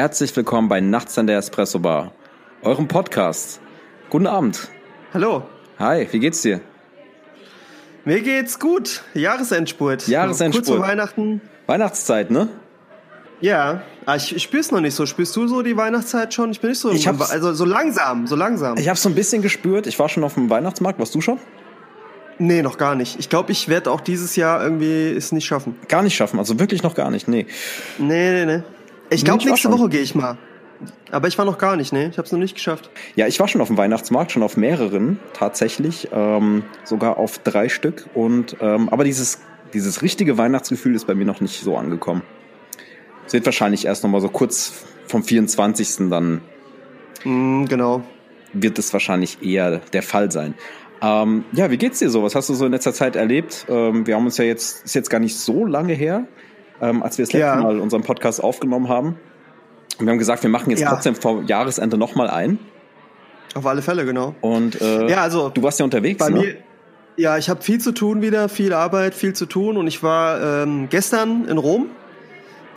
Herzlich willkommen bei Nachts an der Espresso Bar, eurem Podcast. Guten Abend. Hallo. Hi, wie geht's dir? Mir geht's gut. Jahresendspurt. Jahresendspurt. Kurz vor Weihnachten. Weihnachtszeit, ne? Ja, ah, ich, ich spür's noch nicht so. Spürst du so die Weihnachtszeit schon? Ich bin nicht so. Ich hab's- also so langsam, so langsam. Ich habe so ein bisschen gespürt. Ich war schon auf dem Weihnachtsmarkt. Warst du schon? nee, noch gar nicht. Ich glaube, ich werde auch dieses Jahr irgendwie es nicht schaffen. Gar nicht schaffen. Also wirklich noch gar nicht. Nee. Nee, nee, nee. Ich glaube, nächste. Woche gehe ich mal. Aber ich war noch gar nicht, ne? Ich hab's noch nicht geschafft. Ja, ich war schon auf dem Weihnachtsmarkt, schon auf mehreren tatsächlich, ähm, sogar auf drei Stück. Und ähm, aber dieses dieses richtige Weihnachtsgefühl ist bei mir noch nicht so angekommen. Es wird wahrscheinlich erst noch mal so kurz vom 24. dann Mm, genau. wird es wahrscheinlich eher der Fall sein. Ähm, ja, wie geht's dir so? Was hast du so in letzter Zeit erlebt? Ähm, wir haben uns ja jetzt, ist jetzt gar nicht so lange her, ähm, als wir das letzte Ja. Mal unseren Podcast aufgenommen haben. Und wir haben gesagt, wir machen jetzt Ja. trotzdem vor Jahresende nochmal ein. Auf alle Fälle, genau. Und äh, Ja, also du warst ja unterwegs, bei ne? mir. Ja, ich habe viel zu tun wieder, viel Arbeit, viel zu tun und ich war ähm, gestern in Rom,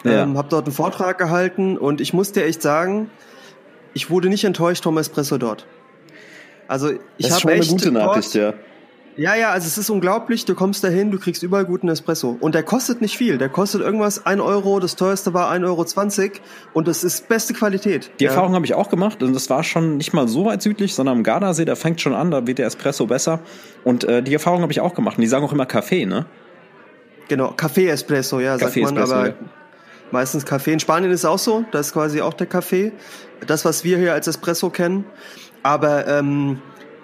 Ja. ähm, habe dort einen Vortrag gehalten und ich muss dir echt sagen, ich wurde nicht enttäuscht vom Espresso dort. Also ich das ist habe schon mal eine echt gute Nachricht, dort, ja. Ja, ja, also es ist unglaublich, du kommst dahin, du kriegst überall guten Espresso und der kostet nicht viel, der kostet irgendwas 1 Euro, das teuerste war 1,20 Euro und das ist beste Qualität. Die ja. Erfahrung habe ich auch gemacht und das war schon nicht mal so weit südlich, sondern am Gardasee, da fängt schon an, da wird der Espresso besser. Und äh, die Erfahrung habe ich auch gemacht. Und die sagen auch immer Kaffee, ne? Genau, Kaffee Espresso, ja, sagt man, Kaffee-Espresso, aber ja. meistens Kaffee. In Spanien ist es auch so, das ist quasi auch der Kaffee, das, was wir hier als Espresso kennen. Aber ähm,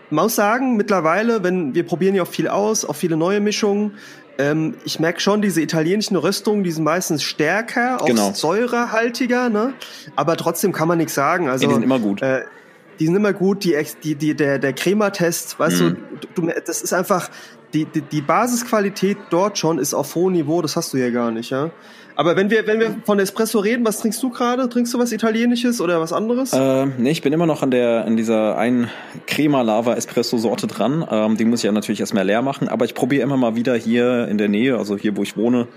man muss sagen, mittlerweile, wenn wir probieren ja auch viel aus, auch viele neue Mischungen. Ähm, ich merke schon, diese italienischen Röstungen, die sind meistens stärker, auch Genau. säurehaltiger, ne? Aber trotzdem kann man nichts sagen. Also die sind immer gut. Äh, die sind immer gut, die, die, die, der, der Crema-Test, weißt Mhm. du, du, das ist einfach, die, die, die Basisqualität dort schon ist auf hohem Niveau, das hast du ja gar nicht, ja. Aber wenn wir, wenn wir von Espresso reden, was trinkst du gerade? Trinkst du was Italienisches oder was anderes? Äh, nee, ich bin immer noch an der an dieser einen Crema Lava Espresso Sorte dran. Ähm, die muss ich ja natürlich erstmal leer machen, aber ich probiere immer mal wieder hier in der Nähe, also hier wo ich wohne,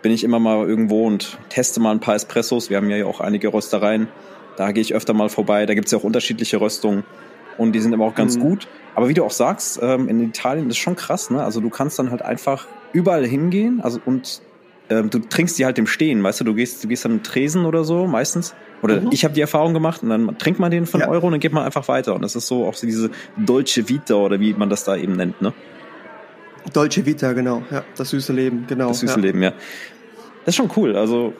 bin ich immer mal irgendwo und teste mal ein paar Espressos. Wir haben ja auch einige Röstereien. Da gehe ich öfter mal vorbei. Da gibt's ja auch unterschiedliche Röstungen und die sind immer auch ganz Mhm. gut. Aber wie du auch sagst, ähm, in Italien ist schon krass, ne? Also du kannst dann halt einfach überall hingehen, also und ähm, du trinkst die halt im Stehen, weißt du, du gehst, du gehst an den Tresen oder so meistens. Oder Mhm. ich habe die Erfahrung gemacht und dann trinkt man den einen Ja. Euro und dann geht man einfach weiter. Und das ist so auch so diese Dolce Vita oder wie man das da eben nennt, ne? Dolce Vita, genau. Ja, das süße Leben, genau. Das süße ja. Leben, ja. Das ist schon cool. Also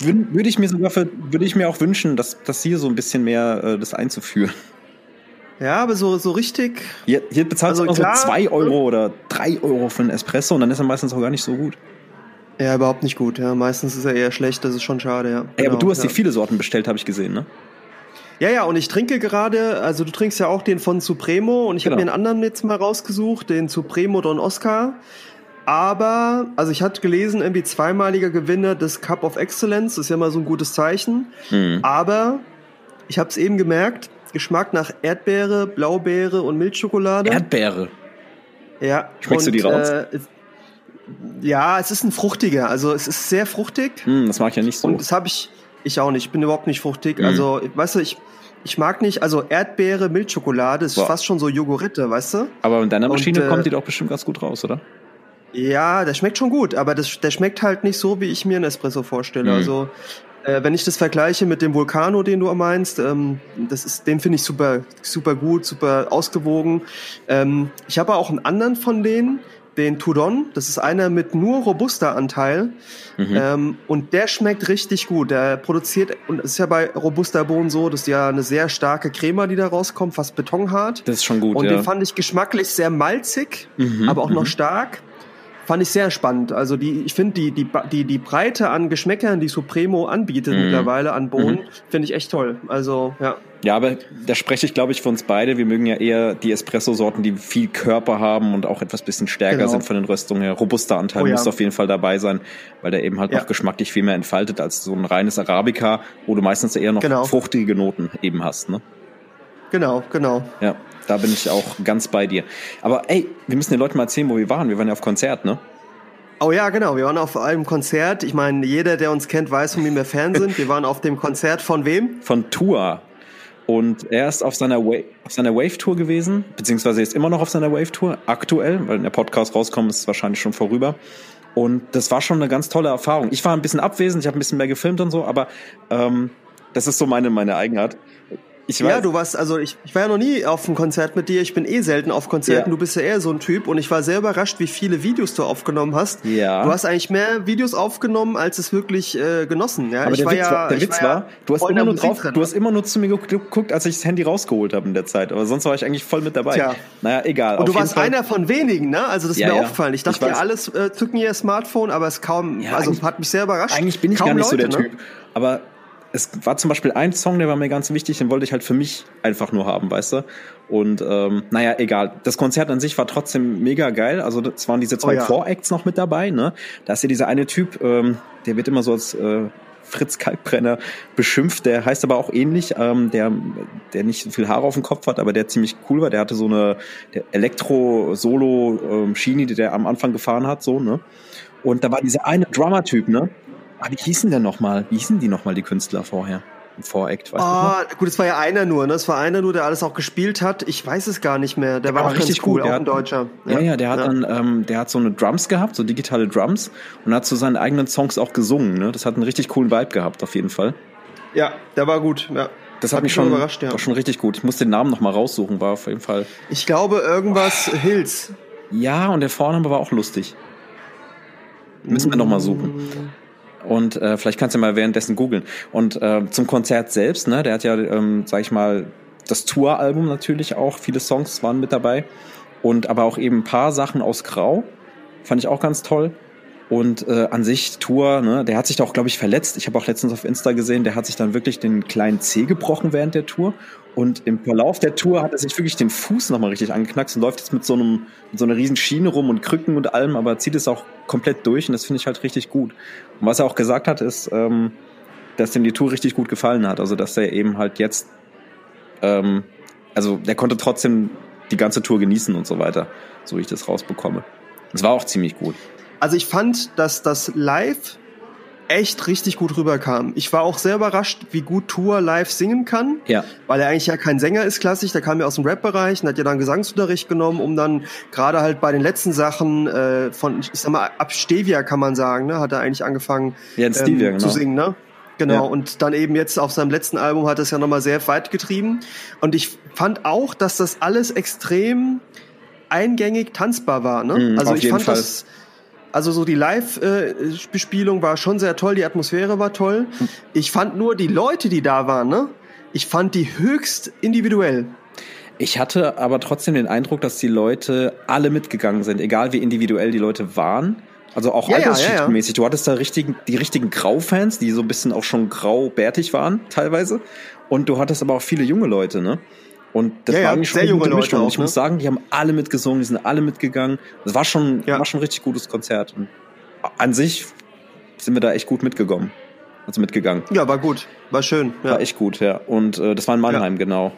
würde ich mir sogar für, würde ich mir auch wünschen, dass, dass hier so ein bisschen mehr äh, das einzuführen. Ja, aber so, so richtig, Hier, hier bezahlst Also du immer so zwei Euro oder drei Euro für einen Espresso und dann ist er meistens auch gar nicht so gut. Ja, überhaupt nicht gut. Ja, meistens ist er eher schlecht, das ist schon schade, ja. Ey, aber Genau, du hast ja. dir viele Sorten bestellt, habe ich gesehen, ne? Ja, ja, und ich trinke gerade, also du trinkst ja auch den von Supremo und ich habe Genau. mir einen anderen jetzt mal rausgesucht, den Supremo Don Oscar. Aber, also ich hatte gelesen, irgendwie zweimaliger Gewinner des Cup of Excellence, ist ja mal so ein gutes Zeichen. Mhm. Aber ich habe es eben gemerkt, Geschmack nach Erdbeere, Blaubeere und Milchschokolade. Erdbeere. ja. Schmeckst du die raus? Äh, ja, es ist ein fruchtiger, also es ist sehr fruchtig. Hm, das mag ich ja nicht so. Und das habe ich, ich auch nicht. Ich bin überhaupt nicht fruchtig. Mhm. Also, weißt du, ich, ich mag nicht, also Erdbeere, Milchschokolade ist Boah. fast schon so Joghurtte, weißt du? aber in deiner und, Maschine äh, kommt die doch bestimmt ganz gut raus, oder? Ja, der schmeckt schon gut, aber das, der schmeckt halt nicht so, wie ich mir einen Espresso vorstelle. Mhm. Also, äh, wenn ich das vergleiche mit dem Vulcano, den du meinst, ähm, das ist, den finde ich super, super gut, super ausgewogen. Ähm, ich habe auch einen anderen von denen, den Tudon. Das ist einer mit nur Robusta-Anteil. Mhm. Ähm, und der schmeckt richtig gut. Der produziert, und es ist ja bei Robusta-Bohnen so, das ist ja eine sehr starke Crema, die da rauskommt, fast betonhart. Das ist schon gut, Und ja. den fand ich geschmacklich sehr malzig, Mhm, aber auch noch mhm. stark. Fand ich sehr spannend. Also die, ich finde die, die, die, die Breite an Geschmäckern, die Supremo anbietet mhm. mittlerweile an Bohnen, mhm. finde ich echt toll. Also, ja. Ja, aber da spreche ich, glaube ich, für uns beide. Wir mögen ja eher die Espresso-Sorten, die viel Körper haben und auch etwas bisschen stärker genau. sind von den Röstungen her. Robuster Anteil oh, ja. muss auf jeden Fall dabei sein, weil der eben halt ja. noch geschmacklich viel mehr entfaltet als so ein reines Arabica, wo du meistens eher noch genau. fruchtige Noten eben hast, ne? Genau, genau. Ja, da bin ich auch ganz bei dir. Aber ey, wir müssen den Leuten mal erzählen, wo wir waren. Wir waren ja auf Konzert, ne? Oh ja, genau. Wir waren auf einem Konzert. Ich meine, jeder, der uns kennt, weiß, von wem wir Fan sind. Wir waren auf dem Konzert von wem? Von Tua. Und er ist auf seiner, Wa auf seiner Wave-Tour gewesen, beziehungsweise ist immer noch auf seiner Wave-Tour, aktuell, weil der Podcast rauskommt, ist es wahrscheinlich schon vorüber. Und das war schon eine ganz tolle Erfahrung. Ich war ein bisschen abwesend, ich habe ein bisschen mehr gefilmt und so, aber ähm, das ist so meine, meine Eigenart. Ich weiß. Ja, du warst, also ich, ich war ja noch nie auf einem Konzert mit dir. Ich bin eh selten auf Konzerten. Ja. Du bist ja eher so ein Typ und ich war sehr überrascht, wie viele Videos du aufgenommen hast. Ja. Du hast eigentlich mehr Videos aufgenommen, als es wirklich äh, genossen. Ja, Aber ich der war Witz ja, war, der Witz war, ja du hast immer nur drauf, du hast immer nur zu mir geguckt, als ich das Handy rausgeholt habe in der Zeit. Aber sonst war ich eigentlich voll mit dabei. Tja. Naja, egal. Und du warst Fall. einer von wenigen, ne? Also das ist ja, mir ja. aufgefallen. Ich dachte, ich alles äh, zücken ihr Smartphone, aber es kaum, ja, also hat mich sehr überrascht. Eigentlich bin ich kaum gar nicht Leute, so der ne? Typ. Aber es war zum Beispiel ein Song, der war mir ganz wichtig, den wollte ich halt für mich einfach nur haben, weißt du? Und ähm, naja, egal. Das Konzert an sich war trotzdem mega geil. Also es waren diese zwei oh ja. Voracts noch mit dabei, ne? Da ist ja dieser eine Typ, ähm, der wird immer so als äh, Fritz Kalkbrenner beschimpft, der heißt aber auch ähnlich, ähm, der, der nicht so viel Haare auf dem Kopf hat, aber der ziemlich cool war. Der hatte so eine Elektro-Solo-Schiene, ähm, die der am Anfang gefahren hat, so, ne? Und da war dieser eine Drummer-Typ, ne? Ah, wie hießen denn nochmal? Wie hießen die nochmal, die Künstler vorher? Im Voract, weißt oh, du gut, es war ja einer nur, ne? Es war einer nur, der alles auch gespielt hat. Ich weiß es gar nicht mehr. Der, der war, war auch richtig cool, auch ein Deutscher. Ja, ja, ja der hat ja. dann, ähm, der hat so eine Drums gehabt, so digitale Drums und hat zu so seinen eigenen Songs auch gesungen, ne? Das hat einen richtig coolen Vibe gehabt, auf jeden Fall. Ja, der war gut, ja. Das hat, hat mich schon überrascht, ja. War schon richtig gut. Ich muss den Namen nochmal raussuchen, war auf jeden Fall. Ich glaube irgendwas oh. Hills. Ja, und der Vorname war auch lustig. Müssen wir nochmal suchen. Und äh, vielleicht kannst du mal währenddessen googeln. Und äh, zum Konzert selbst, ne, der hat ja, ähm, sag ich mal, das Tour-Album natürlich auch, viele Songs waren mit dabei. Und aber auch eben ein paar Sachen aus Grau. Fand ich auch ganz toll. Und äh, an sich Tour, ne, der hat sich da auch, glaube ich, verletzt. Ich habe auch letztens auf Insta gesehen, der hat sich dann wirklich den kleinen Zeh gebrochen während der Tour. Und im Verlauf der Tour hat er sich wirklich den Fuß nochmal richtig angeknackst und läuft jetzt mit so einem, mit so einer riesen Schiene rum und Krücken und allem, aber zieht es auch komplett durch und das finde ich halt richtig gut. Und was er auch gesagt hat, ist, ähm, dass ihm die Tour richtig gut gefallen hat. Also dass er eben halt jetzt, ähm, also der konnte trotzdem die ganze Tour genießen und so weiter, so wie ich das rausbekomme. Es war auch ziemlich gut. Also ich fand, dass das live echt richtig gut rüberkam. Ich war auch sehr überrascht, wie gut Tour live singen kann. Ja. Weil er eigentlich ja kein Sänger ist, klassisch. Der kam ja aus dem Rap-Bereich und hat ja dann Gesangsunterricht genommen, um dann gerade halt bei den letzten Sachen äh, von, ich sag mal, ab Stevia kann man sagen, ne, hat er eigentlich angefangen ja, Stevia, ähm, genau. zu singen, ne? Genau, ja. und dann eben jetzt auf seinem letzten Album hat er es ja nochmal sehr weit getrieben. Und ich fand auch, dass das alles extrem eingängig tanzbar war. Ne? Mhm, also ich fand Fall. das also so die Live-Bespielung war schon sehr toll, die Atmosphäre war toll. Ich fand nur die Leute, die da waren, ne? Ich fand die höchst individuell. Ich hatte aber trotzdem den Eindruck, dass die Leute alle mitgegangen sind, egal wie individuell die Leute waren. Also auch ja, altersschichtmäßig. Ja, ja. Du hattest da richtigen, die richtigen Grau-Fans, die so ein bisschen auch schon grau-bärtig waren, teilweise. Und du hattest aber auch viele junge Leute, ne? Und das ja, war eigentlich schon sehr junge Leute auch, Ich ne? muss sagen, die haben alle mitgesungen, die sind alle mitgegangen. Das war schon, ja. war schon ein richtig gutes Konzert. Und an sich sind wir da echt gut mitgekommen. Also mitgegangen. Ja, war gut. War schön. Ja. War echt gut, ja. Und äh, das war in Mannheim, genau.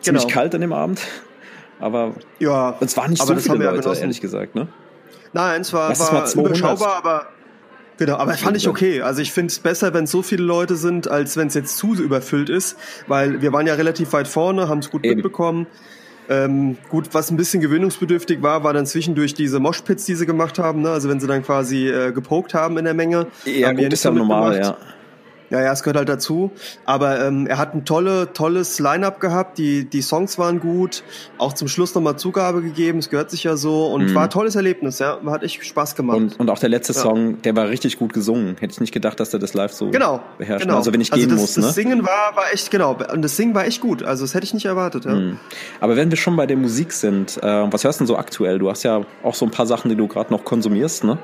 Ziemlich genau. kalt an dem Abend. Aber ja, es waren nicht so viele Leute, ehrlich gesagt, ne? Nein, es war, war überschaubar, aber Genau, aber fand ich okay. Also ich finde es besser, wenn so viele Leute sind, als wenn es jetzt zu überfüllt ist, weil wir waren ja relativ weit vorne, haben es gut Eben. mitbekommen. Ähm, gut, was ein bisschen gewöhnungsbedürftig war, war dann zwischendurch diese Moshpits, die sie gemacht haben. Ne? Also wenn sie dann quasi äh, gepokt haben in der Menge. Ja, gut, ist ja normal, ja. Ja, ja, es gehört halt dazu. Aber ähm, er hat ein tolle, tolles Line-up gehabt. Die, die Songs waren gut. Auch zum Schluss nochmal Zugabe gegeben. Es gehört sich ja so. Und mhm. war ein tolles Erlebnis, ja. Hat echt Spaß gemacht. Und, und auch der letzte ja. Song, der war richtig gut gesungen. Hätte ich nicht gedacht, dass er das live so genau, beherrscht. Genau. Also wenn ich also gehen das, muss. Das ne? Singen war, war echt, genau. Und das Singen war echt gut. Also das hätte ich nicht erwartet, ja. Mhm. Aber wenn wir schon bei der Musik sind, äh, was hörst du denn so aktuell? Du hast ja auch so ein paar Sachen, die du gerade noch konsumierst, ne?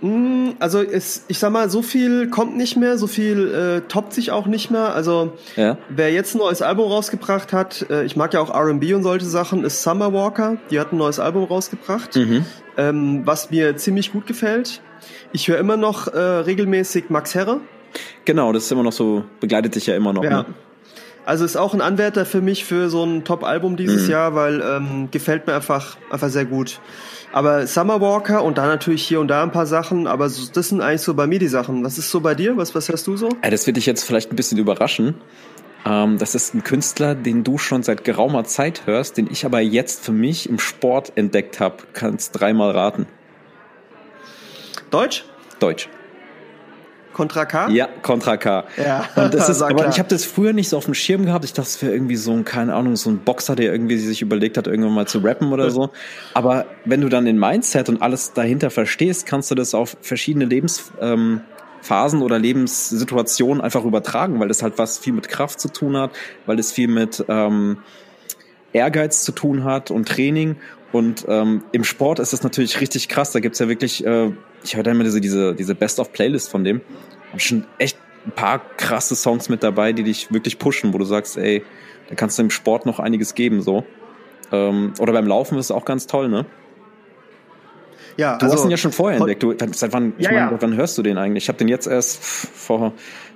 Mm, also es, ich sag mal, so viel kommt nicht mehr, so viel äh, toppt sich auch nicht mehr. Also ja. wer jetzt ein neues Album rausgebracht hat, äh, ich mag ja auch R&B und solche Sachen, ist Summer Walker. Die hat ein neues Album rausgebracht, mhm. ähm, was mir ziemlich gut gefällt. Ich höre immer noch äh, regelmäßig Max Herre. Genau, das ist immer noch so, begleitet dich ja immer noch. Ja. Ne? Also ist auch ein Anwärter für mich für so ein Top-Album dieses mhm. Jahr, weil ähm, gefällt mir einfach, einfach sehr gut. Aber Summer Walker und dann natürlich hier und da ein paar Sachen, aber das sind eigentlich so bei mir die Sachen. Was ist so bei dir? Was, was hörst du so? Ja, das wird dich jetzt vielleicht ein bisschen überraschen. Ähm, das ist ein Künstler, den du schon seit geraumer Zeit hörst, den ich aber jetzt für mich im Sport entdeckt habe. Kannst dreimal raten. Deutsch? Deutsch. Contra K? Ja, Contra K. Ja, und das ist, aber klar. ich habe das früher nicht so auf dem Schirm gehabt. Ich dachte, es wäre irgendwie so ein, keine Ahnung, so ein Boxer, der irgendwie sich überlegt hat, irgendwann mal zu rappen oder so. Aber wenn du dann den Mindset und alles dahinter verstehst, kannst du das auf verschiedene Lebensphasen ähm, oder Lebenssituationen einfach übertragen, weil das halt was viel mit Kraft zu tun hat, weil es viel mit ähm, Ehrgeiz zu tun hat und Training. Und ähm, im Sport ist es natürlich richtig krass. Da gibt's ja wirklich, äh, ich höre da immer diese, diese, diese Best-of-Playlist von dem. Hab schon echt ein paar krasse Songs mit dabei, die dich wirklich pushen, wo du sagst, ey, da kannst du im Sport noch einiges geben, so. Ähm, oder beim Laufen ist es auch ganz toll, ne? Ja, du also, hast ihn ja schon vorher entdeckt. Du, seit wann, ich ja, meine, ja. wann hörst du den eigentlich? Ich habe den jetzt erst vor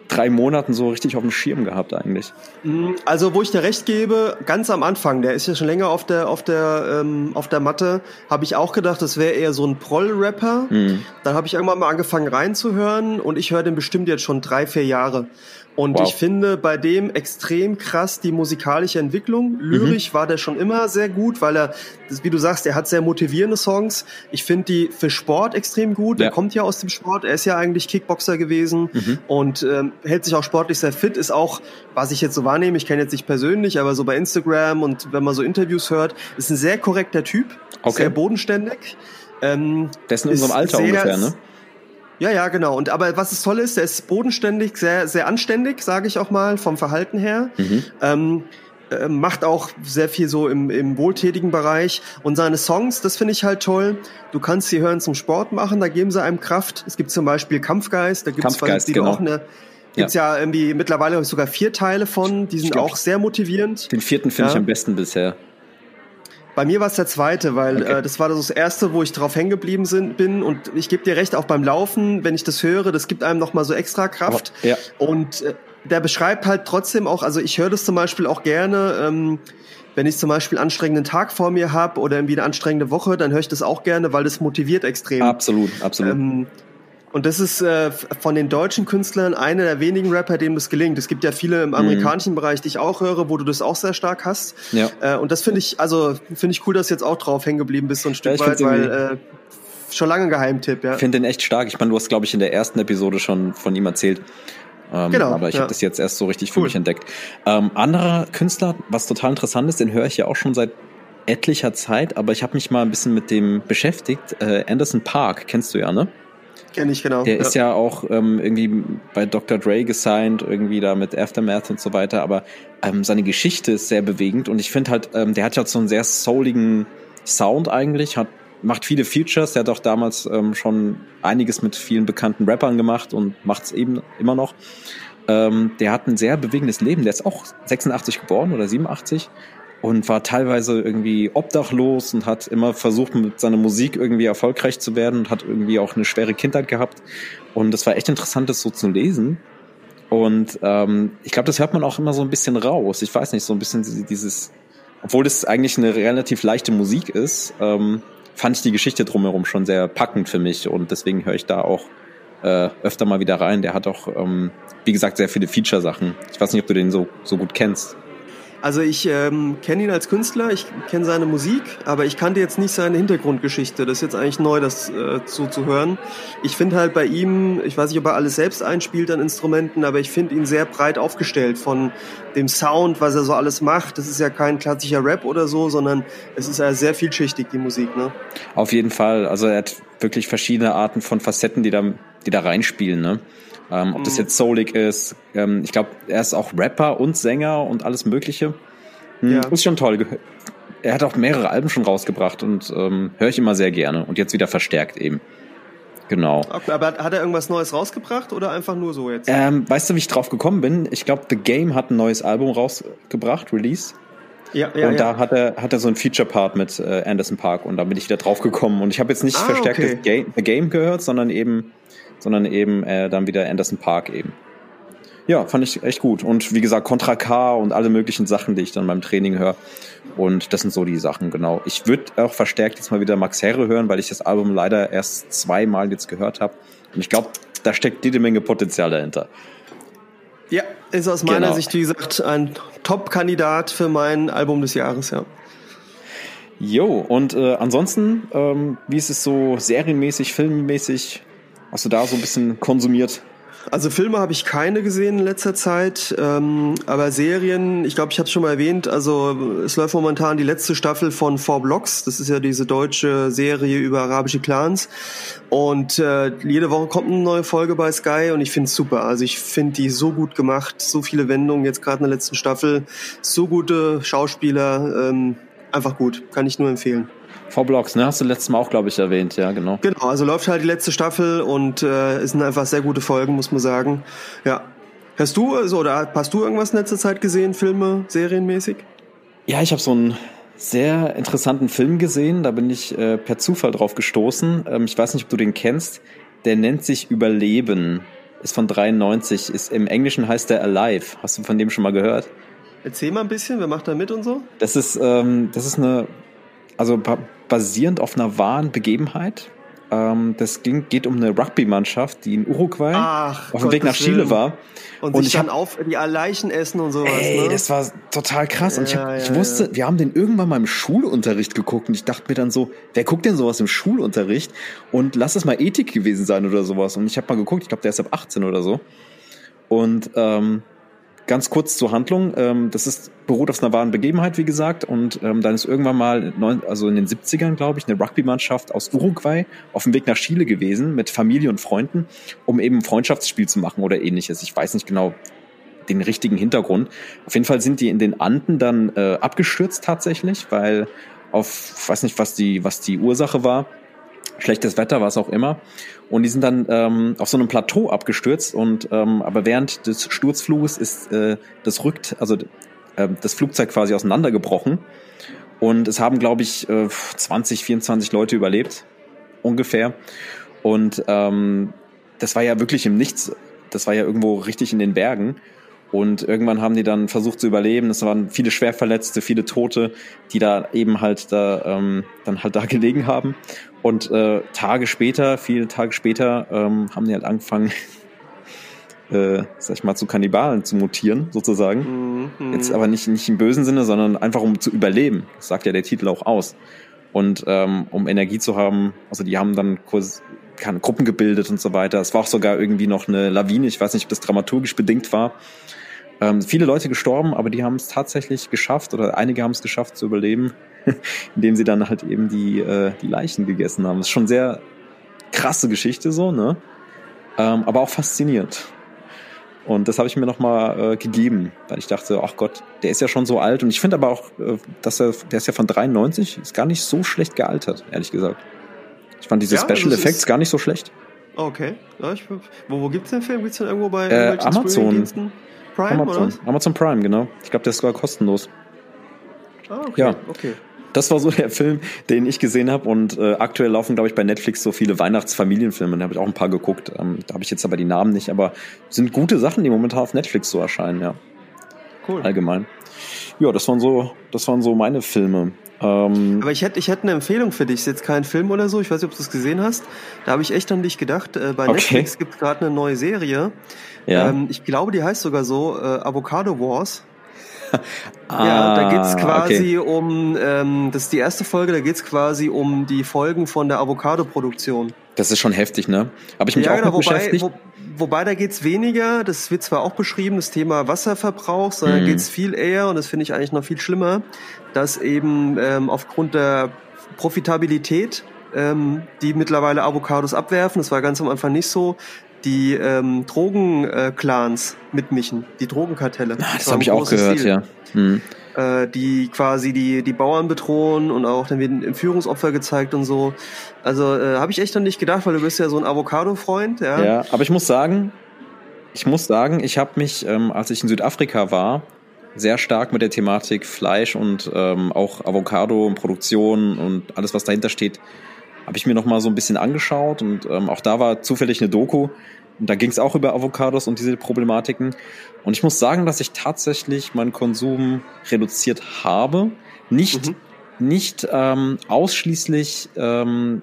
drei Monaten so richtig auf dem Schirm gehabt eigentlich. Mm, also wo ich dir recht gebe, ganz am Anfang, der ist ja schon länger auf der auf der ähm, auf der Matte, habe ich auch gedacht, das wäre eher so ein Proll-Rapper. Mhm. Dann habe ich irgendwann mal angefangen reinzuhören und ich höre den bestimmt jetzt schon drei vier Jahre. Und wow. ich finde bei dem extrem krass die musikalische Entwicklung. Lyrisch mhm. war der schon immer sehr gut, weil er, wie du sagst, er hat sehr motivierende Songs. Ich finde die für Sport extrem gut. Ja. Er kommt ja aus dem Sport. Er ist ja eigentlich Kickboxer gewesen mhm. und ähm, hält sich auch sportlich sehr fit. Ist auch, was ich jetzt so wahrnehme, ich kenne jetzt nicht persönlich, aber so bei Instagram und wenn man so Interviews hört, ist ein sehr korrekter Typ. Okay. Sehr bodenständig. Ähm, der ist in unserem Alter sehr, ungefähr, ne? Ja, ja, genau. Und aber was es toll ist, der ist bodenständig, sehr, sehr anständig, sage ich auch mal, vom Verhalten her. Mhm. Ähm, äh, macht auch sehr viel so im, im wohltätigen Bereich. Und seine Songs, das finde ich halt toll. Du kannst sie hören zum Sport machen, da geben sie einem Kraft. Es gibt zum Beispiel Kampfgeist, da gibt es genau. auch eine Gibt's ja. ja irgendwie mittlerweile sogar vier Teile von, die sind glaub, auch sehr motivierend. Den vierten finde ja. ich am besten bisher. Bei mir war es der zweite, weil okay. äh, das war das erste, wo ich drauf hängen geblieben sind, bin. Und ich gebe dir recht, auch beim Laufen, wenn ich das höre, das gibt einem nochmal so extra Kraft. Oh, ja. Und äh, der beschreibt halt trotzdem auch, also ich höre das zum Beispiel auch gerne, ähm, wenn ich zum Beispiel einen anstrengenden Tag vor mir habe oder irgendwie eine anstrengende Woche, dann höre ich das auch gerne, weil das motiviert extrem. Absolut, absolut. Ähm, und das ist äh, von den deutschen Künstlern einer der wenigen Rapper, denen das gelingt. Es gibt ja viele im mhm. amerikanischen mhm. Bereich, die ich auch höre, wo du das auch sehr stark hast. Ja. Äh, und das finde ich, also finde ich cool, dass du jetzt auch drauf hängen geblieben bist, so ein Stück ja, weit, weil äh, schon lange ein Geheimtipp, ja. Ich finde den echt stark. Ich meine, du hast, glaube ich, in der ersten Episode schon von ihm erzählt. Ähm, genau. Aber ich ja. habe das jetzt erst so richtig cool. für mich entdeckt. Ähm, anderer Künstler, was total interessant ist, den höre ich ja auch schon seit etlicher Zeit, aber ich habe mich mal ein bisschen mit dem beschäftigt. Äh, Anderson Park, kennst du ja, ne? Kenn ich, genau. Der ja. ist ja auch ähm, irgendwie bei Dr. Dre gesigned, irgendwie da mit Aftermath und so weiter, aber ähm, seine Geschichte ist sehr bewegend und ich finde halt, ähm, der hat ja so einen sehr souligen Sound eigentlich, hat macht viele Features, der hat auch damals ähm, schon einiges mit vielen bekannten Rappern gemacht und macht es eben immer noch. Ähm, der hat ein sehr bewegendes Leben, der ist auch 86 geboren oder 87 und war teilweise irgendwie obdachlos und hat immer versucht, mit seiner Musik irgendwie erfolgreich zu werden und hat irgendwie auch eine schwere Kindheit gehabt. Und das war echt interessant, das so zu lesen. Und ähm, ich glaube, das hört man auch immer so ein bisschen raus. Ich weiß nicht, so ein bisschen dieses, obwohl das eigentlich eine relativ leichte Musik ist, ähm, fand ich die Geschichte drumherum schon sehr packend für mich und deswegen höre ich da auch äh, öfter mal wieder rein. Der hat auch, ähm, wie gesagt, sehr viele Feature-Sachen. Ich weiß nicht, ob du den so, so gut kennst. Also ich ähm, kenne ihn als Künstler, ich kenne seine Musik, aber ich kannte jetzt nicht seine Hintergrundgeschichte. Das ist jetzt eigentlich neu, das äh, so zu hören. Ich finde halt bei ihm, ich weiß nicht, ob er alles selbst einspielt an Instrumenten, aber ich finde ihn sehr breit aufgestellt von dem Sound, was er so alles macht. Das ist ja kein klassischer Rap oder so, sondern es ist ja sehr vielschichtig, die Musik. Ne? Auf jeden Fall. Also er hat wirklich verschiedene Arten von Facetten, die da, die da reinspielen. Ne? Ähm, ob das mhm. jetzt Soulig ist, ähm, ich glaube, er ist auch Rapper und Sänger und alles Mögliche. Hm, ja. Ist schon toll. Er hat auch mehrere Alben schon rausgebracht und ähm, höre ich immer sehr gerne und jetzt wieder verstärkt eben. Genau. Okay, aber hat er irgendwas Neues rausgebracht oder einfach nur so jetzt? Ähm, weißt du, wie ich drauf gekommen bin? Ich glaube, The Game hat ein neues Album rausgebracht, Release. Ja, ja, und ja. da hat er, hat er so ein Feature-Part mit äh, Anderson Park und da bin ich wieder drauf gekommen. Und ich habe jetzt nicht ah, verstärkt okay. das Game, The Game gehört, sondern eben sondern eben äh, dann wieder Anderson Park eben. Ja, fand ich echt gut. Und wie gesagt, Contra K und alle möglichen Sachen, die ich dann beim Training höre. Und das sind so die Sachen, genau. Ich würde auch verstärkt jetzt mal wieder Max Herre hören, weil ich das Album leider erst zweimal jetzt gehört habe. Und ich glaube, da steckt jede Menge Potenzial dahinter. Ja, ist aus meiner genau. Sicht, wie gesagt, ein Top-Kandidat für mein Album des Jahres, ja. Jo, und äh, ansonsten, ähm, wie ist es so serienmäßig, filmmäßig? Hast du da so ein bisschen konsumiert? Also Filme habe ich keine gesehen in letzter Zeit, ähm, aber Serien, ich glaube, ich habe es schon mal erwähnt, also es läuft momentan die letzte Staffel von Four Blocks, das ist ja diese deutsche Serie über arabische Clans. Und äh, jede Woche kommt eine neue Folge bei Sky und ich finde es super, also ich finde die so gut gemacht, so viele Wendungen jetzt gerade in der letzten Staffel, so gute Schauspieler, ähm, einfach gut, kann ich nur empfehlen. V-Blocks, ne? Hast du letztes Mal auch, glaube ich, erwähnt, ja, genau. Genau, also läuft halt die letzte Staffel und äh, es sind einfach sehr gute Folgen, muss man sagen. Ja. Hast du, also, oder hast du irgendwas in letzter Zeit gesehen, Filme, serienmäßig? Ja, ich habe so einen sehr interessanten Film gesehen, da bin ich äh, per Zufall drauf gestoßen. Ähm, ich weiß nicht, ob du den kennst. Der nennt sich Überleben, ist von 93, ist im Englischen heißt der Alive. Hast du von dem schon mal gehört? Erzähl mal ein bisschen, wer macht da mit und so? Das ist, ähm, das ist eine also basierend auf einer wahren Begebenheit. Ähm, das ging, geht um eine Rugby-Mannschaft, die in Uruguay Ach, auf dem Weg nach Chile war. Und, und sich dann auf die Leichen essen und sowas. Ey, ne? das war total krass. und ich, hab, ja, ich wusste, ja. wir haben den irgendwann mal im Schulunterricht geguckt und ich dachte mir dann so, wer guckt denn sowas im Schulunterricht? Und lass es mal Ethik gewesen sein oder sowas. Und ich habe mal geguckt, ich glaube, der ist ab 18 oder so. Und ähm, Ganz kurz zur Handlung. Ähm, das ist, beruht auf einer wahren Begebenheit, wie gesagt. Und ähm, dann ist irgendwann mal, neun, also in den 70ern, glaube ich, eine Rugby-Mannschaft aus Uruguay auf dem Weg nach Chile gewesen mit Familie und Freunden, um eben ein Freundschaftsspiel zu machen oder ähnliches. Ich weiß nicht genau den richtigen Hintergrund. Auf jeden Fall sind die in den Anden dann äh, abgestürzt tatsächlich, weil auf, weiß nicht, was die, was die Ursache war schlechtes Wetter, was auch immer. Und die sind dann ähm, auf so einem Plateau abgestürzt und ähm, aber während des Sturzfluges ist äh, das rückt, also äh, das Flugzeug quasi auseinandergebrochen. Und es haben, glaube ich, äh, 20, 24 Leute überlebt, ungefähr. Und ähm, das war ja wirklich im Nichts. Das war ja irgendwo richtig in den Bergen. Und irgendwann haben die dann versucht zu überleben. Es waren viele Schwerverletzte, viele Tote, die da eben halt da ähm, dann halt da gelegen haben. Und äh, Tage später, viele Tage später, ähm, haben die halt angefangen, äh, sag ich mal, zu Kannibalen zu mutieren, sozusagen. Mhm. Jetzt aber nicht, nicht im bösen Sinne, sondern einfach um zu überleben. Das sagt ja der Titel auch aus. Und ähm, um Energie zu haben, also die haben dann kurz keine Gruppen gebildet und so weiter. Es war auch sogar irgendwie noch eine Lawine, ich weiß nicht, ob das dramaturgisch bedingt war. Ähm, viele Leute gestorben, aber die haben es tatsächlich geschafft oder einige haben es geschafft zu überleben. indem sie dann halt eben die, äh, die Leichen gegessen haben. Das ist schon sehr krasse Geschichte so, ne? Ähm, aber auch faszinierend. Und das habe ich mir nochmal äh, gegeben, weil ich dachte, ach Gott, der ist ja schon so alt. Und ich finde aber auch, äh, dass er, der ist ja von 93, ist gar nicht so schlecht gealtert, ehrlich gesagt. Ich fand diese ja, Special Effects gar nicht so schlecht. Okay. Ja, ich, wo wo gibt es den Film? Gibt es den irgendwo bei äh, Amazon. Prime, Amazon, Amazon Prime, genau. Ich glaube, der ist sogar kostenlos. Ah, okay. Ja. okay. Das war so der Film, den ich gesehen habe. Und äh, aktuell laufen, glaube ich, bei Netflix so viele Weihnachtsfamilienfilme. Da habe ich auch ein paar geguckt. Ähm, da habe ich jetzt aber die Namen nicht. Aber sind gute Sachen, die momentan auf Netflix so erscheinen, ja. Cool. Allgemein. Ja, das waren so, das waren so meine Filme. Ähm, aber ich hätte, ich hätte eine Empfehlung für dich. Ist jetzt kein Film oder so. Ich weiß nicht, ob du es gesehen hast. Da habe ich echt an dich gedacht. Äh, bei okay. Netflix gibt es gerade eine neue Serie. Ja. Ähm, ich glaube, die heißt sogar so äh, Avocado Wars. Ah, ja, da geht's quasi okay. um, ähm, das ist die erste Folge, da geht's quasi um die Folgen von der Avocado-Produktion. Das ist schon heftig, ne? Aber ich mich ja, auch genau, wobei, beschäftigt. Wo, wobei da geht's weniger, das wird zwar auch beschrieben, das Thema Wasserverbrauch, sondern mhm. geht's viel eher, und das finde ich eigentlich noch viel schlimmer, dass eben ähm, aufgrund der Profitabilität ähm, die mittlerweile Avocados abwerfen. Das war ganz am Anfang nicht so. Die ähm, Drogenclans mitmischen, die Drogenkartelle. Ah, das, das habe ich auch gehört, Ziel. ja. Hm. Äh, die quasi die, die Bauern bedrohen und auch dann werden Entführungsopfer gezeigt und so. Also äh, habe ich echt noch nicht gedacht, weil du bist ja so ein Avocado-Freund. Ja. ja, aber ich muss sagen, ich muss sagen, ich habe mich, ähm, als ich in Südafrika war, sehr stark mit der Thematik Fleisch und ähm, auch Avocado und Produktion und alles, was dahinter steht, habe ich mir noch mal so ein bisschen angeschaut und ähm, auch da war zufällig eine Doku und da ging es auch über Avocados und diese Problematiken. Und ich muss sagen, dass ich tatsächlich meinen Konsum reduziert habe. Nicht, mhm. nicht ähm, ausschließlich ähm,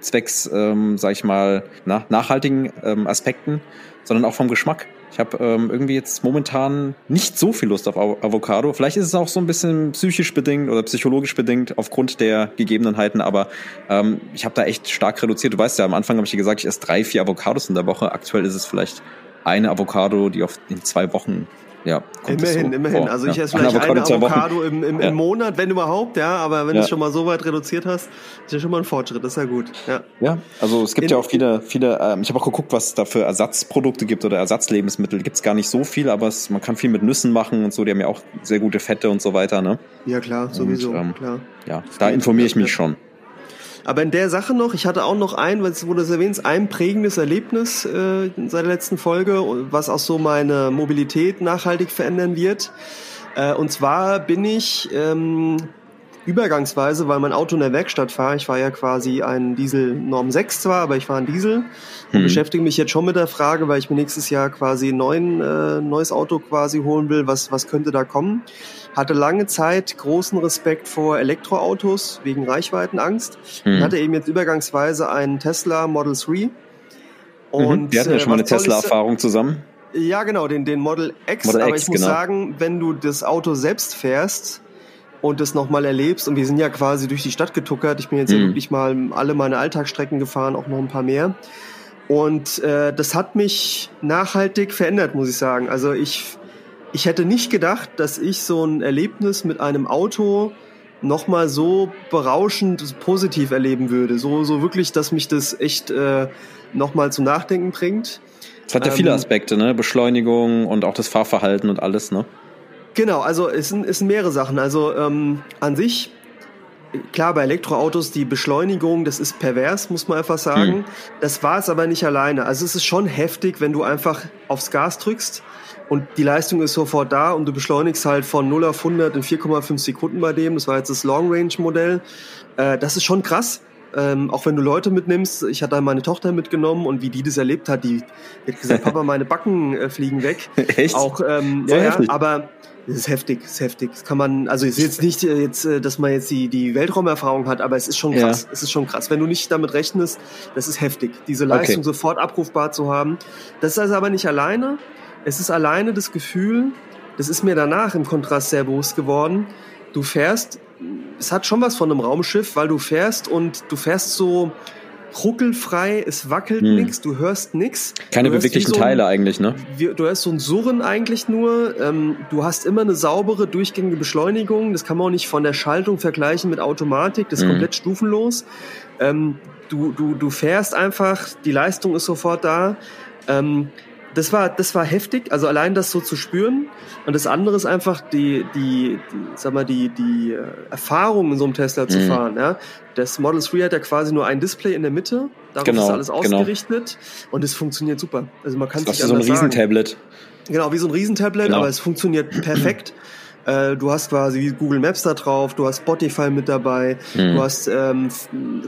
zwecks, ähm, sag ich mal, na, nachhaltigen ähm, Aspekten, sondern auch vom Geschmack. Ich habe ähm, irgendwie jetzt momentan nicht so viel Lust auf Avocado. Vielleicht ist es auch so ein bisschen psychisch bedingt oder psychologisch bedingt aufgrund der Gegebenheiten, aber ähm, ich habe da echt stark reduziert. Du weißt ja, am Anfang habe ich dir gesagt, ich esse drei, vier Avocados in der Woche. Aktuell ist es vielleicht eine Avocado, die auf in zwei Wochen ja, immerhin, so immerhin. Vor. Also ich esse vielleicht eine Avocado im, im, ja. im, Monat, wenn überhaupt, ja, aber wenn ja. du es schon mal so weit reduziert hast, ist ja schon mal ein Fortschritt, das ist ja gut. Ja, ja also es gibt in, ja auch viele, viele, ähm, ich habe auch geguckt, was es da für Ersatzprodukte gibt oder Ersatzlebensmittel. Gibt es gar nicht so viel, aber es, man kann viel mit Nüssen machen und so, die haben ja auch sehr gute Fette und so weiter, ne? Ja, klar, sowieso, und, ähm, klar. Ja, da informiere ich mich schon. Aber in der Sache noch, ich hatte auch noch ein, was wurde das erwähnt, ein prägendes Erlebnis äh, seit der letzten Folge, was auch so meine Mobilität nachhaltig verändern wird. Äh, und zwar bin ich ähm, übergangsweise, weil mein Auto in der Werkstatt war, ich war ja quasi ein Diesel Norm 6 zwar, aber ich war ein Diesel und hm. beschäftige mich jetzt schon mit der Frage, weil ich mir nächstes Jahr quasi ein neuen, äh, neues Auto quasi holen will, was, was könnte da kommen hatte lange Zeit großen Respekt vor Elektroautos wegen Reichweitenangst mhm. und hatte eben jetzt übergangsweise einen Tesla Model 3. Mhm. Und. Wir hatten ja schon mal äh, eine Tesla-Erfahrung zusammen. Ja, genau, den, den Model X. Model aber X, ich muss genau. sagen, wenn du das Auto selbst fährst und das nochmal erlebst, und wir sind ja quasi durch die Stadt getuckert, ich bin jetzt mhm. ja wirklich mal alle meine Alltagsstrecken gefahren, auch noch ein paar mehr. Und äh, das hat mich nachhaltig verändert, muss ich sagen. Also ich ich hätte nicht gedacht, dass ich so ein Erlebnis mit einem Auto nochmal so berauschend positiv erleben würde. So, so wirklich, dass mich das echt äh, nochmal zum Nachdenken bringt. Es hat ja viele ähm, Aspekte, ne? Beschleunigung und auch das Fahrverhalten und alles, ne? Genau, also es sind, es sind mehrere Sachen. Also ähm, an sich, klar, bei Elektroautos die Beschleunigung, das ist pervers, muss man einfach sagen. Hm. Das war es aber nicht alleine. Also es ist schon heftig, wenn du einfach aufs Gas drückst und die Leistung ist sofort da und du beschleunigst halt von 0 auf 100 in 4,5 Sekunden bei dem. Das war jetzt das Long-Range-Modell. Äh, das ist schon krass. Ähm, auch wenn du Leute mitnimmst, ich hatte meine Tochter mitgenommen und wie die das erlebt hat, die, die hat gesagt, Papa, meine Backen äh, fliegen weg. Echt? Auch, ähm, ja, ja, aber es ist heftig, es ist heftig. Das kann man, also es ist jetzt nicht äh, jetzt, äh, dass man jetzt die, die Weltraumerfahrung hat, aber es ist schon krass. Ja. Es ist schon krass. Wenn du nicht damit rechnest, das ist heftig, diese Leistung okay. sofort abrufbar zu haben. Das ist also aber nicht alleine. Es ist alleine das Gefühl, das ist mir danach im Kontrast sehr bewusst geworden. Du fährst, es hat schon was von einem Raumschiff, weil du fährst und du fährst so ruckelfrei, es wackelt hm. nichts, du hörst nichts. Keine beweglichen so Teile eigentlich, ne? Wie, du hörst so ein Surren eigentlich nur. Ähm, du hast immer eine saubere, durchgängige Beschleunigung. Das kann man auch nicht von der Schaltung vergleichen mit Automatik. Das ist hm. komplett stufenlos. Ähm, du, du, du fährst einfach, die Leistung ist sofort da. Ähm, das war, das war heftig, also allein das so zu spüren. Und das andere ist einfach die, die, die sag mal, die, die äh, Erfahrung in so einem Tesla zu mhm. fahren. Ja? Das Model 3 hat ja quasi nur ein Display in der Mitte, darauf genau, ist alles genau. ausgerichtet genau. und es funktioniert super. Also man kann es sich so ein Riesentablet. Genau, wie so ein Riesentablet, genau. aber es funktioniert perfekt. Äh, du hast quasi Google Maps da drauf, du hast Spotify mit dabei, mhm. du hast ähm,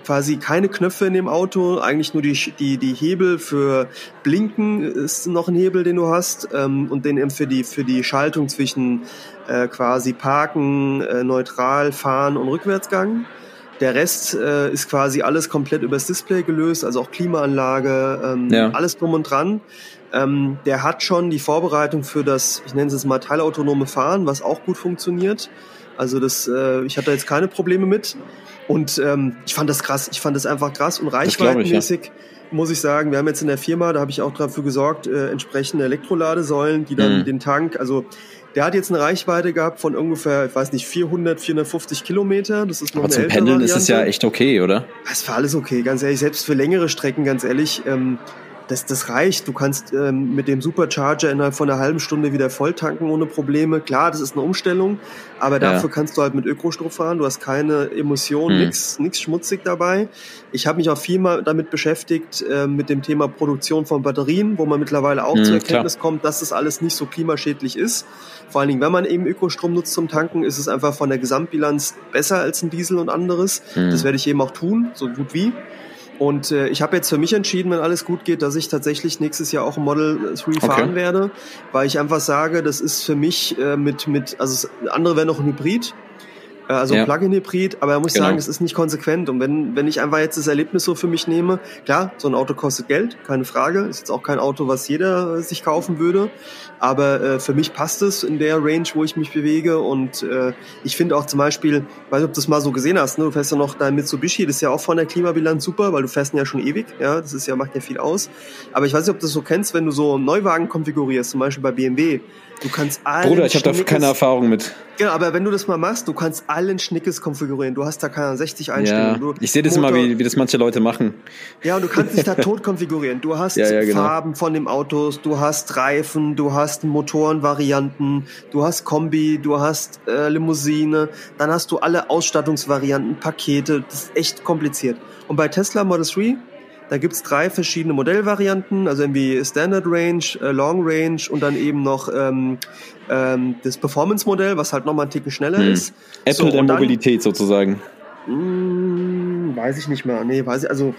quasi keine Knöpfe in dem Auto, eigentlich nur die, die, die Hebel für Blinken ist noch ein Hebel, den du hast ähm, und den für die, für die Schaltung zwischen äh, quasi Parken, äh, neutral, Fahren und Rückwärtsgang. Der Rest äh, ist quasi alles komplett übers Display gelöst, also auch Klimaanlage, ähm, ja. alles drum und dran. Ähm, der hat schon die Vorbereitung für das, ich nenne es mal teilautonome Fahren, was auch gut funktioniert. Also das, äh, ich hatte jetzt keine Probleme mit. Und ähm, ich fand das krass. Ich fand das einfach krass und reichweitenmäßig. Ich, ja. Muss ich sagen, wir haben jetzt in der Firma, da habe ich auch dafür gesorgt, äh, entsprechende Elektroladesäulen, die dann mhm. den Tank, also der hat jetzt eine Reichweite gehabt von ungefähr, ich weiß nicht, 400, 450 Kilometer. Das ist noch Aber eine zum Pendeln Variante. ist es ja echt okay, oder? Das war alles okay, ganz ehrlich. Selbst für längere Strecken, ganz ehrlich. Ähm, das, das reicht. Du kannst ähm, mit dem Supercharger innerhalb von einer halben Stunde wieder voll tanken ohne Probleme. Klar, das ist eine Umstellung, aber dafür ja. kannst du halt mit Ökostrom fahren. Du hast keine Emissionen, hm. nix, nix schmutzig dabei. Ich habe mich auch viel mal damit beschäftigt äh, mit dem Thema Produktion von Batterien, wo man mittlerweile auch hm, zur Erkenntnis klar. kommt, dass das alles nicht so klimaschädlich ist. Vor allen Dingen, wenn man eben Ökostrom nutzt zum Tanken, ist es einfach von der Gesamtbilanz besser als ein Diesel und anderes. Hm. Das werde ich eben auch tun, so gut wie. Und äh, ich habe jetzt für mich entschieden, wenn alles gut geht, dass ich tatsächlich nächstes Jahr auch ein Model 3 okay. fahren werde, weil ich einfach sage, das ist für mich äh, mit, mit, also andere wäre noch ein Hybrid, also ja. Plug-in-Hybrid, aber er muss genau. sagen, es ist nicht konsequent. Und wenn, wenn ich einfach jetzt das Erlebnis so für mich nehme, klar, so ein Auto kostet Geld, keine Frage. Ist jetzt auch kein Auto, was jeder sich kaufen würde. Aber äh, für mich passt es in der Range, wo ich mich bewege. Und äh, ich finde auch zum Beispiel, weiß nicht, ob du das mal so gesehen hast, ne? du fährst ja noch dein Mitsubishi, das ist ja auch von der Klimabilanz super, weil du fährst ihn ja schon ewig. Ja, das ist ja, macht ja viel aus. Aber ich weiß nicht, ob du das so kennst, wenn du so Neuwagen konfigurierst, zum Beispiel bei BMW. Du kannst allen Bruder, ich habe da keine Erfahrung mit. Genau, aber wenn du das mal machst, du kannst allen Schnickes konfigurieren. Du hast da keine 60 Einstellungen. Ja, ich sehe das Motor, immer, wie, wie das manche Leute machen. Ja, und du kannst dich da tot konfigurieren. Du hast ja, ja, genau. Farben von dem Autos, du hast Reifen, du hast Motorenvarianten, du hast Kombi, du hast äh, Limousine, dann hast du alle Ausstattungsvarianten, Pakete. Das ist echt kompliziert. Und bei Tesla Model 3 da gibt's drei verschiedene Modellvarianten, also irgendwie Standard Range, äh, Long Range und dann eben noch ähm, ähm, das Performance-Modell, was halt nochmal einen Ticken schneller hm. ist. Apple so, der Mobilität sozusagen. Mh, hm, weiß ich nicht mehr. Nee, weiß ich, also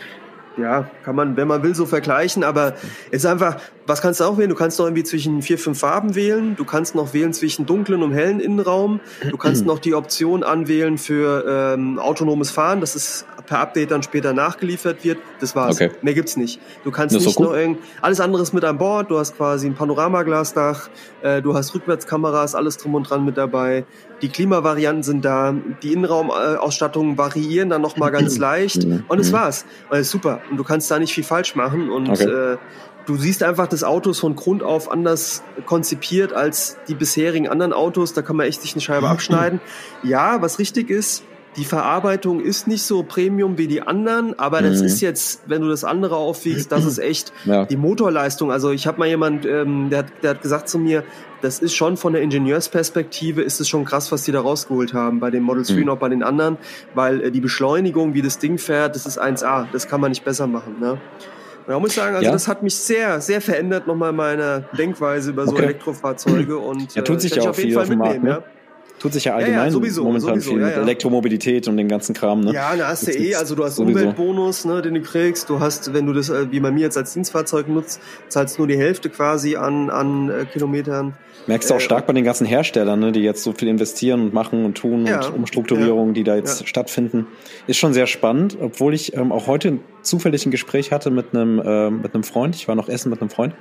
ja, kann man, wenn man will, so vergleichen, aber es ist einfach, was kannst du auch wählen? Du kannst noch irgendwie zwischen vier, fünf Farben wählen, du kannst noch wählen zwischen dunklen und hellen Innenraum, du kannst noch die Option anwählen für ähm, autonomes Fahren, das ist per Update dann später nachgeliefert wird. Das war's. Okay. Mehr gibt's nicht. Du kannst nicht so noch irgend, alles andere ist mit an Bord, du hast quasi ein Panoramaglasdach, äh, du hast Rückwärtskameras, alles drum und dran mit dabei. Die Klimavarianten sind da, die Innenraumausstattungen variieren dann nochmal ganz leicht und es war's. Und das ist super. Und du kannst da nicht viel falsch machen und okay. äh, du siehst einfach das Auto ist von Grund auf anders konzipiert als die bisherigen anderen Autos. Da kann man echt sich eine Scheibe abschneiden. Ja, was richtig ist, die Verarbeitung ist nicht so Premium wie die anderen, aber das mhm. ist jetzt, wenn du das andere aufwiegst, das ist echt ja. die Motorleistung. Also ich habe mal jemand, ähm, der, hat, der hat gesagt zu mir, das ist schon von der Ingenieursperspektive, ist es schon krass, was die da rausgeholt haben bei den Model 3 mhm. und auch bei den anderen, weil äh, die Beschleunigung, wie das Ding fährt, das ist 1A, das kann man nicht besser machen. Ne? Ja, muss ich sagen, also ja. das hat mich sehr, sehr verändert nochmal meine Denkweise über so okay. Elektrofahrzeuge und ja, tut sich äh, ja auch viel auf dem Markt, ne? ja tut sich ja allgemein ja, ja, sowieso, momentan sowieso, viel ja, mit Elektromobilität und den ganzen Kram. Ne? Ja, da hast du eh, also du hast sowieso. Umweltbonus, ne, den du kriegst. Du hast, wenn du das äh, wie bei mir jetzt als Dienstfahrzeug nutzt, zahlst nur die Hälfte quasi an, an äh, Kilometern. Merkst du auch äh, stark bei den ganzen Herstellern, ne, die jetzt so viel investieren und machen und tun und Umstrukturierungen, die da jetzt stattfinden. Ist schon sehr spannend, obwohl ich ähm, auch heute zufällig ein Gespräch hatte mit einem, äh, mit einem Freund. Ich war noch essen mit einem Freund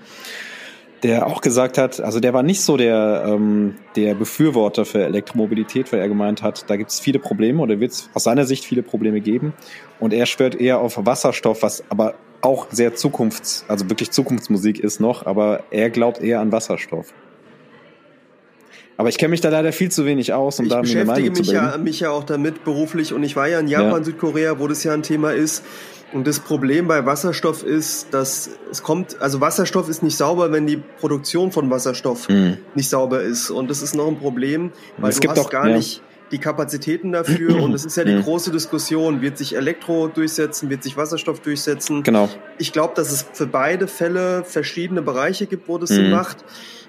der auch gesagt hat, also der war nicht so der, ähm, der Befürworter für Elektromobilität, weil er gemeint hat, da gibt es viele Probleme oder wird es aus seiner Sicht viele Probleme geben. Und er schwört eher auf Wasserstoff, was aber auch sehr Zukunfts-, also wirklich Zukunftsmusik ist noch, aber er glaubt eher an Wasserstoff. Aber ich kenne mich da leider viel zu wenig aus, um ich da mir eine Meinung zu bilden. Ich beschäftige mich ja auch damit beruflich und ich war ja in Japan, ja. Südkorea, wo das ja ein Thema ist. Und das Problem bei Wasserstoff ist, dass es kommt, also Wasserstoff ist nicht sauber, wenn die Produktion von Wasserstoff mhm. nicht sauber ist. Und das ist noch ein Problem, weil es du hast auch, gar ja. nicht die Kapazitäten dafür. Und es ist ja die mhm. große Diskussion, wird sich Elektro durchsetzen, wird sich Wasserstoff durchsetzen. Genau. Ich glaube, dass es für beide Fälle verschiedene Bereiche gibt, wo das mhm. Sinn macht.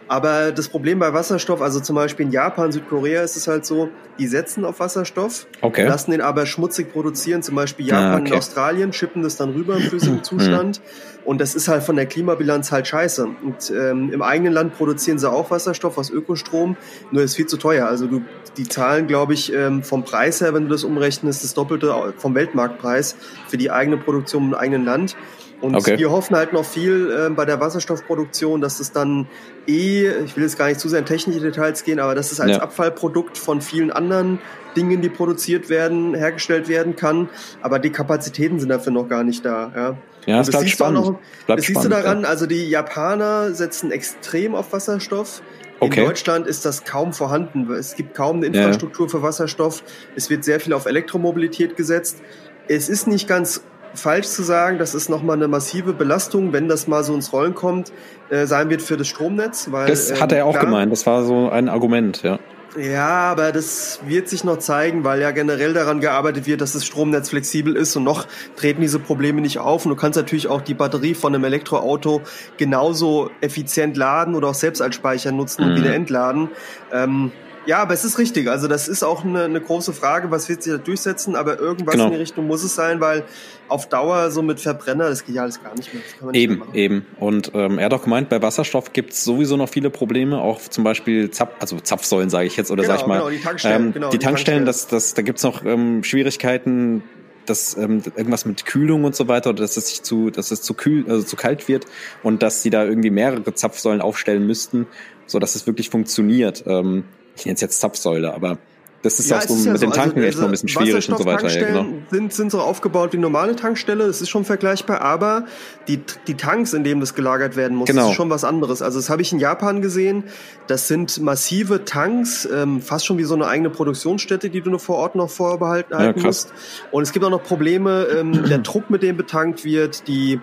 Aber das Problem bei Wasserstoff, also zum Beispiel in Japan, Südkorea ist es halt so, die setzen auf Wasserstoff, okay. lassen den aber schmutzig produzieren, zum Beispiel Japan ah, okay. und Australien, schippen das dann rüber im flüssigen Zustand. Und das ist halt von der Klimabilanz halt scheiße. Und ähm, im eigenen Land produzieren sie auch Wasserstoff aus Ökostrom, nur ist viel zu teuer. Also du, die zahlen, glaube ich, ähm, vom Preis her, wenn du das umrechnest, das Doppelte vom Weltmarktpreis für die eigene Produktion im eigenen Land. Und okay. wir hoffen halt noch viel äh, bei der Wasserstoffproduktion, dass es dann eh, ich will jetzt gar nicht zu sehr in technische Details gehen, aber dass es als ja. Abfallprodukt von vielen anderen Dingen, die produziert werden, hergestellt werden kann. Aber die Kapazitäten sind dafür noch gar nicht da. Ja, ja das, das bleibt spannend. Noch, bleibt das siehst du daran, ja. also die Japaner setzen extrem auf Wasserstoff. Okay. In Deutschland ist das kaum vorhanden. Es gibt kaum eine Infrastruktur ja. für Wasserstoff. Es wird sehr viel auf Elektromobilität gesetzt. Es ist nicht ganz falsch zu sagen, das ist nochmal eine massive Belastung, wenn das mal so ins Rollen kommt, äh, sein wird für das Stromnetz. Weil, das hat er auch klar, gemeint, das war so ein Argument, ja. Ja, aber das wird sich noch zeigen, weil ja generell daran gearbeitet wird, dass das Stromnetz flexibel ist und noch treten diese Probleme nicht auf. Und du kannst natürlich auch die Batterie von einem Elektroauto genauso effizient laden oder auch selbst als Speicher nutzen und mhm. wieder entladen. Ähm, ja, aber es ist richtig. Also das ist auch eine, eine große Frage, was wird sich da durchsetzen, aber irgendwas genau. in die Richtung muss es sein, weil auf Dauer so mit Verbrenner, das geht ja alles gar nicht mehr. eben, mehr eben. Und ähm, er hat auch gemeint, bei Wasserstoff gibt es sowieso noch viele Probleme, auch zum Beispiel Zapf, also Zapfsäulen, sage ich jetzt, oder genau, sag ich mal. Genau, die Tankstellen, ähm, genau, die, die Tankstellen, Tankstellen. Das, das, da gibt's noch ähm, Schwierigkeiten, dass ähm, irgendwas mit Kühlung und so weiter oder dass es sich zu, dass es zu kühl, also zu kalt wird und dass sie da irgendwie mehrere Zapfsäulen aufstellen müssten, so dass es wirklich funktioniert. Ähm, ich nenne es jetzt Zapfsäule, aber das ist ja, auch so ja mit so. dem Tanken also, echt noch ein bisschen schwierig und so weiter. Ja, genau. sind, sind so aufgebaut wie normale Tankstelle, das ist schon vergleichbar, aber die, die Tanks, in denen das gelagert werden muss, genau. ist schon was anderes. Also das habe ich in Japan gesehen, das sind massive Tanks, ähm, fast schon wie so eine eigene Produktionsstätte, die du nur vor Ort noch vorbehalten ja, musst. Und es gibt auch noch Probleme, ähm, der Druck, mit dem betankt wird, die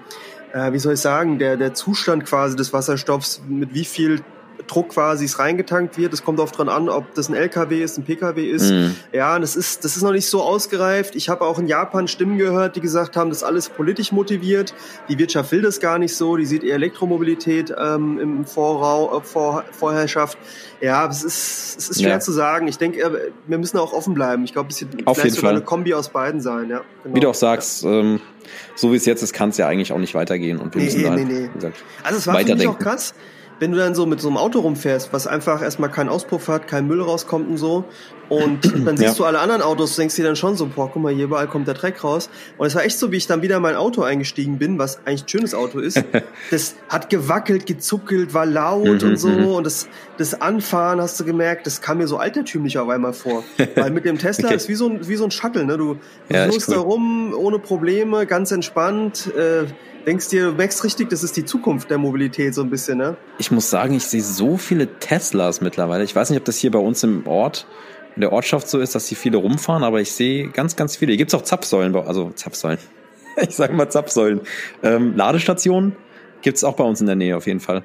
äh, wie soll ich sagen, der, der Zustand quasi des Wasserstoffs, mit wie viel Druck quasi es reingetankt wird. Es kommt oft dran an, ob das ein LKW ist, ein PKW ist. Mhm. Ja, das ist, das ist noch nicht so ausgereift. Ich habe auch in Japan Stimmen gehört, die gesagt haben, das ist alles politisch motiviert. Die Wirtschaft will das gar nicht so. Die sieht eher Elektromobilität ähm, im Vorrau, äh, Vor, Vorherrschaft. Ja, es ist, es ist schwer ja. zu sagen. Ich denke, äh, wir müssen auch offen bleiben. Ich glaube, es wird Auf vielleicht sogar Fall. eine Kombi aus beiden sein. Ja, genau. Wie du auch sagst, ähm, so wie es jetzt ist, kann es ja eigentlich auch nicht weitergehen. Und wir nee, müssen nee, nee, nee. Gesagt, also es war für mich auch krass wenn du dann so mit so einem Auto rumfährst, was einfach erstmal keinen Auspuff hat, kein Müll rauskommt und so, und dann siehst ja. du alle anderen Autos, denkst dir dann schon so, boah, guck mal, hier überall kommt der Dreck raus. Und es war echt so, wie ich dann wieder in mein Auto eingestiegen bin, was eigentlich ein schönes Auto ist. das hat gewackelt, gezuckelt, war laut mhm, und so. Mhm. Und das, das Anfahren, hast du gemerkt, das kam mir so altertümlich auf einmal vor. Weil mit dem Tesla okay. ist wie so ein, wie so ein Shuttle, ne? Du, du ja, cool. da rum, ohne Probleme, ganz entspannt, äh, denkst dir, du merkst richtig, das ist die Zukunft der Mobilität so ein bisschen, ne? Ich muss sagen, ich sehe so viele Teslas mittlerweile. Ich weiß nicht, ob das hier bei uns im Ort, in der Ortschaft so ist, dass die viele rumfahren, aber ich sehe ganz, ganz viele. Hier gibt's auch Zapfsäulen, also Zapfsäulen. Ich sage mal Zapfsäulen. Ähm, Ladestationen gibt's auch bei uns in der Nähe auf jeden Fall.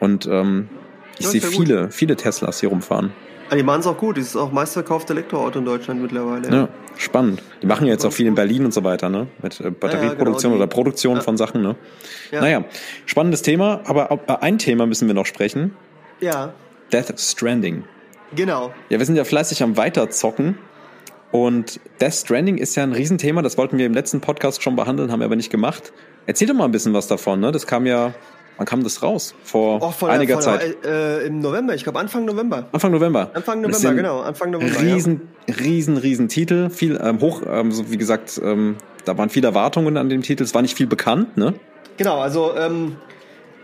Und ähm, ich ja, sehe viele, gut. viele Teslas hier rumfahren. Ja, die machen es auch gut. Das ist auch meistverkaufte Elektroauto in Deutschland mittlerweile. Ja, spannend. Die machen ja jetzt auch viel in Berlin und so weiter, ne? Mit äh, Batterieproduktion ja, genau, oder Produktion von Sachen, ne? Ja. Naja, spannendes Thema, aber über ein Thema müssen wir noch sprechen. Ja. Death Stranding. Genau. Ja, wir sind ja fleißig am Weiterzocken. Und Death Stranding ist ja ein Riesenthema. Das wollten wir im letzten Podcast schon behandeln, haben wir aber nicht gemacht. Erzähl doch mal ein bisschen was davon, ne? Das kam ja Wann kam das raus? Vor oh, von, einiger von, Zeit. Äh, Im November, ich glaube Anfang November. Anfang November. Anfang November, genau. Anfang November. Riesen, ja. riesen, riesen Titel. Viel ähm, hoch, ähm, so wie gesagt, ähm, da waren viele Erwartungen an dem Titel. Es war nicht viel bekannt, ne? Genau, also ähm,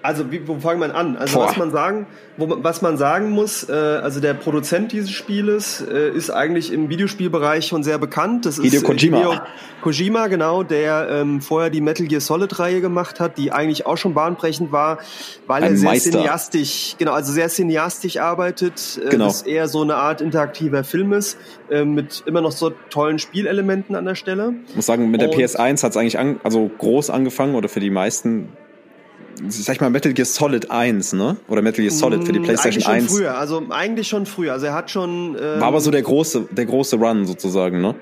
also wie, wo fangen wir an? Also Boah. was man sagen, wo, was man sagen muss, äh, also der Produzent dieses Spieles äh, ist eigentlich im Videospielbereich schon sehr bekannt. Das Hideo ist Kojima. Hideo Kojima, genau, der ähm, vorher die Metal Gear Solid Reihe gemacht hat, die eigentlich auch schon bahnbrechend war, weil Ein er sehr Meister. cineastisch, genau, also sehr cineastisch arbeitet, äh, genau. das eher so eine Art interaktiver Film ist, äh, mit immer noch so tollen Spielelementen an der Stelle. Ich muss sagen, mit der Und PS1 hat es eigentlich an, also groß angefangen oder für die meisten sag ich mal, Metal Gear Solid 1, ne? Oder Metal Gear Solid für die mm, PlayStation eigentlich 1. Schon früher, also eigentlich schon früher. Also er hat schon. Ähm, War aber so der große, der große Run sozusagen, ne?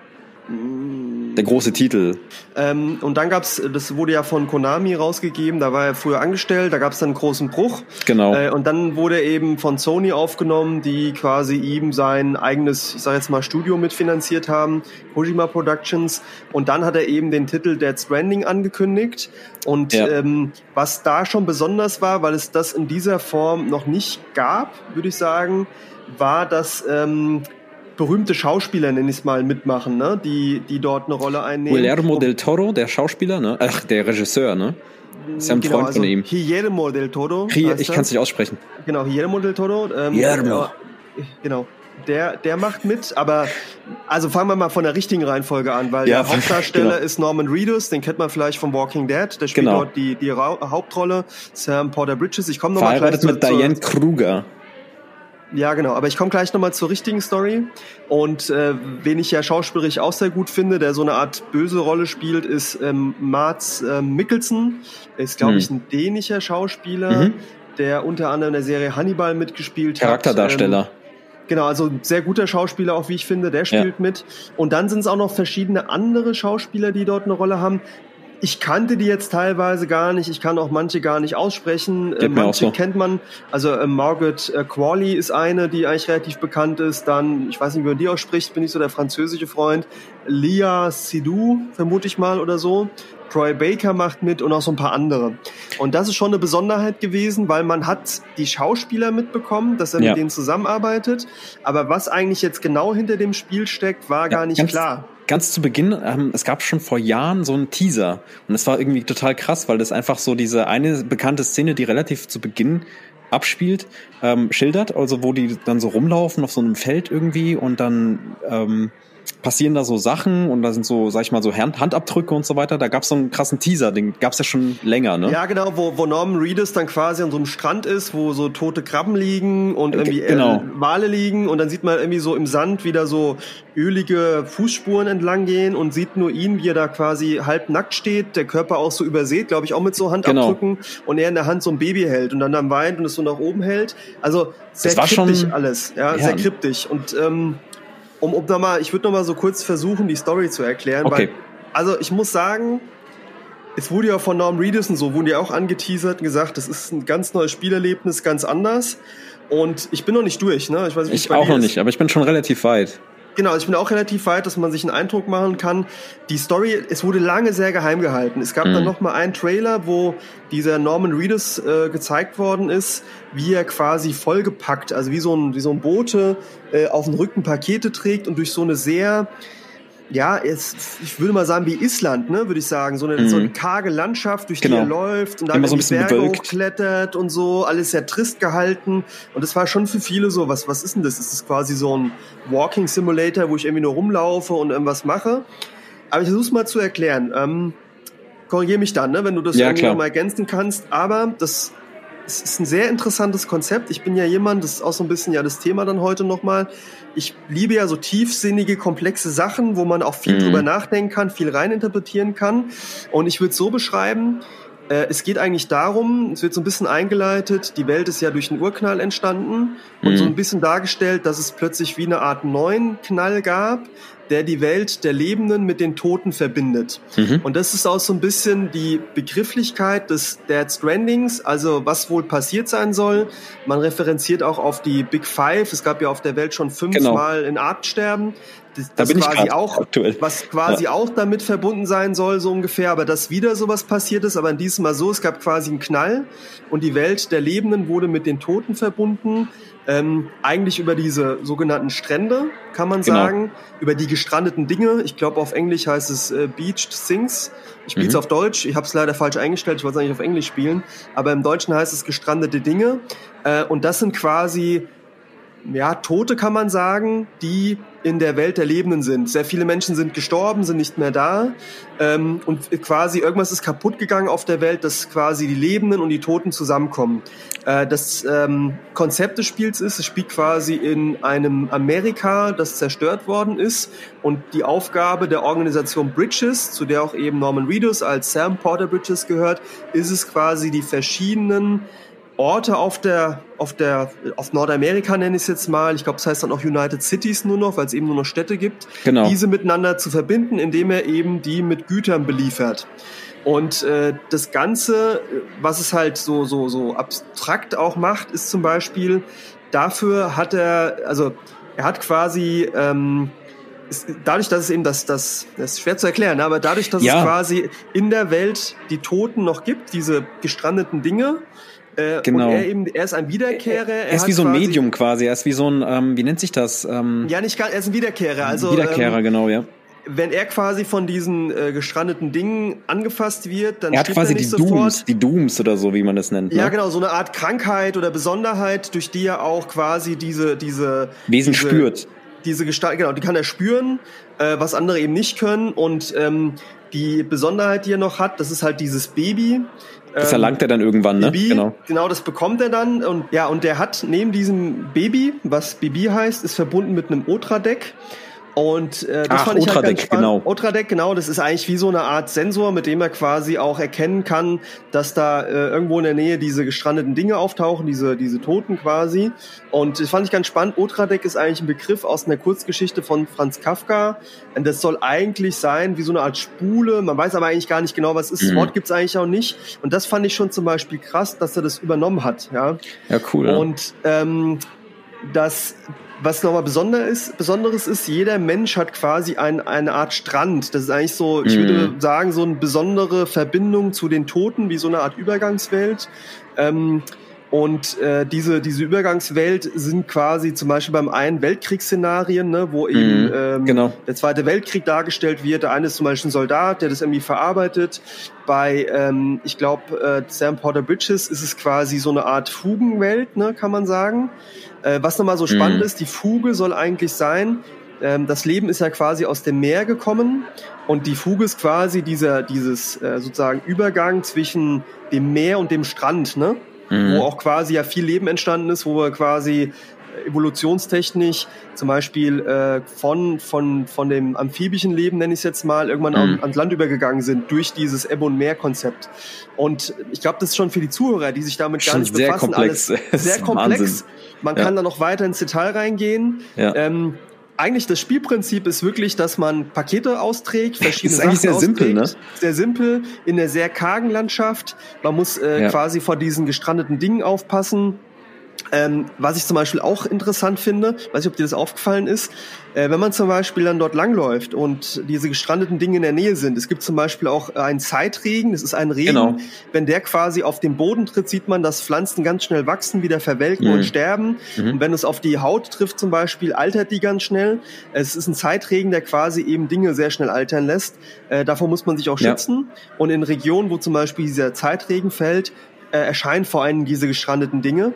Der große Titel. Ähm, und dann gab's, das wurde ja von Konami rausgegeben, da war er früher angestellt, da gab's dann einen großen Bruch. Genau. Äh, und dann wurde er eben von Sony aufgenommen, die quasi ihm sein eigenes, ich sag jetzt mal, Studio mitfinanziert haben, Kojima Productions. Und dann hat er eben den Titel Dead Stranding angekündigt. Und ja. ähm, was da schon besonders war, weil es das in dieser Form noch nicht gab, würde ich sagen, war, dass ähm, berühmte Schauspieler, nenne ich es mal, mitmachen, ne? die, die dort eine Rolle einnehmen. Guillermo del Toro, der Schauspieler, ne? Ach, der Regisseur, ne? Ist ja ein genau, Freund also von ihm. Guillermo del Toro. Hier, heißt ich kann es nicht aussprechen. Genau, Guillermo del Toro. Ähm, Guillermo. äh, Genau. Der, der macht mit, aber also fangen wir mal von der richtigen Reihenfolge an, weil Ja, der Hauptdarsteller genau. ist Norman Reedus, den kennt man vielleicht von Walking Dead, der spielt Genau. dort die, die Hauptrolle, Sam Porter Bridges. Ich komme nochmal gleich mit Diane Kruger. Ja, genau. Aber ich komme gleich nochmal zur richtigen Story. Und äh, wen ich ja schauspielerisch auch sehr gut finde, der so eine Art böse Rolle spielt, ist ähm, Mats ähm, Mikkelsen. Er ist, glaube Hm. ich, ein dänischer Schauspieler, Mhm. der unter anderem in der Serie Hannibal mitgespielt Charakterdarsteller. hat. Ähm, Genau, also ein sehr guter Schauspieler auch, wie ich finde, der spielt mit. Und dann sind es auch noch verschiedene andere Schauspieler, die dort eine Rolle haben. Ich kannte die jetzt teilweise gar nicht, ich kann auch manche gar nicht aussprechen. Äh, manche so. kennt man. Also äh, Margaret äh, Qualley ist eine, die eigentlich relativ bekannt ist. Dann, ich weiß nicht, wie man die ausspricht, bin ich so der französische Freund. Lia Sidou, vermute ich mal, oder so. Troy Baker macht mit und auch so ein paar andere. Und das ist schon eine Besonderheit gewesen, weil man hat die Schauspieler mitbekommen, dass er Ja. mit denen zusammenarbeitet. Aber was eigentlich jetzt genau hinter dem Spiel steckt, war gar nicht klar. Ganz zu Beginn, ähm, es gab schon vor Jahren so einen Teaser. Und es war irgendwie total krass, weil das einfach so diese eine bekannte Szene, die relativ zu Beginn abspielt, ähm, schildert, also wo die dann so rumlaufen auf so einem Feld irgendwie und dann ähm, passieren da so Sachen und da sind so, sag ich mal, so Hand Handabdrücke und so weiter. Da gab es so einen krassen Teaser, den gab es ja schon länger, ne? Ja, genau, wo, wo Norman Reedus dann quasi an so einem Strand ist, wo so tote Krabben liegen und irgendwie genau. äh, Wale liegen und dann sieht man irgendwie so im Sand wieder so ölige Fußspuren entlang gehen und sieht nur ihn, wie er da quasi halb nackt steht, der Körper auch so übersät, glaube ich, auch mit so Handabdrücken und er in der Hand so ein Baby hält und dann dann weint und es so nach oben hält. Also sehr Das war kryptisch schon- alles, ja, Ja. sehr kryptisch und ähm, um, um noch mal, ich würde noch mal so kurz versuchen, die Story zu erklären, Okay. weil also ich muss sagen, es wurde ja von Norm Reedus und so, wurden ja auch angeteasert und gesagt, das ist ein ganz neues Spielerlebnis, ganz anders. Und ich bin noch nicht durch, ne? Ich weiß nicht, Ich auch noch ist. nicht, aber ich bin schon relativ weit. Genau, ich bin auch relativ weit, dass man sich einen Eindruck machen kann. Die Story, es wurde lange sehr geheim gehalten. Es gab Mhm. dann noch mal einen Trailer, wo dieser Norman Reedus äh, gezeigt worden ist, wie er quasi vollgepackt, also wie so ein, wie so ein Bote äh, auf dem Rücken Pakete trägt und durch so eine sehr ja, es, ich würde mal sagen, wie Island, ne, würde ich sagen. So eine, Mhm. so eine karge Landschaft, durch die Genau. er läuft und dann Immer so ein bisschen Berge bewölkt. hochklettert und so, alles sehr trist gehalten. Und das war schon für viele so, was, was ist denn das? Ist das quasi so ein Walking Simulator, wo ich irgendwie nur rumlaufe und irgendwas mache? Aber ich versuche mal zu erklären. Ähm, Korrigiere mich dann, ne, wenn du das Ja, irgendwie klar. noch mal ergänzen kannst. Aber das, es ist ein sehr interessantes Konzept. Ich bin ja jemand, das ist auch so ein bisschen ja das Thema dann heute nochmal. Ich liebe ja so tiefsinnige, komplexe Sachen, wo man auch viel Mhm. drüber nachdenken kann, viel reininterpretieren kann. Und ich würde es so beschreiben, äh, es geht eigentlich darum, es wird so ein bisschen eingeleitet, die Welt ist ja durch einen Urknall entstanden und Mhm. so ein bisschen dargestellt, dass es plötzlich wie eine Art neuen Knall gab, der die Welt der Lebenden mit den Toten verbindet. Mhm. Und das ist auch so ein bisschen die Begrifflichkeit des Dead Strandings, also was wohl passiert sein soll. Man referenziert auch auf die Big Five. Es gab ja auf der Welt schon fünfmal in Artensterben. Das, Da das bin ich quasi grad auch, aktuell. was quasi auch damit verbunden sein soll, so ungefähr, aber dass wieder sowas passiert ist, aber in diesem Mal so, es gab quasi einen Knall und die Welt der Lebenden wurde mit den Toten verbunden. Ähm, eigentlich über diese sogenannten Strände, kann man Genau. sagen, über die gestrandeten Dinge. Ich glaube, auf Englisch heißt es äh, Beached Things. Ich spiele es Mhm. auf Deutsch. Ich habe es leider falsch eingestellt. Ich wollte es eigentlich auf Englisch spielen. Aber im Deutschen heißt es gestrandete Dinge. Äh, und das sind quasi ja, Tote kann man sagen, die in der Welt der Lebenden sind. Sehr viele Menschen sind gestorben, sind nicht mehr da. Ähm, und quasi irgendwas ist kaputt gegangen auf der Welt, dass quasi die Lebenden und die Toten zusammenkommen. Äh, das ähm, Konzept des Spiels ist, es spielt quasi in einem Amerika, das zerstört worden ist. Und die Aufgabe der Organisation Bridges, zu der auch eben Norman Reedus als Sam Porter Bridges gehört, ist es quasi die verschiedenen Orte auf der, auf der, auf Nordamerika nenne ich es jetzt mal. Ich glaube, es heißt dann auch United Cities nur noch, weil es eben nur noch Städte gibt. Genau. Diese miteinander zu verbinden, indem er eben die mit Gütern beliefert. Und äh, das Ganze, was es halt so, so, so abstrakt auch macht, ist zum Beispiel, dafür hat er, also er hat quasi, ähm, es, dadurch, dass es eben das, das, das ist schwer zu erklären, aber dadurch, dass Ja. es quasi in der Welt die Toten noch gibt, diese gestrandeten Dinge, Äh, Genau. Er, eben, er ist ein Wiederkehrer. Er ist hat wie so ein Medium quasi. Er ist wie so ein, ähm, wie nennt sich das? Ähm, Ja, nicht ganz, er ist ein Wiederkehrer. Also, Wiederkehrer, ähm, genau, ja. wenn er quasi von diesen äh, gestrandeten Dingen angefasst wird, dann Er hat quasi er die sofort. Dooms, die Dooms oder so, wie man das nennt. Ja, ne? genau, so eine Art Krankheit oder Besonderheit, durch die er auch quasi diese, diese Wesen diese, spürt. Diese Gestalt, genau, die kann er spüren, äh, was andere eben nicht können. Und ähm, die Besonderheit, die er noch hat, das ist halt dieses Baby. Das Ähm, erlangt er dann irgendwann, ne? Bibi, Genau. genau, das bekommt er dann. Und ja, und der hat neben diesem Baby, was Bibi heißt, ist verbunden mit einem Otra-Deck. Und äh, das Ach, fand ich halt Otra-Deck, ganz spannend. genau. Otra-Deck, genau, das ist eigentlich wie so eine Art Sensor, mit dem er quasi auch erkennen kann, dass da äh, irgendwo in der Nähe diese gestrandeten Dinge auftauchen, diese, diese Toten quasi. Und das fand ich ganz spannend. Otra-Deck ist eigentlich ein Begriff aus einer Kurzgeschichte von Franz Kafka. Und das soll eigentlich sein wie so eine Art Spule. Man weiß aber eigentlich gar nicht genau, was ist. Das Mhm. Wort gibt's eigentlich auch nicht. Und das fand ich schon zum Beispiel krass, dass er das übernommen hat. Ja. Ja, cool. Ja. Und ähm, das, was nochmal besonder ist, Besonderes ist, jeder Mensch hat quasi ein, eine Art Strand. Das ist eigentlich so, ich Mhm. würde sagen, so eine besondere Verbindung zu den Toten, wie so eine Art Übergangswelt. Ähm, und äh, diese, diese Übergangswelt sind quasi zum Beispiel beim einen Weltkriegsszenarien, ne, wo eben Mhm, ähm, genau. der Zweite Weltkrieg dargestellt wird. Der eine ist zum Beispiel ein Soldat, der das irgendwie verarbeitet. Bei, ähm, ich glaube, äh, Sam Porter Bridges ist es quasi so eine Art Fugenwelt, ne, kann man sagen. Äh, was nochmal so spannend Mhm. ist, die Fuge soll eigentlich sein, ähm, das Leben ist ja quasi aus dem Meer gekommen und die Fuge ist quasi dieser, dieses äh, sozusagen Übergang zwischen dem Meer und dem Strand, ne? Mhm. wo auch quasi ja viel Leben entstanden ist, wo wir quasi evolutionstechnisch zum Beispiel äh, von, von, von dem amphibischen Leben, nenne ich es jetzt mal, irgendwann Mhm. an, ans Land übergegangen sind durch dieses Ebb- und Meer-Konzept. Und ich glaube, das ist schon für die Zuhörer, die sich damit gar Schon nicht sehr befassen, komplex. alles sehr komplex. Wahnsinn. Man Ja. kann da noch weiter ins Detail reingehen. Ja. Ähm, eigentlich das Spielprinzip ist wirklich, dass man Pakete austrägt, verschiedene Ist eigentlich Sachen sehr simpel, austrägt. ne? Sehr simpel, in einer sehr kargen Landschaft. Man muss äh, Ja. quasi vor diesen gestrandeten Dingen aufpassen. Ähm, was ich zum Beispiel auch interessant finde, weiß nicht, ob dir das aufgefallen ist, äh, wenn man zum Beispiel dann dort langläuft und diese gestrandeten Dinge in der Nähe sind. Es gibt zum Beispiel auch einen Zeitregen, das ist ein Regen. Genau. Wenn der quasi auf den Boden tritt, sieht man, dass Pflanzen ganz schnell wachsen, wieder verwelken Mhm. und sterben. Mhm. Und wenn es auf die Haut trifft zum Beispiel, altert die ganz schnell. Es ist ein Zeitregen, der quasi eben Dinge sehr schnell altern lässt. Äh, davor muss man sich auch Ja. schützen. Und in Regionen, wo zum Beispiel dieser Zeitregen fällt, äh, erscheinen vor allem diese gestrandeten Dinge.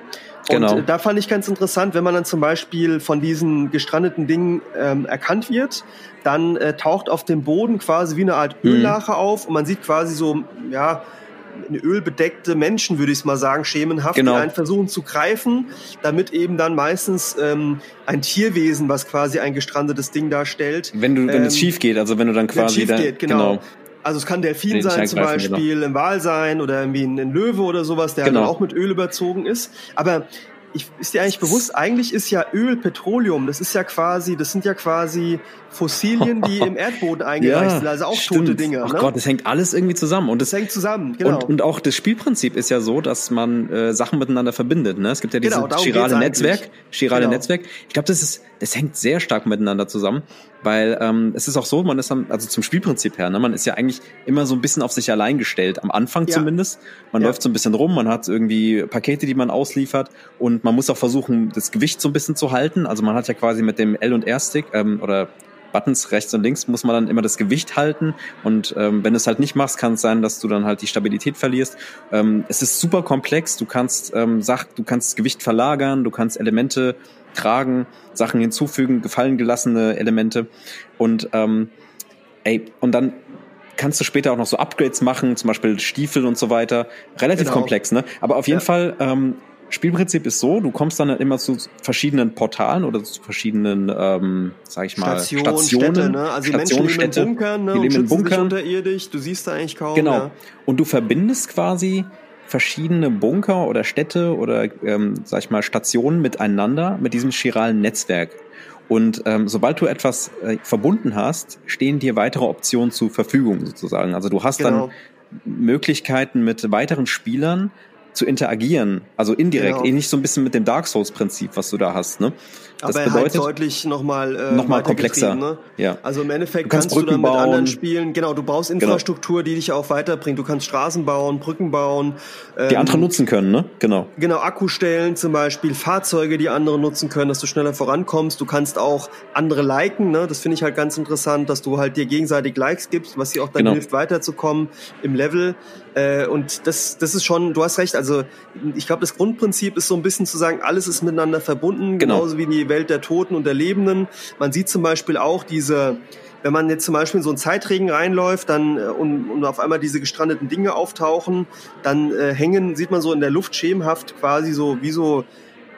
Genau. Und äh, da fand ich ganz interessant, wenn man dann zum Beispiel von diesen gestrandeten Dingen ähm, erkannt wird, dann äh, taucht auf dem Boden quasi wie eine Art Mhm. Öllache auf und man sieht quasi so, ja, eine ölbedeckte Menschen, würde ich es mal sagen, schemenhaft, Genau. die einen versuchen zu greifen, damit eben dann meistens ähm, ein Tierwesen, was quasi ein gestrandetes Ding darstellt, Wenn du, wenn es ähm, schief geht, also wenn du dann wenn quasi schief da, geht, genau. Also es kann Delfin sein zum genau. Beispiel, ein Wal sein oder irgendwie ein, ein Löwe oder sowas, der Genau. dann auch mit Öl überzogen ist. Aber ich, ist dir eigentlich bewusst, eigentlich ist ja Öl Petroleum, das ist ja quasi, das sind ja quasi Fossilien, die im Erdboden eingereicht sind, also auch tote stimmt. Dinge. Ach ne? Gott, das hängt alles irgendwie zusammen und das das hängt zusammen, genau. Und, und auch das Spielprinzip ist ja so, dass man äh, Sachen miteinander verbindet. Ne? Es gibt ja dieses Genau, chirale Netzwerk. Chirale Genau. Netzwerk. Ich glaube, das ist, das hängt sehr stark miteinander zusammen, weil ähm, es ist auch so, man ist dann, also zum Spielprinzip her, ne, man ist ja eigentlich immer so ein bisschen auf sich allein gestellt, am Anfang Ja. zumindest. Man Ja. läuft so ein bisschen rum, man hat irgendwie Pakete, die man ausliefert und man muss auch versuchen, das Gewicht so ein bisschen zu halten. Also man hat ja quasi mit dem L und R-Stick ähm, oder Buttons rechts und links muss man dann immer das Gewicht halten und ähm, wenn du es halt nicht machst, kann es sein, dass du dann halt die Stabilität verlierst. Ähm, es ist super komplex. Du kannst ähm, Sach du kannst Gewicht verlagern, du kannst Elemente tragen, Sachen hinzufügen, gefallen gelassene Elemente und ähm, ey und dann kannst du später auch noch so Upgrades machen, zum Beispiel Stiefel und so weiter. Relativ Genau. komplex, ne? Aber auf jeden Ja. Fall ähm, Spielprinzip ist so, du kommst dann immer zu verschiedenen Portalen oder zu verschiedenen, ähm, sag ich mal, Station, Stationen, Städte, ne? Also die Menschen leben in Bunkern, ne? die leben in Bunkern. unterirdisch. Du siehst da eigentlich kaum. Genau. Ja. Und du verbindest quasi verschiedene Bunker oder Städte oder, ähm, sag ich mal, Stationen miteinander mit diesem chiralen Netzwerk. Und ähm, sobald du etwas äh, verbunden hast, stehen dir weitere Optionen zur Verfügung sozusagen. Also du hast Genau. dann Möglichkeiten mit weiteren Spielern zu interagieren, also indirekt, Genau. ähnlich so ein bisschen mit dem Dark Souls Prinzip, was du da hast, ne? Das aber halt deutlich nochmal äh, Noch mal komplexer. Ne? Ja. Also im Endeffekt Du kannst kannst, du dann Brücken mit anderen bauen. spielen. Genau, du baust Infrastruktur, die dich auch weiterbringt. Du kannst Straßen bauen, Brücken bauen. die ähm, andere nutzen können, ne? Genau. Genau, Akkustellen zum Beispiel, Fahrzeuge, die andere nutzen können, dass du schneller vorankommst. Du kannst auch andere liken, ne? das finde ich halt ganz interessant, dass du halt dir gegenseitig Likes gibst, was dir auch dann Genau. hilft, weiterzukommen im Level. Äh, und das, das ist schon, du hast recht, also ich glaube, das Grundprinzip ist so ein bisschen zu sagen, alles ist miteinander verbunden, Genau. genauso wie die Welt der Toten und der Lebenden. Man sieht zum Beispiel auch diese wenn man jetzt zum Beispiel in so einen Zeitregen reinläuft, dann äh, und, und auf einmal diese gestrandeten Dinge auftauchen, dann äh, hängen, sieht man so in der Luft schemenhaft quasi so wie so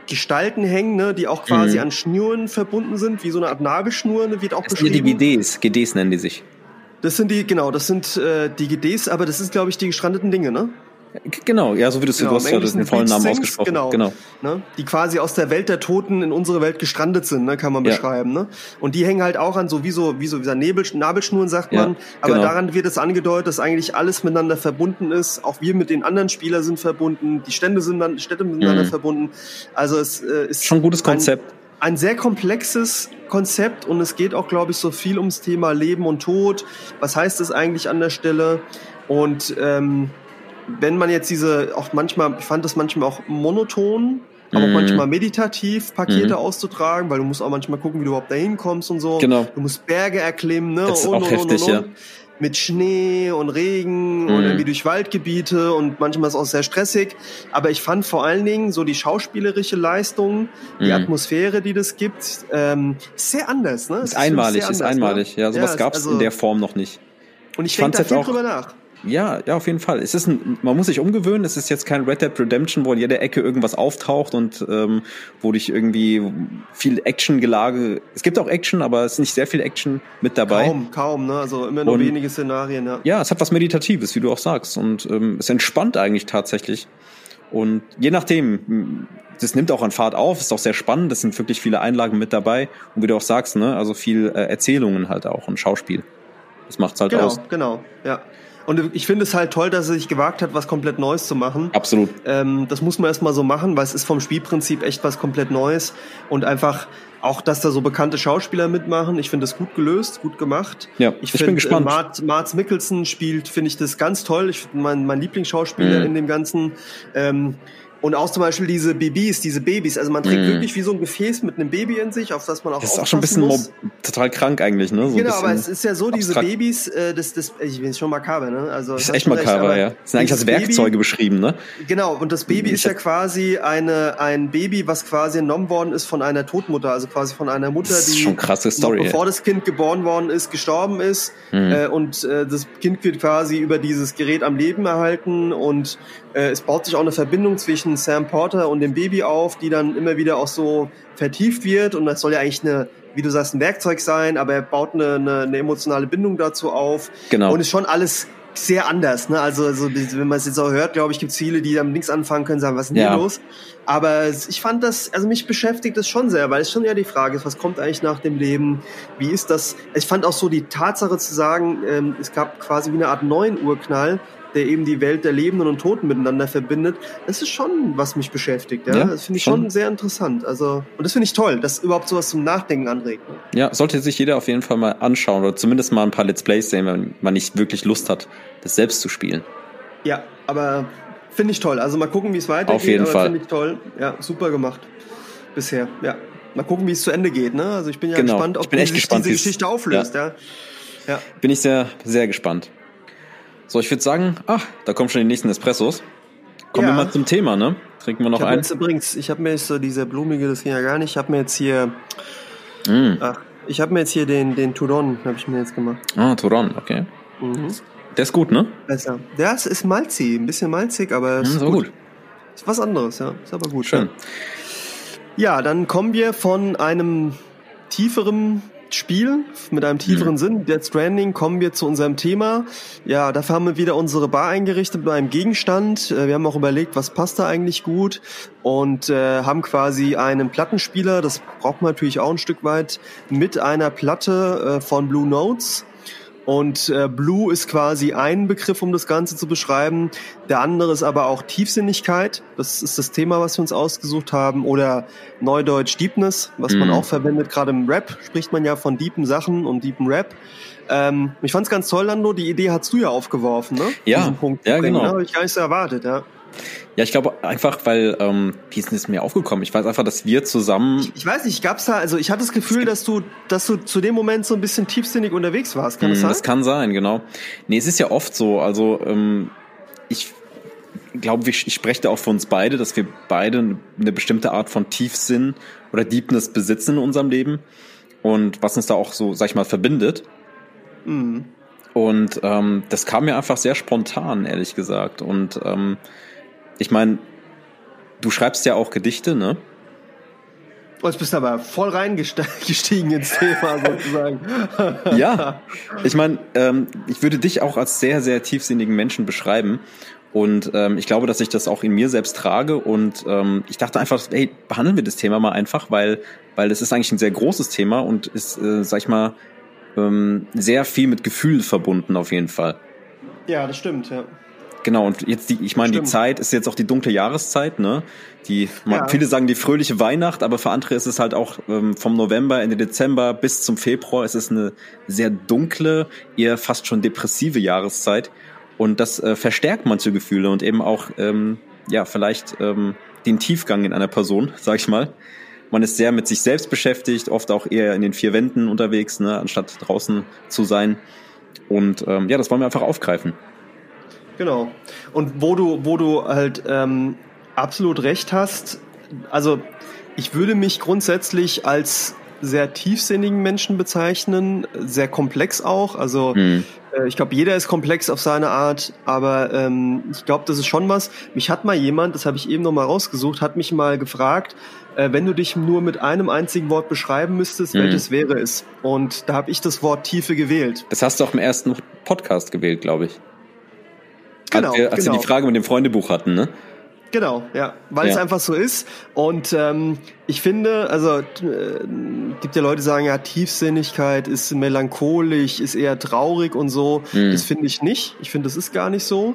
Gestalten hängen, ne, die auch quasi Mhm. an Schnüren verbunden sind, wie so eine Art Nabelschnur, ne, wird auch Das beschrieben. die GDs, GDs nennen die sich. Das sind die, genau, das sind äh, die GDs, aber das ist, glaube ich, die gestrandeten Dinge, ne? Genau, ja, so wie du es Genau, hast ja den vollen Namen Things, ausgesprochen. genau. genau. ne? Die quasi aus der Welt der Toten in unsere Welt gestrandet sind, ne? kann man Ja. beschreiben. Ne? Und die hängen halt auch an so wie so, wie so, wie so Nebel, Nabelschnuren, sagt Ja, man. Aber genau. daran wird es angedeutet, dass eigentlich alles miteinander verbunden ist. Auch wir mit den anderen Spielern sind verbunden, die Stände sind dann, Städte miteinander Mhm. verbunden. Also es äh, ist Schon ein gutes Konzept. ein sehr komplexes Konzept und es geht auch, glaube ich, so viel ums Thema Leben und Tod. Was heißt das eigentlich an der Stelle? Und ähm, wenn man jetzt diese, auch manchmal, ich fand das manchmal auch monoton, aber auch Mhm. manchmal meditativ Pakete Mhm. auszutragen, weil du musst auch manchmal gucken, wie du überhaupt da hinkommst und so. Genau. Du musst Berge erklimmen, ne? Das ist auch heftig, ja. Mit Schnee und Regen Mhm. und irgendwie durch Waldgebiete und manchmal ist es auch sehr stressig. Aber ich fand vor allen Dingen so die schauspielerische Leistung, die Mhm. Atmosphäre, die das gibt, ähm, sehr anders. Ne? Es Ist mich einmalig, sehr ist anders, einmalig. Ne? Ja, sowas es- gab's also- in der Form noch nicht. Und ich, ich denke da viel auch- drüber nach. Ja, ja, auf jeden Fall. Es ist ein, man muss sich umgewöhnen. Es ist jetzt kein Red Dead Redemption, wo in jeder Ecke irgendwas auftaucht und ähm, wo dich irgendwie viel Action-Gelage. Es gibt auch Action, aber es ist nicht sehr viel Action mit dabei. Kaum, kaum, ne? Also immer nur Und- wenige Szenarien, ja. Ja, es hat was Meditatives, wie du auch sagst. Und ähm, es entspannt eigentlich tatsächlich. Und je nachdem, das nimmt auch an Fahrt auf, ist auch sehr spannend. Es sind wirklich viele Einlagen mit dabei. Und wie du auch sagst, ne, also viel äh, Erzählungen halt auch und Schauspiel. Das macht's halt Genau, aus. genau, ja. Und ich finde es halt toll, dass er sich gewagt hat, was komplett Neues zu machen. Absolut. Ähm, das muss man erstmal so machen, weil es ist vom Spielprinzip echt was komplett Neues. Und einfach auch, dass da so bekannte Schauspieler mitmachen. Ich finde das gut gelöst, gut gemacht. Ja, ich bin find, gespannt. Äh, Mart, Marz Mikkelsen spielt, finde ich das ganz toll. Ich finde mein, mein Lieblingsschauspieler Mhm. in dem Ganzen. Ähm, und auch zum Beispiel diese Babys, diese Babys. Also man trägt Mhm. wirklich wie so ein Gefäß mit einem Baby in sich, auf das man auch Das ist auch schon ein bisschen muss. total krank eigentlich, ne? So Genau, aber es ist ja so, diese abstrakt. Babys, äh, das, das, ich bin schon makaber, ne? Also, Das ist echt recht, makaber, aber ja. Das sind eigentlich als dieses Baby- Werkzeuge beschrieben, ne? Genau, und das Baby Ich ist ja quasi eine, ein Baby, was quasi entnommen worden ist von einer Totmutter, also quasi von einer Mutter, Das ist die schon krasse Story, noch ey. bevor das Kind geboren worden ist, gestorben ist. Mhm. Äh, und äh, das Kind wird quasi über dieses Gerät am Leben erhalten und es baut sich auch eine Verbindung zwischen Sam Porter und dem Baby auf, die dann immer wieder auch so vertieft wird. Und das soll ja eigentlich eine, wie du sagst, ein Werkzeug sein, aber er baut eine, eine, eine emotionale Bindung dazu auf. Genau. Und ist schon alles sehr anders. Ne? Also, also wenn man es jetzt auch hört, glaube ich, gibt es viele, die damit nichts anfangen können, sagen, was ist denn Ja. hier los? Aber ich fand das, also mich beschäftigt das schon sehr, weil es schon ja die Frage ist, was kommt eigentlich nach dem Leben? Wie ist das? Ich fand auch so die Tatsache zu sagen, ähm, es gab quasi wie eine Art neuen Urknall, der eben die Welt der Lebenden und Toten miteinander verbindet. Das ist schon, was mich beschäftigt. Ja, Ja, das finde ich schon. schon. sehr interessant. Also und das finde ich toll, dass überhaupt sowas zum Nachdenken anregt. Ja, sollte sich jeder auf jeden Fall mal anschauen oder zumindest mal ein paar Let's Plays sehen, wenn man nicht wirklich Lust hat, das selbst zu spielen. Ja, aber finde ich toll. Also mal gucken, wie es weitergeht. Auf jeden Fall. Finde ich toll. Ja, super gemacht bisher. Ja, mal gucken, wie es zu Ende geht. Ne? Also ich bin ja Genau. gespannt, ob sich gespannt, diese Geschichte auflöst. Ja. Ja. Bin ich sehr, sehr gespannt. So, ich würde sagen, ach, da kommen schon die nächsten Espressos. Kommen Ja. wir mal zum Thema, ne? Trinken wir noch Ich habe ein? jetzt übrigens, ich habe mir jetzt so dieser blumige, das ging ja gar nicht. Ich habe mir jetzt hier, Mm. ach, ich habe mir jetzt hier den den Tudon, habe ich mir jetzt gemacht. Ah, Turon, okay. Mhm. Der ist gut, ne? Besser. Der ist, ist malzig, ein bisschen malzig, aber ist Mm, so gut. Ist was anderes, ja. Ist aber gut. Schön. Ja, dann kommen wir von einem tieferen Spiel mit einem tieferen Mhm. Sinn, Dead Stranding, kommen wir zu unserem Thema. Ja, dafür haben wir wieder unsere Bar eingerichtet mit einem Gegenstand. Äh, Wir haben auch überlegt, was passt da eigentlich gut und äh, haben quasi einen Plattenspieler, das braucht man natürlich auch ein Stück weit, mit einer Platte äh, von Blue Notes. Und äh, Blue ist quasi ein Begriff, um das Ganze zu beschreiben. Der andere ist aber auch Tiefsinnigkeit. Das ist das Thema, was wir uns ausgesucht haben. Oder Neudeutsch Deepness, was mhm. man auch verwendet. Gerade im Rap spricht man ja von deepen Sachen und deepen Rap. Ähm, ich fand's ganz toll, Lando. Die Idee hast du ja aufgeworfen, ne? Ja, Punkt ja, genau. Habe ich gar nicht so erwartet, ja. Ja, ich glaube einfach, weil ähm, wie ist denn das mir aufgekommen? Ich weiß einfach, dass wir zusammen. Ich, ich weiß nicht, gab's da, also ich hatte das Gefühl, dass du, dass du zu dem Moment so ein bisschen tiefsinnig unterwegs warst. Kann das hm, sein? Das kann sein, genau. Nee, es ist ja oft so, also ähm, ich glaube, ich, ich spreche da auch für uns beide, dass wir beide eine bestimmte Art von Tiefsinn oder Deepness besitzen in unserem Leben. Und was uns da auch so, sag ich mal, verbindet. Mhm. Und ähm, das kam mir einfach sehr spontan, ehrlich gesagt. Und ähm, ich meine, du schreibst ja auch Gedichte, ne? Oh, jetzt bist du aber voll reingestiegen ins Thema sozusagen. ja, ich meine, ähm, ich würde dich auch als sehr, sehr tiefsinnigen Menschen beschreiben. Und ähm, ich glaube, dass ich das auch in mir selbst trage. Und ähm, ich dachte einfach, hey, behandeln wir das Thema mal einfach, weil, weil es ist eigentlich ein sehr großes Thema und ist, äh, sag ich mal, ähm, sehr viel mit Gefühl verbunden auf jeden Fall. Ja, das stimmt, ja. Genau, und jetzt die, ich meine, die Zeit ist jetzt auch die dunkle Jahreszeit, ne? Die, man, ja. viele sagen die fröhliche Weihnacht, aber für andere ist es halt auch ähm, vom November, Ende Dezember bis zum Februar ist es eine sehr dunkle, eher fast schon depressive Jahreszeit. Und das äh, verstärkt manche Gefühle und eben auch, ähm, ja, vielleicht ähm, den Tiefgang in einer Person, sag ich mal. Man ist sehr mit sich selbst beschäftigt, oft auch eher in den vier Wänden unterwegs, ne, anstatt draußen zu sein. Und ähm, ja, das wollen wir einfach aufgreifen. Genau. Und wo du, wo du halt ähm, absolut recht hast, also ich würde mich grundsätzlich als sehr tiefsinnigen Menschen bezeichnen, sehr komplex auch. Also mhm. äh, ich glaube, jeder ist komplex auf seine Art, aber ähm, ich glaube, das ist schon was. Mich hat mal jemand, das habe ich eben noch mal rausgesucht, hat mich mal gefragt, äh, wenn du dich nur mit einem einzigen Wort beschreiben müsstest, mhm. welches wäre es? Und da habe ich das Wort Tiefe gewählt. Das hast du auch im ersten Podcast gewählt, glaube ich. Genau, als wir, als genau. wir die Frage mit dem Freundebuch hatten, ne? Genau, ja, weil ja. es einfach so ist. Und ähm, ich finde, also äh, gibt ja Leute, die sagen, ja, Tiefsinnigkeit ist melancholisch, ist eher traurig und so. Mhm. Das finde ich nicht. Ich finde, das ist gar nicht so.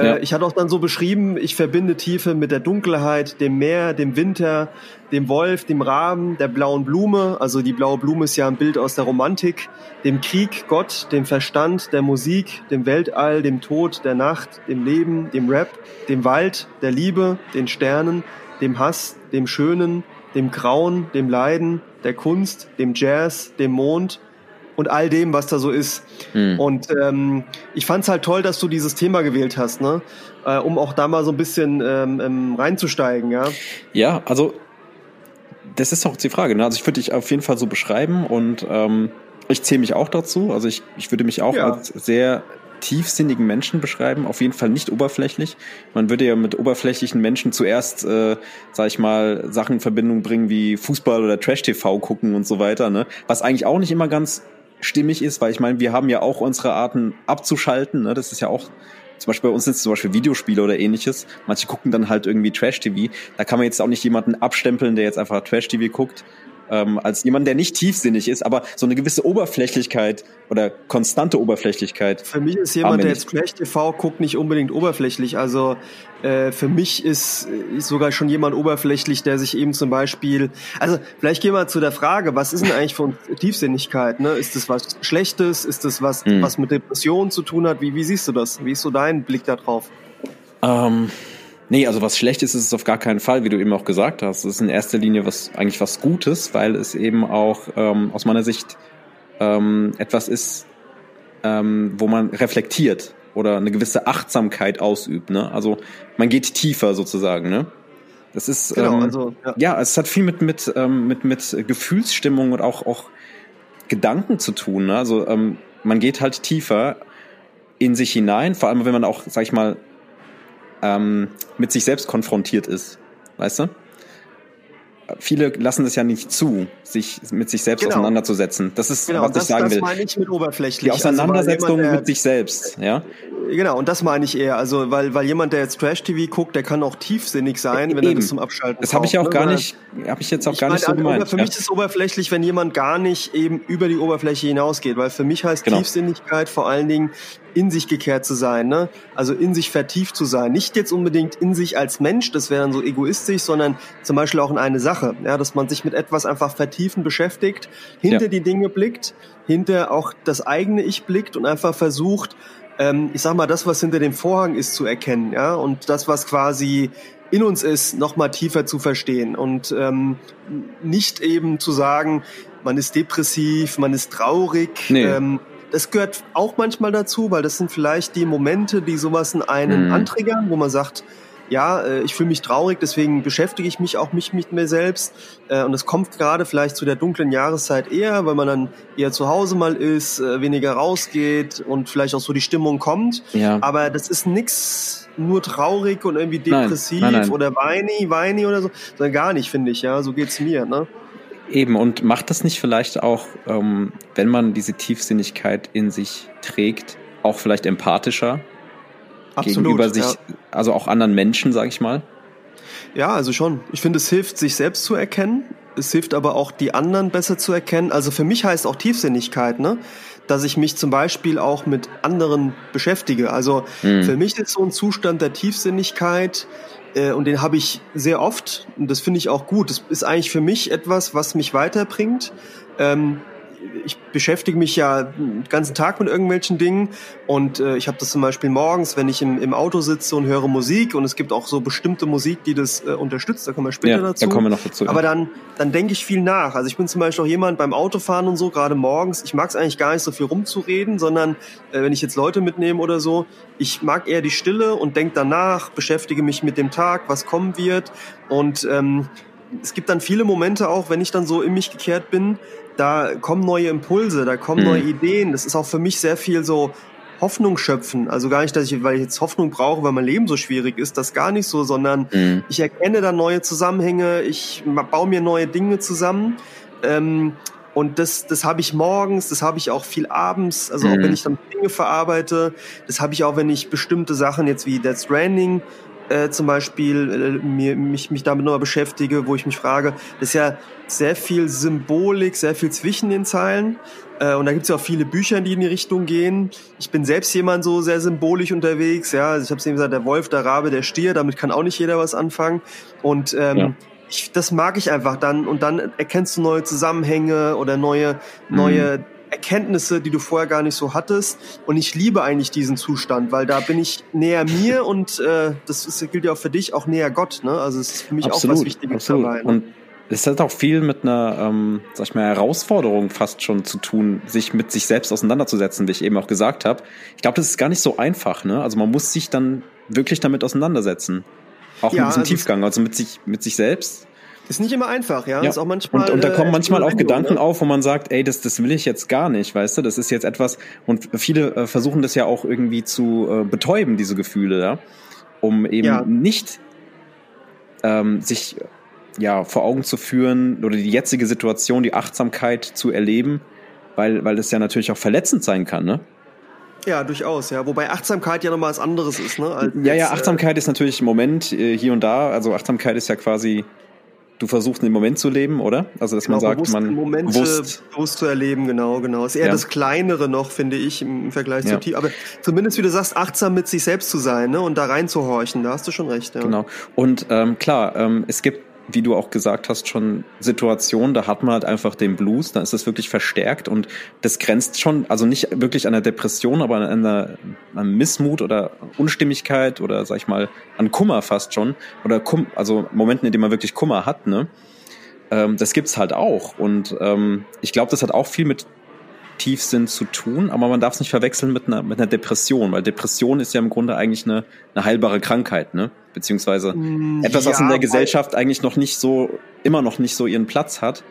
Äh, ja. ich hatte auch dann so beschrieben, ich verbinde Tiefe mit der Dunkelheit, dem Meer, dem Winter, dem Wolf, dem Raben, der blauen Blume. Also die blaue Blume ist ja ein Bild aus der Romantik, dem Krieg, Gott, dem Verstand, der Musik, dem Weltall, dem Tod, der Nacht, dem Leben, dem Rap, dem Wald, der Liebe, den Sternen, dem Hass, dem Schönen, dem Grauen, dem Leiden, der Kunst, dem Jazz, dem Mond und all dem, was da so ist. Mhm. Und ähm, ich fand's halt toll, dass du dieses Thema gewählt hast, ne? Äh, um auch da mal so ein bisschen ähm, ähm, reinzusteigen, ja. Ja, also das ist auch die Frage. Ne? Also ich würde dich auf jeden Fall so beschreiben und ähm, ich zähle mich auch dazu. Also ich, ich würde mich auch ja. als sehr tiefsinnigen Menschen beschreiben, auf jeden Fall nicht oberflächlich. Man würde ja mit oberflächlichen Menschen zuerst, äh, sag ich mal, Sachen in Verbindung bringen wie Fußball oder Trash-TV gucken und so weiter, ne? Was eigentlich auch nicht immer ganz stimmig ist, weil ich meine, wir haben ja auch unsere Arten abzuschalten, ne? Das ist ja auch zum Beispiel bei uns sind es zum Beispiel Videospiele oder ähnliches. Manche gucken dann halt irgendwie Trash-TV. Da kann man jetzt auch nicht jemanden abstempeln, der jetzt einfach Trash-TV guckt ähm, als jemand, der nicht tiefsinnig ist, aber so eine gewisse Oberflächlichkeit oder konstante Oberflächlichkeit. Für mich ist jemand, der jetzt Trash TV guckt, nicht unbedingt oberflächlich. Also äh, für mich ist, ist sogar schon jemand oberflächlich, der sich eben zum Beispiel, also vielleicht gehen wir zu der Frage, was ist denn eigentlich von Tiefsinnigkeit? Ne? Ist das was Schlechtes? Ist das was, mhm. was mit Depressionen zu tun hat? Wie, wie siehst du das? Wie ist so dein Blick da drauf? Ähm, Nee, also was Schlechtes ist es auf gar keinen Fall, wie du eben auch gesagt hast. Es ist in erster Linie was eigentlich was Gutes, weil es eben auch ähm, aus meiner Sicht ähm, etwas ist, ähm, wo man reflektiert oder eine gewisse Achtsamkeit ausübt. Ne? Also man geht tiefer sozusagen. Ne? Das ist genau, ähm, also, ja. ja. es hat viel mit mit ähm, mit mit Gefühlsstimmung und auch auch Gedanken zu tun. Ne? Also ähm, man geht halt tiefer in sich hinein, vor allem wenn man auch, sag ich mal, ähm, mit sich selbst konfrontiert ist. Weißt du? Viele lassen es ja nicht zu, sich mit sich selbst genau. auseinanderzusetzen. Das ist, genau, was das, ich sagen das will. Das meine ich mit oberflächlich. Die also Auseinandersetzung also mit sich selbst, ja. Genau, und das meine ich eher. Also, weil, weil jemand, der jetzt Trash-TV guckt, der kann auch tiefsinnig sein, wenn Eben. er das zum Abschalten Das habe ich ja auch ne? gar nicht, habe ich jetzt auch ich gar meine, nicht so gemeint. Für ja. mich ist es oberflächlich, wenn jemand gar nicht eben über die Oberfläche hinausgeht, weil für mich heißt genau. Tiefsinnigkeit vor allen Dingen in sich gekehrt zu sein, ne? Also in sich vertieft zu sein. Nicht jetzt unbedingt in sich als Mensch, das wäre dann so egoistisch, sondern zum Beispiel auch in eine Sache, ja, dass man sich mit etwas einfach vertiefen beschäftigt, hinter ja. die Dinge blickt, hinter auch das eigene Ich blickt und einfach versucht, ähm, ich sag mal, das, was hinter dem Vorhang ist, zu erkennen, ja, und das, was quasi in uns ist, noch mal tiefer zu verstehen und ähm, nicht eben zu sagen, man ist depressiv, man ist traurig. Nee. Ähm, das gehört auch manchmal dazu, weil das sind vielleicht die Momente, die sowas in einen mhm. antriggern, wo man sagt, ja, äh, ich fühle mich traurig, deswegen beschäftige ich mich auch mich mit mir selbst. Äh, und es kommt gerade vielleicht zu der dunklen Jahreszeit eher, weil man dann eher zu Hause mal ist, äh, weniger rausgeht und vielleicht auch so die Stimmung kommt. Ja. Aber das ist nix nur traurig und irgendwie depressiv nein, nein, nein. oder weini, weini oder so, sondern gar nicht, finde ich. Ja, so geht's mir. Ne? Eben, und macht das nicht vielleicht auch, ähm, wenn man diese Tiefsinnigkeit in sich trägt, auch vielleicht empathischer? Absolut, gegenüber sich, ja. also auch anderen Menschen, sag ich mal? Ja, also schon. Ich finde, es hilft, sich selbst zu erkennen. Es hilft aber auch, die anderen besser zu erkennen. Also für mich heißt auch Tiefsinnigkeit, ne? dass ich mich zum Beispiel auch mit anderen beschäftige. Also mhm. für mich ist so ein Zustand der Tiefsinnigkeit äh, und den habe ich sehr oft und das finde ich auch gut. Das ist eigentlich für mich etwas, was mich weiterbringt. Ähm, ich beschäftige mich ja den ganzen Tag mit irgendwelchen Dingen und äh, ich habe das zum Beispiel morgens, wenn ich im, im Auto sitze und höre Musik und es gibt auch so bestimmte Musik, die das äh, unterstützt, da kommen wir später ja, dazu. Da kommen wir noch dazu. Aber dann, dann denke ich viel nach. Also ich bin zum Beispiel auch jemand beim Autofahren und so, gerade morgens, ich mag es eigentlich gar nicht so viel rumzureden, sondern äh, wenn ich jetzt Leute mitnehme oder so, ich mag eher die Stille und denke danach, beschäftige mich mit dem Tag, was kommen wird und ähm, es gibt dann viele Momente auch, wenn ich dann so in mich gekehrt bin, da kommen neue Impulse, da kommen mhm. neue Ideen. Das ist auch für mich sehr viel so Hoffnung schöpfen. Also gar nicht, dass ich, weil ich jetzt Hoffnung brauche, weil mein Leben so schwierig ist, das gar nicht so, sondern mhm. ich erkenne da neue Zusammenhänge, ich baue mir neue Dinge zusammen. Ähm, und das, das habe ich morgens, das habe ich auch viel abends, also mhm. auch wenn ich dann Dinge verarbeite, das habe ich auch, wenn ich bestimmte Sachen jetzt wie Death Stranding äh, zum Beispiel äh, mir, mich, mich damit nochmal beschäftige, wo ich mich frage, das ist ja sehr viel Symbolik, sehr viel zwischen den Zeilen. Äh, und da gibt es ja auch viele Bücher, die in die Richtung gehen. Ich bin selbst jemand so sehr symbolisch unterwegs. Ja, also ich habe es eben gesagt, der Wolf, der Rabe, der Stier, damit kann auch nicht jeder was anfangen. Und ähm, ja. ich, das mag ich einfach dann. Und dann erkennst du neue Zusammenhänge oder neue, mhm. Erkenntnisse, die du vorher gar nicht so hattest. Und ich liebe eigentlich diesen Zustand, weil da bin ich näher mir und äh, das ist, gilt ja auch für dich, auch näher Gott. Ne? Also es ist für mich absolut, auch was Wichtiges absolut. dabei. Ne? Und es hat auch viel mit einer, ähm, sag ich mal, Herausforderung fast schon zu tun, sich mit sich selbst auseinanderzusetzen, wie ich eben auch gesagt habe. Ich glaube, das ist gar nicht so einfach. Ne? Also man muss sich dann wirklich damit auseinandersetzen. Auch ja, mit diesem also Tiefgang, also mit sich, mit sich selbst ist nicht immer einfach, ja. ja. Ist auch manchmal, und, und da kommen äh, manchmal auch Gedanken ne? auf, wo man sagt, ey, das, das will ich jetzt gar nicht, weißt du, das ist jetzt etwas, und viele äh, versuchen das ja auch irgendwie zu äh, betäuben, diese Gefühle, ja, um eben ja. nicht ähm, sich ja vor Augen zu führen oder die jetzige Situation, die Achtsamkeit zu erleben, weil, weil das ja natürlich auch verletzend sein kann, ne? Ja, durchaus, ja. Wobei Achtsamkeit ja nochmal was anderes ist, ne? Als, ja, ja, äh, Achtsamkeit äh, ist natürlich im Moment äh, hier und da. Also Achtsamkeit ist ja quasi du versuchst den Moment zu leben, oder? Also dass genau, man sagt, bewusst, man Momente bewusst, bewusst zu erleben, genau, genau. Ist eher ja. das Kleinere noch, finde ich, im Vergleich ja. zu tief. Aber zumindest, wie du sagst, achtsam mit sich selbst zu sein ne? und da reinzuhorchen. Da hast du schon recht. Ja. Genau. Und ähm, klar, ähm, es gibt wie du auch gesagt hast, schon Situationen, da hat man halt einfach den Blues, da ist es wirklich verstärkt und das grenzt schon, also nicht wirklich an der Depression, aber an einer, an Missmut oder Unstimmigkeit oder sag ich mal an Kummer fast schon oder Kum, also Momenten, in denen man wirklich Kummer hat, ne? Ähm, das gibt's halt auch und ähm, ich glaube, das hat auch viel mit Tiefsinn zu tun, aber man darf es nicht verwechseln mit einer, mit einer Depression, weil Depression ist ja im Grunde eigentlich eine, eine heilbare Krankheit, ne? Beziehungsweise mm, etwas, was ja, in der Gesellschaft eigentlich noch nicht so, immer noch nicht so ihren Platz hat.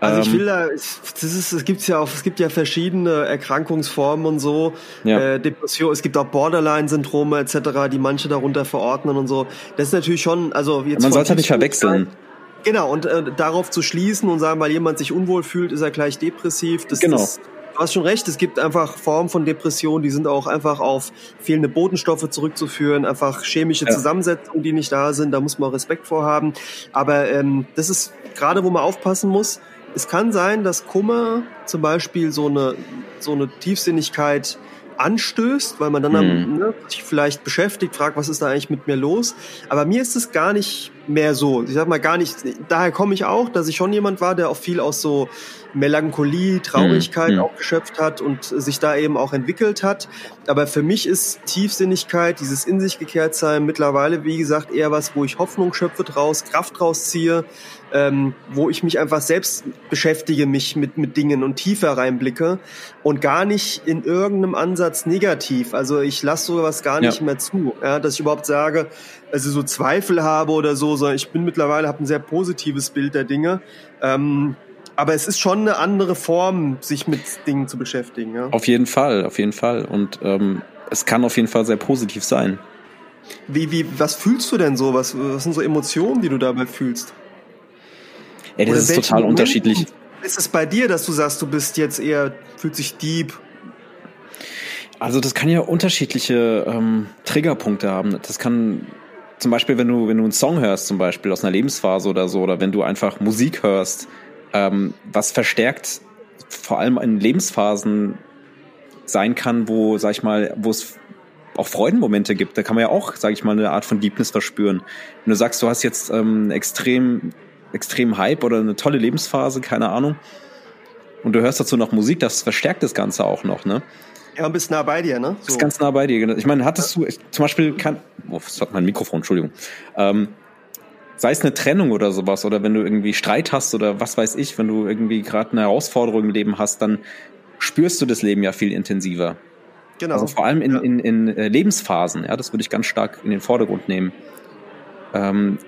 Also ich ähm, will da, das ist, es gibt ja auch, es gibt ja verschiedene Erkrankungsformen und so, ja. äh, Depression, es gibt auch Borderline-Syndrome etc., die manche darunter verordnen und so. Das ist natürlich schon, also jetzt man sollte halt nicht verwechseln. Genau, und äh, darauf zu schließen und sagen, weil jemand sich unwohl fühlt, ist er gleich depressiv. Das, genau. das du hast schon recht, es gibt einfach Formen von Depression, die sind auch einfach auf fehlende Botenstoffe zurückzuführen, einfach chemische ja. Zusammensetzungen, die nicht da sind, da muss man Respekt vorhaben. Aber ähm, das ist gerade, wo man aufpassen muss. Es kann sein, dass Kummer zum Beispiel so eine, so eine Tiefsinnigkeit anstößt, weil man dann mhm. ne, sich vielleicht beschäftigt, fragt, was ist da eigentlich mit mir los. Aber mir ist es gar nicht mehr so. Ich sag mal gar nicht, daher komme ich auch, dass ich schon jemand war, der auch viel aus so Melancholie, Traurigkeit mhm. auch geschöpft hat und sich da eben auch entwickelt hat. Aber für mich ist Tiefsinnigkeit, dieses in sich gekehrt sein mittlerweile, wie gesagt, eher was, wo ich Hoffnung schöpfe draus, Kraft rausziehe, ähm, wo ich mich einfach selbst beschäftige, mich mit, mit Dingen und tiefer reinblicke und gar nicht in irgendeinem Ansatz negativ. Also ich lasse sowas gar nicht ja. mehr zu, ja, dass ich überhaupt sage, also so Zweifel habe oder so, sondern ich bin mittlerweile, habe ein sehr positives Bild der Dinge. Ähm, aber es ist schon eine andere Form, sich mit Dingen zu beschäftigen. Ja? Auf jeden Fall, auf jeden Fall. Und ähm, es kann auf jeden Fall sehr positiv sein. Wie, wie, was fühlst du denn so? Was, was sind so Emotionen, die du dabei fühlst? Ja, das Oder ist total Moment unterschiedlich. Ist es bei dir, dass du sagst, du bist jetzt eher, fühlt sich deep? Also das kann ja unterschiedliche ähm, Triggerpunkte haben. Das kann zum Beispiel, wenn du, wenn du einen Song hörst, zum Beispiel aus einer Lebensphase oder so, oder wenn du einfach Musik hörst, ähm, was verstärkt vor allem in Lebensphasen sein kann, wo, sag ich mal, wo es auch Freudenmomente gibt. Da kann man ja auch, sag ich mal, eine Art von Deepness verspüren. Wenn du sagst, du hast jetzt ähm, extrem, extrem Hype oder eine tolle Lebensphase, keine Ahnung, und du hörst dazu noch Musik, das verstärkt das Ganze auch noch, ne? Ja, und bist nah bei dir, ne? So. Ist ganz nah bei dir. Genau. Ich meine, hattest du, ich, zum Beispiel kann, oh, das hat mein Mikrofon, Entschuldigung. Ähm, sei es eine Trennung oder sowas oder wenn du irgendwie Streit hast oder was weiß ich, wenn du irgendwie gerade eine Herausforderung im Leben hast, dann spürst du das Leben ja viel intensiver. Genau. Also vor allem in, ja. in, in, in äh, Lebensphasen, ja, das würde ich ganz stark in den Vordergrund nehmen, ähm,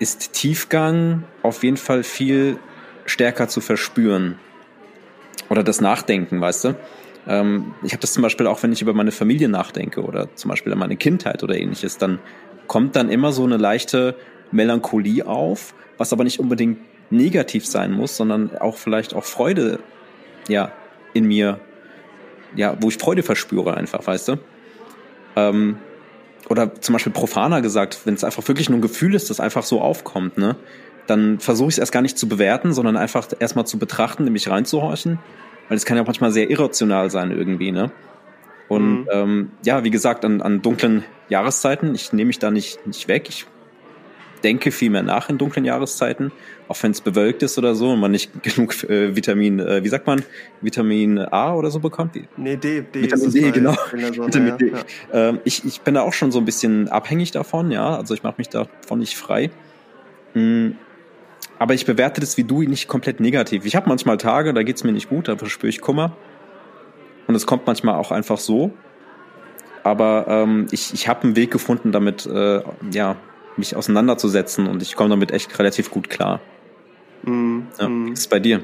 ist Tiefgang auf jeden Fall viel stärker zu verspüren. Oder das Nachdenken, weißt du? Ähm, ich habe das zum Beispiel auch, wenn ich über meine Familie nachdenke oder zum Beispiel an meine Kindheit oder ähnliches, dann kommt dann immer so eine leichte Melancholie auf, was aber nicht unbedingt negativ sein muss, sondern auch vielleicht auch Freude, ja, in mir, ja, wo ich Freude verspüre einfach, weißt du? Ähm, oder zum Beispiel profaner gesagt, wenn es einfach wirklich nur ein Gefühl ist, das einfach so aufkommt, ne, dann versuche ich es erst gar nicht zu bewerten, sondern einfach erstmal zu betrachten, nämlich reinzuhorchen, weil es kann ja manchmal sehr irrational sein irgendwie, ne? Und mhm. ähm, ja, wie gesagt, an, an dunklen Jahreszeiten, ich nehme mich da nicht, nicht weg, ich denke viel mehr nach in dunklen Jahreszeiten, auch wenn es bewölkt ist oder so und man nicht genug äh, Vitamin, äh, wie sagt man, Vitamin A oder so bekommt. Nee, D. D Vitamin D, genau. Vitamin D. Ja. Ähm, ich, ich bin da auch schon so ein bisschen abhängig davon, ja, also ich mache mich davon nicht frei. Mhm. Aber ich bewerte das wie du nicht komplett negativ. Ich habe manchmal Tage, da geht's mir nicht gut, da verspüre ich Kummer. Und es kommt manchmal auch einfach so. Aber ähm, ich, ich habe einen Weg gefunden, damit äh, ja, mich auseinanderzusetzen und ich komme damit echt relativ gut klar. Mm, ja. Wie ist bei dir?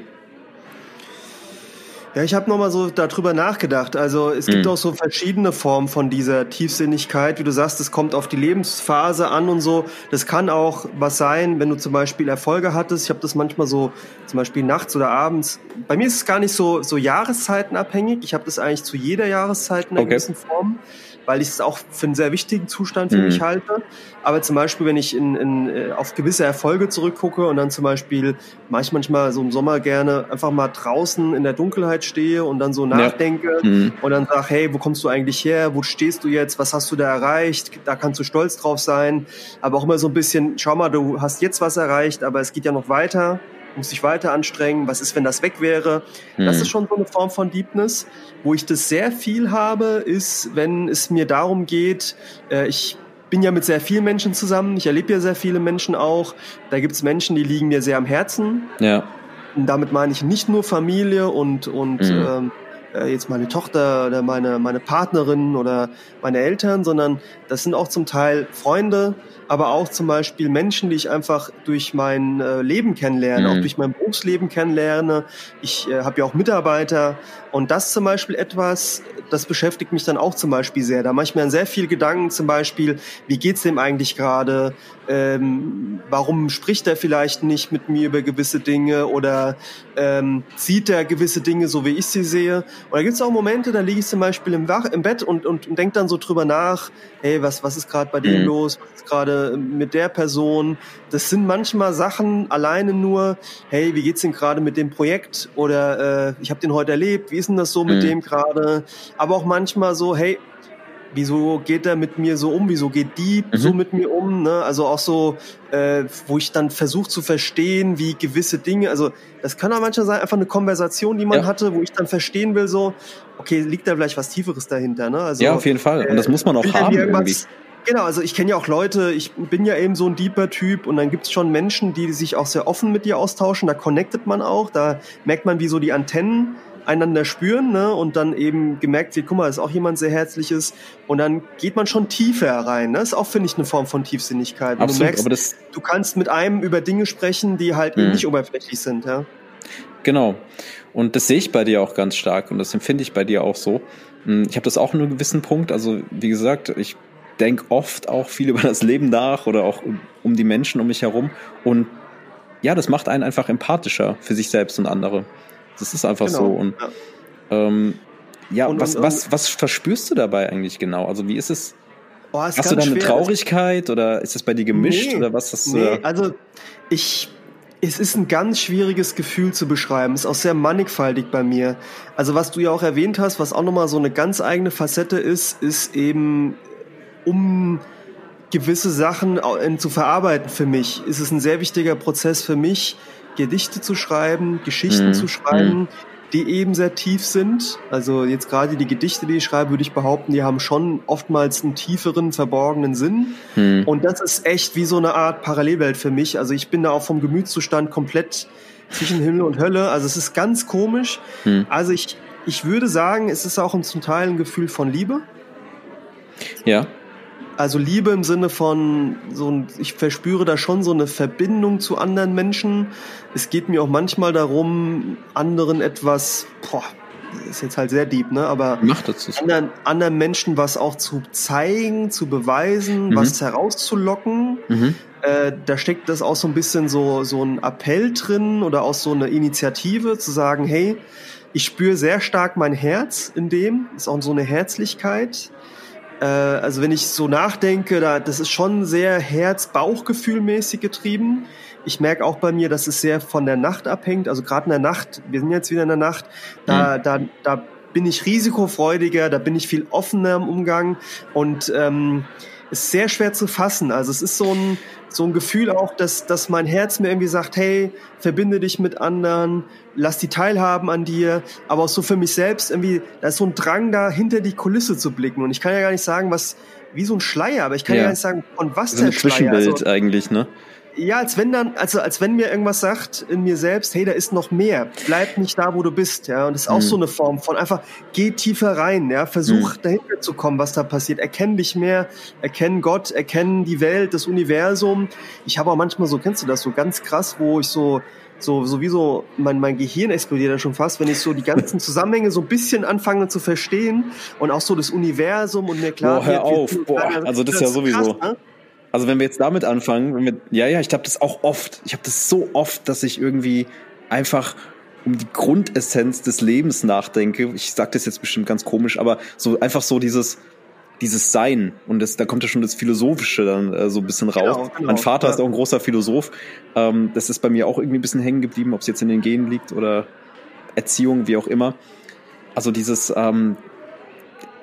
Ja, ich habe nochmal so darüber nachgedacht. Also es gibt mm. auch so verschiedene Formen von dieser Tiefsinnigkeit. Wie du sagst, es kommt auf die Lebensphase an und so. Das kann auch was sein, wenn du zum Beispiel Erfolge hattest. Ich habe das manchmal so, zum Beispiel nachts oder abends. Bei mir ist es gar nicht so, so jahreszeitenabhängig. Ich habe das eigentlich zu jeder Jahreszeit in einer okay. gewissen Form weil ich es auch für einen sehr wichtigen Zustand für mhm. mich halte. Aber zum Beispiel, wenn ich in, in, äh, auf gewisse Erfolge zurückgucke und dann zum Beispiel mache ich manchmal so im Sommer gerne einfach mal draußen in der Dunkelheit stehe und dann so nachdenke ja. mhm. und dann sage, hey, wo kommst du eigentlich her? Wo stehst du jetzt? Was hast du da erreicht? Da kannst du stolz drauf sein. Aber auch immer so ein bisschen, schau mal, du hast jetzt was erreicht, aber es geht ja noch weiter muss dich weiter anstrengen, was ist, wenn das weg wäre. Mhm. Das ist schon so eine Form von Deepness. Wo ich das sehr viel habe, ist, wenn es mir darum geht, äh, ich bin ja mit sehr vielen Menschen zusammen, ich erlebe ja sehr viele Menschen auch. Da gibt es Menschen, die liegen mir sehr am Herzen. Ja. Und damit meine ich nicht nur Familie und, und mhm. ähm, äh, jetzt meine Tochter oder meine, meine Partnerin oder meine Eltern, sondern das sind auch zum Teil Freunde, aber auch zum Beispiel Menschen, die ich einfach durch mein äh, Leben kennenlerne, mhm. auch durch mein Berufsleben kennenlerne. Ich äh, habe ja auch Mitarbeiter und das zum Beispiel etwas, das beschäftigt mich dann auch zum Beispiel sehr. Da mache ich mir sehr viel Gedanken zum Beispiel, wie geht's dem eigentlich gerade? Ähm, warum spricht er vielleicht nicht mit mir über gewisse Dinge oder ähm, sieht er gewisse Dinge so, wie ich sie sehe? Und da gibt es auch Momente, da liege ich zum Beispiel im, Wach, im Bett und, und, und denke dann so drüber nach, hey, was, was ist gerade bei dem mhm. los, was ist gerade mit der Person? Das sind manchmal Sachen alleine nur, hey, wie geht's denn gerade mit dem Projekt? Oder äh, ich habe den heute erlebt, wie ist denn das so mit mhm. dem gerade? Aber auch manchmal so, hey, wieso geht er mit mir so um, wieso geht die mhm. so mit mir um, ne? Also auch so, äh, wo ich dann versuche zu verstehen, wie gewisse Dinge, also das kann auch manchmal sein, einfach eine Konversation, die man ja. hatte, wo ich dann verstehen will, so, okay, liegt da vielleicht was Tieferes dahinter, ne? Also, ja, auf jeden Fall. Und das muss man auch haben irgendwie. Genau, also ich kenne ja auch Leute, ich bin ja eben so ein deeper Typ und dann gibt's schon Menschen, die sich auch sehr offen mit dir austauschen, da connectet man auch, da merkt man, wie so die Antennen einander spüren ne? und dann eben gemerkt wird, guck mal, ist auch jemand sehr herzliches und dann geht man schon tiefer rein. Ne? Das ist auch, finde ich, eine Form von Tiefsinnigkeit. Absolut, du merkst, aber das du kannst mit einem über Dinge sprechen, die halt eben mhm. nicht oberflächlich sind. Ja? Genau. Und das sehe ich bei dir auch ganz stark und das empfinde ich bei dir auch so. Hm, ich habe das auch in einem gewissen Punkt. Also wie gesagt, ich denke oft auch viel über das Leben nach oder auch um die Menschen um mich herum. Und ja, das macht einen einfach empathischer für sich selbst und andere. Das ist einfach genau. so. Und ja, ähm, ja und, was, und, was, was verspürst du dabei eigentlich genau? Also wie ist es? Oh, ist hast du da eine Traurigkeit oder ist es bei dir gemischt nee, oder was du? Nee, also ich es ist ein ganz schwieriges Gefühl zu beschreiben. Es ist auch sehr mannigfaltig bei mir. Also was du ja auch erwähnt hast, was auch nochmal so eine ganz eigene Facette ist, ist eben um gewisse Sachen zu verarbeiten für mich. Ist es ein sehr wichtiger Prozess für mich, Gedichte zu schreiben, Geschichten mhm. zu schreiben, mhm. die eben sehr tief sind. Also jetzt gerade die Gedichte, die ich schreibe, würde ich behaupten, die haben schon oftmals einen tieferen, verborgenen Sinn. Mhm. Und das ist echt wie so eine Art Parallelwelt für mich. Also ich bin da auch vom Gemütszustand komplett zwischen Himmel und Hölle. Also es ist ganz komisch. Mhm. Also ich, ich würde sagen, es ist auch zum Teil ein Gefühl von Liebe. Ja. Also Liebe im Sinne von so ich verspüre da schon so eine Verbindung zu anderen Menschen. Es geht mir auch manchmal darum, anderen etwas, boah, ist jetzt halt sehr deep, ne? Aber anderen, anderen Menschen was auch zu zeigen, zu beweisen, mhm. was herauszulocken. Mhm. Äh, da steckt das auch so ein bisschen so so ein Appell drin oder auch so eine Initiative zu sagen, hey, ich spüre sehr stark mein Herz in dem, ist auch so eine Herzlichkeit äh, also wenn ich so nachdenke, da, das ist schon sehr Herz-Bauchgefühl-mäßig getrieben. Ich merke auch bei mir, dass es sehr von der Nacht abhängt. Also gerade in der Nacht, wir sind jetzt wieder in der Nacht, da, mhm. da, da bin ich risikofreudiger, da bin ich viel offener im Umgang und ähm, ist sehr schwer zu fassen. Also es ist so ein, so ein Gefühl auch, dass, dass mein Herz mir irgendwie sagt, hey, verbinde dich mit anderen, lass die teilhaben an dir, aber auch so für mich selbst irgendwie, da ist so ein Drang da, hinter die Kulisse zu blicken. Und ich kann ja gar nicht sagen, was, wie so ein Schleier, aber ich kann ja, ja gar nicht sagen, von was so der Schleier. Zwischenbild also, eigentlich, ne? Ja, als wenn dann, also als wenn mir irgendwas sagt in mir selbst, hey, da ist noch mehr. Bleib nicht da, wo du bist, ja. Und das ist auch mhm. so eine Form von einfach, geh tiefer rein, ja. Versuch mhm. dahinter zu kommen, was da passiert. Erkenn dich mehr, erkenn Gott, erkenn die Welt, das Universum. Ich habe auch manchmal so, kennst du das, so ganz krass, wo ich so, so sowieso mein, mein Gehirn explodiert ja schon fast, wenn ich so die ganzen Zusammenhänge so ein bisschen anfange zu verstehen und auch so das Universum und mir klar Boah, hör auf. Boah, also das ist ja sowieso. Krass, ne? Also wenn wir jetzt damit anfangen, wenn wir, ja, ja, ich habe das auch oft. Ich habe das so oft, dass ich irgendwie einfach um die Grundessenz des Lebens nachdenke. Ich sage das jetzt bestimmt ganz komisch, aber so einfach so dieses dieses Sein und das, da kommt ja schon das Philosophische dann äh, so ein bisschen raus. Genau, genau, mein Vater ja. ist auch ein großer Philosoph. Ähm, das ist bei mir auch irgendwie ein bisschen hängen geblieben, ob es jetzt in den Genen liegt oder Erziehung, wie auch immer. Also dieses ähm,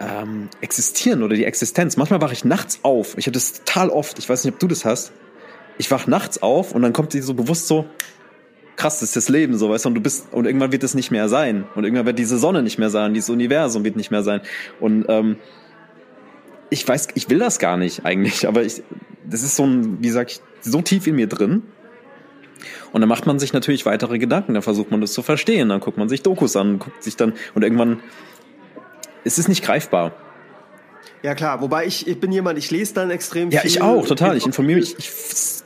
ähm, Existieren oder die Existenz. Manchmal wache ich nachts auf. Ich habe das total oft. Ich weiß nicht, ob du das hast. Ich wach nachts auf und dann kommt dir so bewusst so, krass, das ist das Leben, so, weißt du, und du bist, und irgendwann wird es nicht mehr sein. Und irgendwann wird diese Sonne nicht mehr sein, dieses Universum wird nicht mehr sein. Und ähm, ich weiß, ich will das gar nicht eigentlich, aber ich, das ist so ein, wie sag ich, so tief in mir drin. Und dann macht man sich natürlich weitere Gedanken, dann versucht man das zu verstehen, dann guckt man sich Dokus an, guckt sich dann, und irgendwann es ist nicht greifbar. Ja klar, wobei ich, ich bin jemand, ich lese dann extrem ja, viel. Ja, ich auch, total. Ich informiere mich, ich,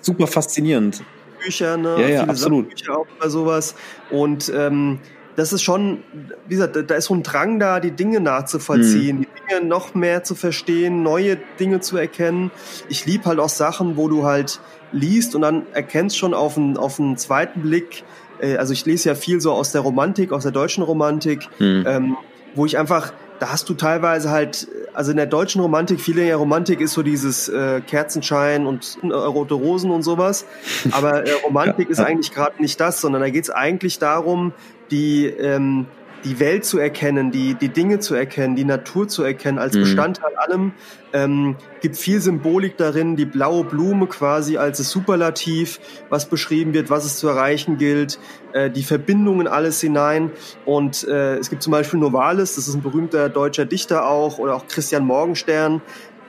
super faszinierend. Bücher, ne? Ja, ja, absolut. Bücher auch bei sowas. Und ähm, das ist schon, wie gesagt, da ist so ein Drang da, die Dinge nachzuvollziehen, hm. die Dinge noch mehr zu verstehen, neue Dinge zu erkennen. Ich liebe halt auch Sachen, wo du halt liest und dann erkennst schon auf einen, auf einen zweiten Blick, äh, also ich lese ja viel so aus der Romantik, aus der deutschen Romantik, hm. ähm, wo ich einfach, da hast du teilweise halt, also in der deutschen Romantik, viele ja Romantik ist so dieses äh, Kerzenschein und äh, rote Rosen und sowas. Aber äh, Romantik ja. ist eigentlich gerade nicht das, sondern da geht es eigentlich darum, die ähm, die Welt zu erkennen, die, die Dinge zu erkennen, die Natur zu erkennen als mhm. Bestandteil allem. Ähm, gibt viel Symbolik darin, die blaue Blume quasi als das Superlativ, was beschrieben wird, was es zu erreichen gilt, äh, die Verbindungen alles hinein. Und äh, es gibt zum Beispiel Novalis, das ist ein berühmter deutscher Dichter auch, oder auch Christian Morgenstern,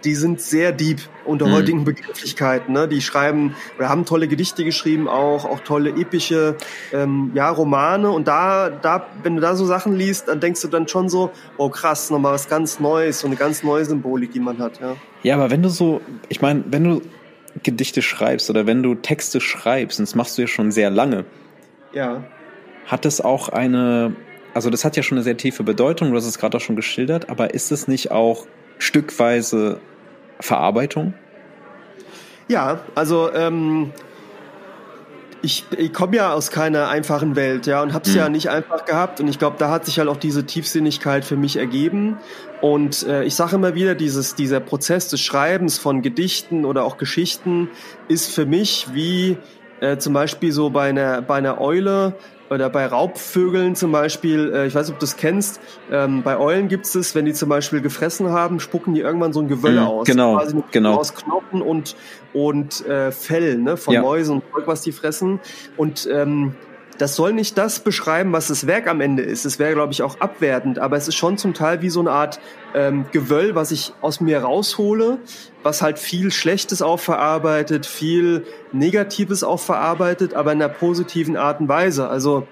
die sind sehr deep unter mhm. heutigen Begrifflichkeiten. Ne? Die schreiben oder haben tolle Gedichte geschrieben, auch auch tolle epische ähm, ja Romane. Und da da wenn du da so Sachen liest, dann denkst du dann schon so, oh krass, nochmal was ganz Neues, so eine ganz neue Symbolik, die man hat. Ja, ja aber wenn du so, ich meine, wenn du Gedichte schreibst oder wenn du Texte schreibst, und das machst du ja schon sehr lange. Ja. Hat es auch eine also das hat ja schon eine sehr tiefe Bedeutung, du hast es gerade auch schon geschildert, aber ist es nicht auch stückweise Verarbeitung? Ja, also ähm, ich, ich komme ja aus keiner einfachen Welt, ja, und hab's mhm. ja nicht einfach gehabt. Und ich glaube, da hat sich halt auch diese Tiefsinnigkeit für mich ergeben. Und äh, ich sage immer wieder, dieses, dieser Prozess des Schreibens von Gedichten oder auch Geschichten ist für mich wie äh, zum Beispiel so bei einer, bei einer Eule oder bei Raubvögeln zum Beispiel, äh, ich weiß nicht, ob du das kennst, ähm, bei Eulen gibt es das, wenn die zum Beispiel gefressen haben, spucken die irgendwann so ein Gewölle mm, aus. Genau, quasi genau. Aus Knochen und, und äh, Fell ne, von ja. Mäusen und Zeug, was die fressen. Und ähm, das soll nicht das beschreiben, was das Werk am Ende ist. Es wäre, glaube ich, auch abwertend, aber es ist schon zum Teil wie so eine Art ähm, Gewöll, was ich aus mir raushole, was halt viel Schlechtes auch verarbeitet, viel Negatives auch verarbeitet, aber in einer positiven Art und Weise. Also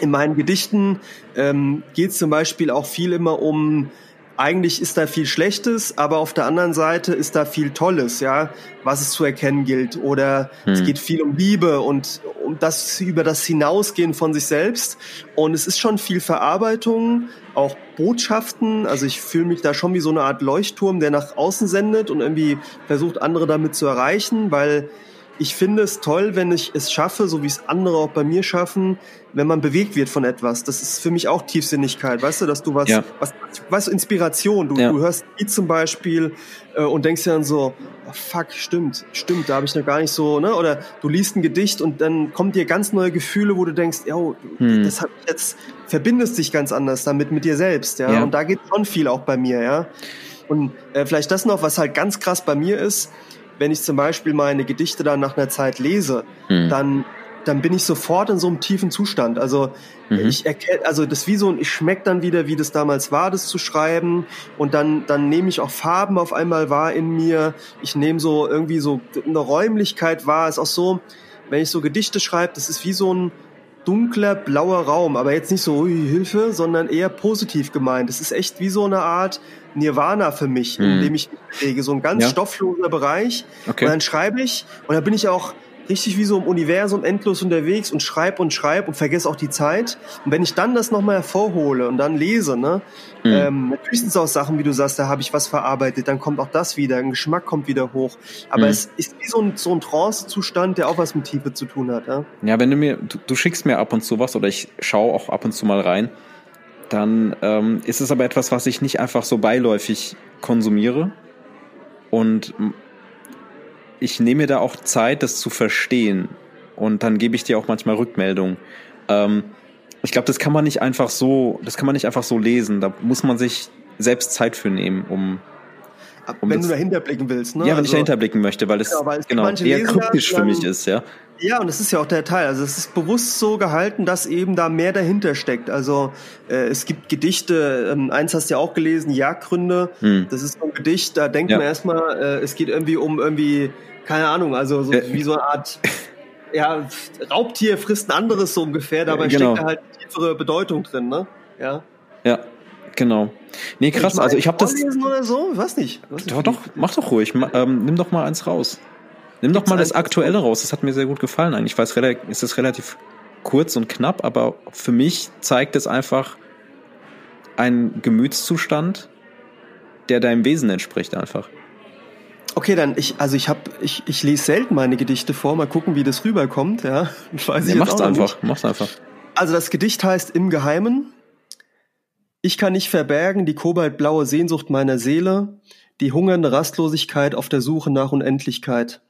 in meinen Gedichten ähm, geht es zum Beispiel auch viel immer um eigentlich ist da viel Schlechtes, aber auf der anderen Seite ist da viel Tolles, ja, was es zu erkennen gilt. Oder hm. es geht viel um Liebe und um das über das Hinausgehen von sich selbst. Und es ist schon viel Verarbeitung, auch Botschaften. Also ich fühle mich da schon wie so eine Art Leuchtturm, der nach außen sendet und irgendwie versucht, andere damit zu erreichen, weil ich finde es toll, wenn ich es schaffe, so wie es andere auch bei mir schaffen, wenn man bewegt wird von etwas. Das ist für mich auch Tiefsinnigkeit, weißt du, dass du was, ja. was, was Inspiration, du, ja. du hörst die zum Beispiel äh, und denkst dir dann so, oh, fuck, stimmt, stimmt, da habe ich noch gar nicht so, ne? Oder du liest ein Gedicht und dann kommen dir ganz neue Gefühle, wo du denkst, ja, hm. das hat jetzt verbindest dich ganz anders damit mit dir selbst, ja. ja. Und da geht schon viel auch bei mir, ja. Und äh, vielleicht das noch, was halt ganz krass bei mir ist, wenn ich zum Beispiel meine Gedichte dann nach einer Zeit lese, hm. dann dann bin ich sofort in so einem tiefen Zustand. Also mhm. ich erkenne, also das wie so ein, ich schmecke dann wieder, wie das damals war, das zu schreiben. Und dann, dann nehme ich auch Farben auf einmal wahr in mir. Ich nehme so irgendwie so eine Räumlichkeit wahr. Ist auch so, wenn ich so Gedichte schreibe, das ist wie so ein dunkler blauer Raum, aber jetzt nicht so ui, Hilfe, sondern eher positiv gemeint. Es ist echt wie so eine Art Nirvana für mich, mhm. in dem ich mich bewege, so ein ganz ja. stoffloser Bereich. Okay. Und dann schreibe ich und da bin ich auch richtig wie so im Universum endlos unterwegs und schreib und schreib und vergesse auch die Zeit. Und wenn ich dann das nochmal hervorhole und dann lese, ne, mhm. ähm, natürlich sind es auch Sachen, wie du sagst, da habe ich was verarbeitet, dann kommt auch das wieder, ein Geschmack kommt wieder hoch. Aber mhm. es ist wie so ein, so ein Trance-Zustand, der auch was mit Tiefe zu tun hat. Ja, ja wenn du mir, du, du schickst mir ab und zu was oder ich schaue auch ab und zu mal rein dann ähm, ist es aber etwas, was ich nicht einfach so beiläufig konsumiere. Und ich nehme mir da auch Zeit, das zu verstehen. Und dann gebe ich dir auch manchmal Rückmeldungen. Ähm, ich glaube, das kann man nicht einfach so, das kann man nicht einfach so lesen. Da muss man sich selbst Zeit für nehmen, um um wenn das, du dahinter blicken willst, ne? Ja, wenn also, ich dahinter blicken möchte, weil es, genau, weil es genau, eher kryptisch für mich ist, ja. Ja, und das ist ja auch der Teil. Also es ist bewusst so gehalten, dass eben da mehr dahinter steckt. Also äh, es gibt Gedichte, ähm, eins hast du ja auch gelesen, Jagdgründe. Hm. Das ist so ein Gedicht, da denkt ja. man erstmal, äh, es geht irgendwie um irgendwie, keine Ahnung, also so, äh, wie so eine Art ja, Raubtier frisst ein anderes so ungefähr, dabei genau. steckt da halt tiefere Bedeutung drin, ne? Ja. Ja, genau. Nee, krass, also ich habe das. Oder so? Ich weiß nicht. Weiß doch, doch, mach doch ruhig. Ähm, nimm doch mal eins raus. Nimm doch mal das Aktuelle raus. Das hat mir sehr gut gefallen eigentlich. Ich weiß, es ist relativ kurz und knapp, aber für mich zeigt es einfach einen Gemütszustand, der deinem Wesen entspricht einfach. Okay, dann ich, also ich habe, ich, ich lese selten meine Gedichte vor, mal gucken, wie das rüberkommt, ja. Weiß ja, mach's einfach, mach's einfach. Also das Gedicht heißt Im Geheimen. Ich kann nicht verbergen die kobaltblaue Sehnsucht meiner Seele, die hungernde Rastlosigkeit auf der Suche nach Unendlichkeit.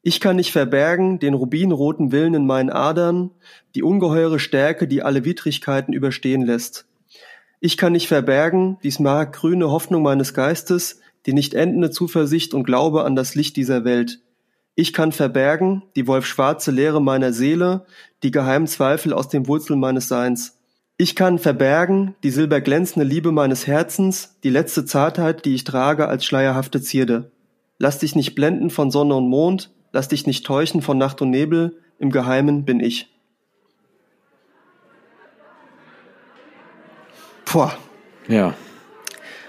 Ich kann nicht verbergen den rubinroten Willen in meinen Adern, die ungeheure Stärke, die alle Widrigkeiten überstehen lässt. Ich kann nicht verbergen die smaragdgrüne Hoffnung meines Geistes, die nicht endende Zuversicht und Glaube an das Licht dieser Welt. Ich kann verbergen die wolfschwarze Leere meiner Seele, die geheimen Zweifel aus den Wurzeln meines Seins. Ich kann verbergen die silberglänzende Liebe meines Herzens, die letzte Zartheit, die ich trage als schleierhafte Zierde. Lass dich nicht blenden von Sonne und Mond, lass dich nicht täuschen von Nacht und Nebel, im Geheimen bin ich. Boah. Ja.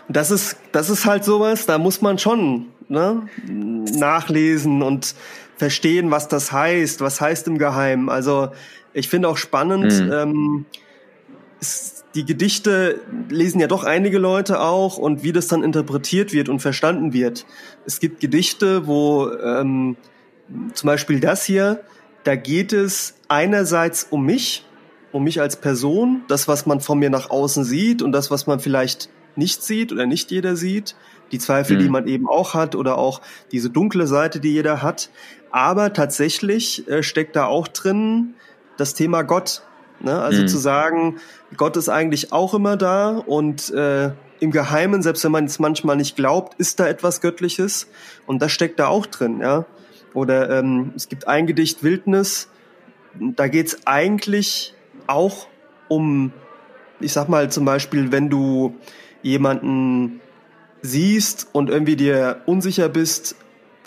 Das ist, das ist halt sowas, da muss man schon ne, nachlesen und verstehen, was das heißt, was heißt im Geheimen. Also ich finde auch spannend, mhm. ähm, die Gedichte lesen ja doch einige Leute auch und wie das dann interpretiert wird und verstanden wird. Es gibt Gedichte, wo ähm, zum Beispiel das hier, da geht es einerseits um mich, um mich als Person, das, was man von mir nach außen sieht und das, was man vielleicht nicht sieht oder nicht jeder sieht, die Zweifel, mhm. die man eben auch hat oder auch diese dunkle Seite, die jeder hat. Aber tatsächlich äh, steckt da auch drin das Thema Gott. Ne? Also mhm. zu sagen, Gott ist eigentlich auch immer da und äh, im Geheimen, selbst wenn man es manchmal nicht glaubt, ist da etwas Göttliches und das steckt da auch drin. Ja? Oder ähm, es gibt ein Gedicht Wildnis, da geht's eigentlich auch um, ich sag mal zum Beispiel, wenn du jemanden siehst und irgendwie dir unsicher bist,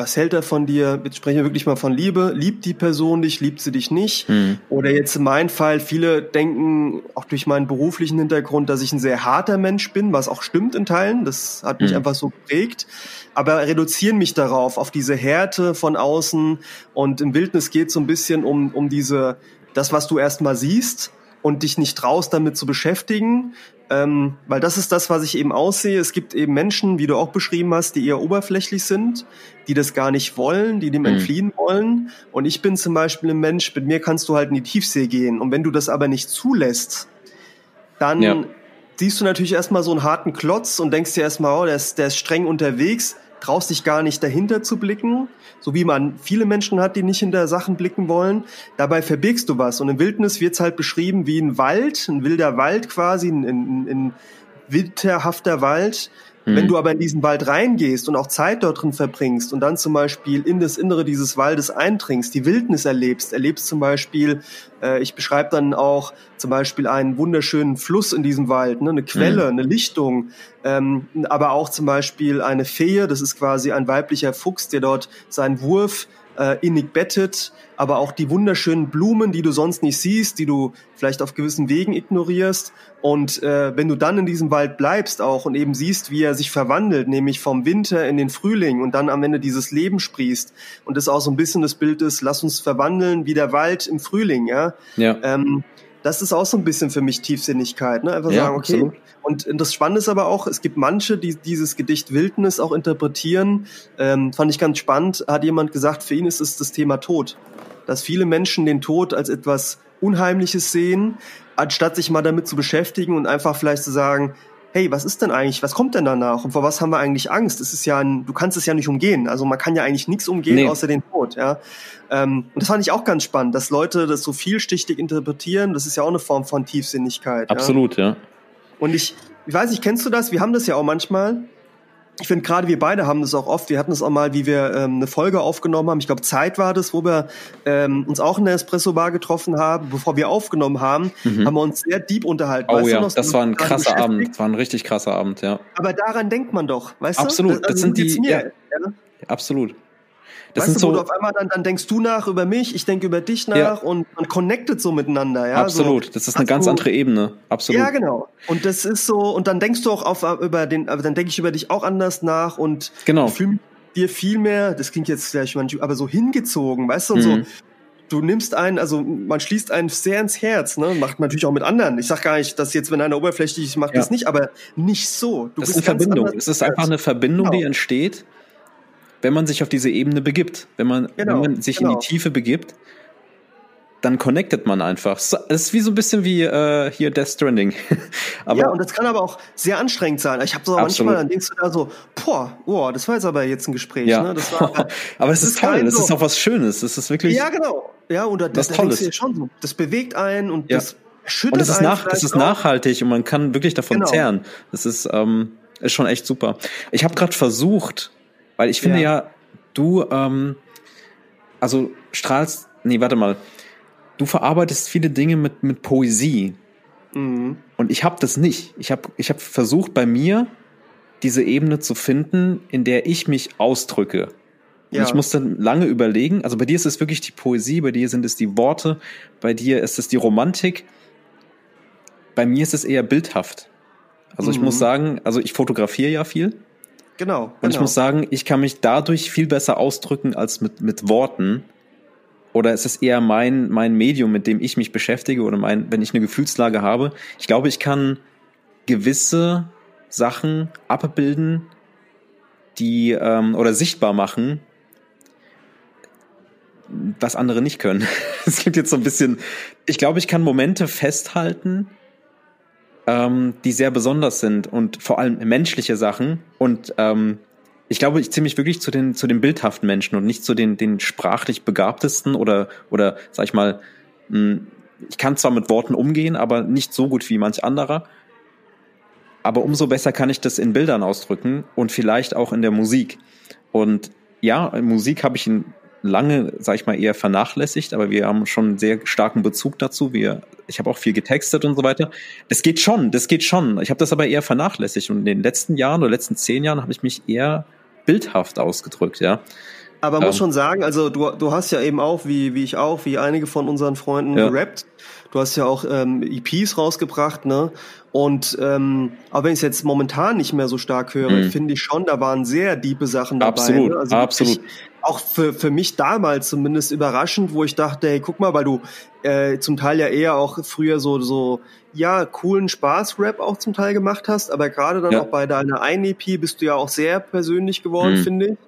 was hält er von dir? Jetzt sprechen wir wirklich mal von Liebe. Liebt die Person dich, liebt sie dich nicht? Mhm. Oder jetzt in meinem Fall, viele denken auch durch meinen beruflichen Hintergrund, dass ich ein sehr harter Mensch bin, was auch stimmt in Teilen. Das hat mich mhm. einfach so geprägt. Aber reduzieren mich darauf, auf diese Härte von außen. Und im Wildnis geht es so ein bisschen um, um diese, das, was du erstmal siehst und dich nicht traust, damit zu beschäftigen, ähm, weil das ist das, was ich eben aussehe. Es gibt eben Menschen, wie du auch beschrieben hast, die eher oberflächlich sind, die das gar nicht wollen, die dem mhm. entfliehen wollen. Und ich bin zum Beispiel ein Mensch, mit mir kannst du halt in die Tiefsee gehen. Und wenn du das aber nicht zulässt, dann ja. siehst du natürlich erstmal so einen harten Klotz und denkst dir erstmal, oh, der ist, der ist streng unterwegs traust dich gar nicht dahinter zu blicken, so wie man viele Menschen hat, die nicht hinter Sachen blicken wollen. Dabei verbirgst du was. Und im Wildnis wird's halt beschrieben wie ein Wald, ein wilder Wald quasi, ein, ein, ein winterhafter Wald, Mhm. Wenn du aber in diesen Wald reingehst und auch Zeit dort drin verbringst und dann zum Beispiel in das Innere dieses Waldes eindringst, die Wildnis erlebst, erlebst zum Beispiel, äh, ich beschreibe dann auch zum Beispiel einen wunderschönen Fluss in diesem Wald, ne, eine Quelle, mhm. eine Lichtung, ähm, aber auch zum Beispiel eine Fee, das ist quasi ein weiblicher Fuchs, der dort seinen Wurf äh, innig bettet, aber auch die wunderschönen Blumen, die du sonst nicht siehst, die du vielleicht auf gewissen Wegen ignorierst. Und äh, wenn du dann in diesem Wald bleibst auch und eben siehst, wie er sich verwandelt, nämlich vom Winter in den Frühling und dann am Ende dieses Leben sprießt und das auch so ein bisschen das Bild ist, lass uns verwandeln wie der Wald im Frühling, ja. ja. Ähm, das ist auch so ein bisschen für mich Tiefsinnigkeit. Ne? Einfach ja, sagen, okay. Absolut. Und das Spannende ist aber auch, es gibt manche, die dieses Gedicht Wildnis auch interpretieren. Ähm, fand ich ganz spannend. Hat jemand gesagt, für ihn ist es das Thema Tod. Dass viele Menschen den Tod als etwas Unheimliches sehen, anstatt sich mal damit zu beschäftigen und einfach vielleicht zu sagen, hey, was ist denn eigentlich, was kommt denn danach und vor was haben wir eigentlich Angst? Es ist ja ein, du kannst es ja nicht umgehen. Also man kann ja eigentlich nichts umgehen nee. außer den Tod, ja. Ähm, und das fand ich auch ganz spannend, dass Leute das so vielschichtig interpretieren. Das ist ja auch eine Form von Tiefsinnigkeit. Absolut, ja. ja. Und ich, ich weiß nicht, kennst du das? Wir haben das ja auch manchmal, ich finde gerade wir beide haben das auch oft. Wir hatten es auch mal, wie wir ähm, eine Folge aufgenommen haben. Ich glaube, Zeit war das, wo wir ähm, uns auch in der Espresso Bar getroffen haben. Bevor wir aufgenommen haben, mhm. haben wir uns sehr deep unterhalten. Oh weißt ja, noch, das war ein krasser Abend. Das war ein richtig krasser Abend, ja. Aber daran denkt man doch, weißt Absolut. du? Absolut. Das, also, das sind die. Ja, ja. Absolut. Das weißt du, so wo du auf einmal dann, dann denkst du nach über mich, ich denke über dich nach ja. und man connectet so miteinander, ja. Absolut, so, das ist eine ganz du, andere Ebene. Absolut. Ja, genau. Und das ist so, und dann denkst du auch auf über den, aber dann denke ich über dich auch anders nach und genau. fühle dir viel mehr, das klingt jetzt vielleicht manchmal, aber so hingezogen, weißt du, und mhm. so du nimmst einen, also man schließt einen sehr ins Herz, ne? Macht man natürlich auch mit anderen. Ich sag gar nicht, dass jetzt, wenn einer oberflächlich ist, macht Ja. das nicht, aber nicht so. Du Das ist eine Verbindung. Es ist einfach eine Verbindung, die Genau. entsteht, wenn man sich auf diese Ebene begibt. Wenn man, Genau, wenn man sich in genau. die Tiefe begibt, dann connectet man einfach. Es ist wie so ein bisschen wie äh, hier Death Stranding. aber ja, und das kann aber auch sehr anstrengend sein. Ich habe so Absolut. manchmal, dann denkst du da so, boah, boah, das war jetzt aber jetzt ein Gespräch. ja. Ne? Das war, aber es das ist ist toll. Das so- ist auch was Schönes. Das ist wirklich. ja, genau. Ja, und da, Was da denkst du dir schon so, das bewegt einen und Ja. das schüttet Und das ist, einen nach, das ist auch. nachhaltig und man kann wirklich davon Genau. zehren. Das ist, ähm, ist schon echt super. Ich habe gerade versucht, weil ich finde ja, Ja. du, ähm, also strahlst, nee, warte mal, du verarbeitest viele Dinge mit, mit Poesie Mhm. und ich habe das nicht. Ich habe ich hab versucht bei mir diese Ebene zu finden, in der ich mich ausdrücke. Und Ja. ich musste lange überlegen, also bei dir ist es wirklich die Poesie, bei dir sind es die Worte, bei dir ist es die Romantik. Bei mir ist es eher bildhaft. Also ich Mhm. muss sagen, also ich fotografiere ja viel Genau. und genau. ich muss sagen, ich kann mich dadurch viel besser ausdrücken als mit, mit Worten. Oder es ist eher mein, mein Medium, mit dem ich mich beschäftige oder mein, wenn ich eine Gefühlslage habe. Ich glaube, ich kann gewisse Sachen abbilden, die ähm, oder sichtbar machen, was andere nicht können. Es klingt jetzt so ein bisschen. Ich glaube, ich kann Momente festhalten, ähm, die sehr besonders sind und vor allem menschliche Sachen. Und ähm, ich glaube, ich ziehe mich wirklich zu den zu den bildhaften Menschen und nicht zu den den sprachlich begabtesten oder oder sag ich mal, mh, ich kann zwar mit Worten umgehen, aber nicht so gut wie manch anderer. Aber umso besser kann ich das in Bildern ausdrücken und vielleicht auch in der Musik. Und ja, Musik habe ich ihn lange, sag ich mal, eher vernachlässigt, aber wir haben schon einen sehr starken Bezug dazu. Wir, ich habe auch viel getextet und so weiter. Das geht schon, das geht schon. Ich habe das aber eher vernachlässigt und in den letzten Jahren oder letzten zehn Jahren habe ich mich eher bildhaft ausgedrückt, ja. Aber muss Ähm. schon sagen, also du, du hast ja eben auch, wie, wie ich auch, wie einige von unseren Freunden Ja. gerappt. Du hast ja auch ähm, EPs rausgebracht, ne? Und ähm, auch wenn ich es jetzt momentan nicht mehr so stark höre, Mhm. finde ich schon, da waren sehr diepe Sachen dabei. Absolut, ne? also absolut. Auch für, für mich damals zumindest überraschend, wo ich dachte, hey, guck mal, weil du äh, zum Teil ja eher auch früher so, so ja, coolen Spaß-Rap auch zum Teil gemacht hast, aber gerade dann Ja. auch bei deiner einen EP bist du ja auch sehr persönlich geworden, Mhm. finde ich.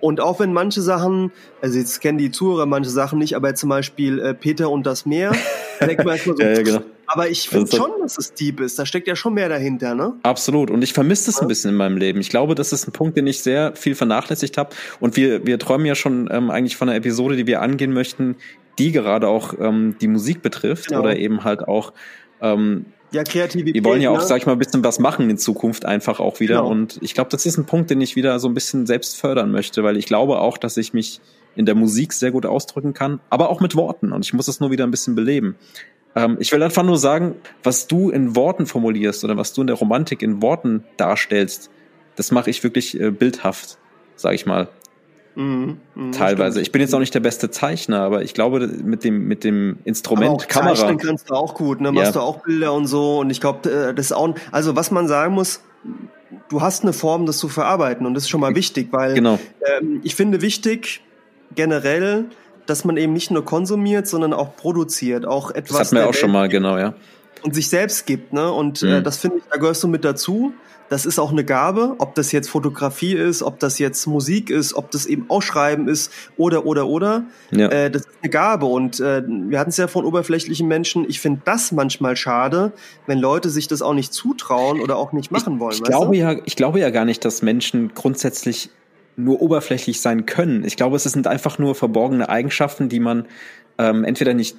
Und auch wenn manche Sachen, also jetzt kennen die Zuhörer manche Sachen nicht, aber zum Beispiel äh, Peter und das Meer, da denkt man erstmal so, Ja, ja, genau. Aber ich finde Also- schon, dass es deep ist. Da steckt ja schon mehr dahinter, ne? Absolut. Und ich vermisse das ein bisschen in meinem Leben. Ich glaube, das ist ein Punkt, den ich sehr viel vernachlässigt habe. Und wir, wir träumen ja schon ähm, eigentlich von einer Episode, die wir angehen möchten, die gerade auch ähm, die Musik betrifft Genau. oder eben halt auch ähm, Ja, Kreativität. wir wollen ja auch, ne? sag ich mal, ein bisschen was machen in Zukunft einfach auch wieder. Genau. Und ich glaube, das ist ein Punkt, den ich wieder so ein bisschen selbst fördern möchte, weil ich glaube auch, dass ich mich in der Musik sehr gut ausdrücken kann, aber auch mit Worten. Und ich muss es nur wieder ein bisschen beleben. Ähm, ich will einfach nur sagen, was du in Worten formulierst oder was du in der Romantik in Worten darstellst, das mache ich wirklich äh, bildhaft, sag ich mal. Mhm, mhm, Teilweise. stimmt. Ich bin jetzt auch nicht der beste Zeichner, aber ich glaube, mit dem, mit dem Aber Instrument auch Kamera. zeichnen kannst du auch gut, ne? Ja. Machst du auch Bilder und so. Und ich glaube, das ist auch, also was man sagen muss, du hast eine Form, das zu verarbeiten. Und das ist schon mal wichtig, weil Genau. ähm, ich finde wichtig, generell, dass man eben nicht nur konsumiert, sondern auch produziert. Auch etwas Das wir der auch schon mal, genau, ja. und sich selbst gibt, ne? Und Mhm. äh, das finde ich, da gehörst du mit dazu. Das ist auch eine Gabe, ob das jetzt Fotografie ist, ob das jetzt Musik ist, ob das eben Ausschreiben ist oder oder oder. Ja. Äh, das ist eine Gabe und äh, wir hatten es ja von oberflächlichen Menschen. Ich finde das manchmal schade, wenn Leute sich das auch nicht zutrauen oder auch nicht machen wollen. Ich glaube du? ja, ich glaube ja gar nicht, dass Menschen grundsätzlich nur oberflächlich sein können. Ich glaube, es sind einfach nur verborgene Eigenschaften, die man ähm, entweder nicht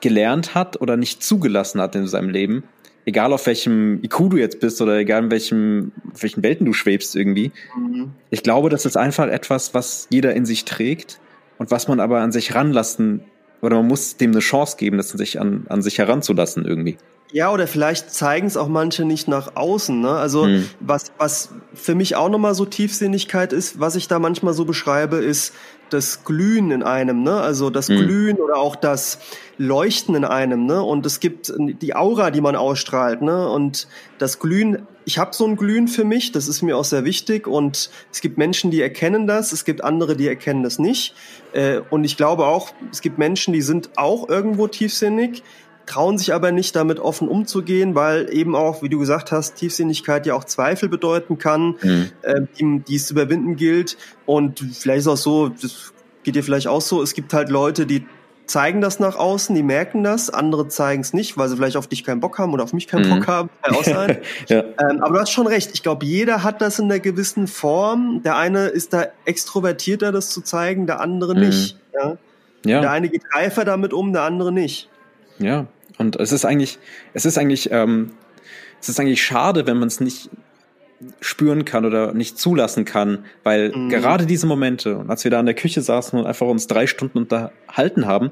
gelernt hat oder nicht zugelassen hat in seinem Leben. Egal auf welchem IQ du jetzt bist oder egal in welchem, auf welchen Welten du schwebst irgendwie. Mhm. Ich glaube, das ist einfach etwas, was jeder in sich trägt und was man aber an sich ranlassen oder man muss dem eine Chance geben, das an sich, an, an sich heranzulassen irgendwie. Ja, oder vielleicht zeigen es auch manche nicht nach außen. Ne? Also Hm. was, was für mich auch nochmal so Tiefsinnigkeit ist, was ich da manchmal so beschreibe, ist, das Glühen in einem, ne? Also das mhm. Glühen oder auch das Leuchten in einem, ne? Und es gibt die Aura, die man ausstrahlt, ne? Und das Glühen, ich habe so ein Glühen für mich, das ist mir auch sehr wichtig. Und es gibt Menschen, die erkennen das, es gibt andere, die erkennen das nicht. Äh, und ich glaube auch, es gibt Menschen, die sind auch irgendwo tiefsinnig, trauen sich aber nicht damit offen umzugehen, weil eben auch, wie du gesagt hast, Tiefsinnigkeit ja auch Zweifel bedeuten kann, mhm. äh, die, die es zu überwinden gilt. Und vielleicht ist auch so, das geht dir vielleicht auch so, es gibt halt Leute, die zeigen das nach außen, die merken das, andere zeigen es nicht, weil sie vielleicht auf dich keinen Bock haben oder auf mich keinen mhm. Bock haben. Kann auch sein. ja. ähm, aber du hast schon recht. Ich glaube, jeder hat das in einer gewissen Form. Der eine ist da extrovertierter, das zu zeigen, der andere mhm. nicht. Ja? ja. Der eine geht reifer damit um, der andere nicht. Ja, und es ist eigentlich, es ist eigentlich, ähm, es ist eigentlich schade, wenn man es nicht spüren kann oder nicht zulassen kann, weil mhm. gerade diese Momente, und als wir da in der Küche saßen und einfach uns drei Stunden unterhalten haben,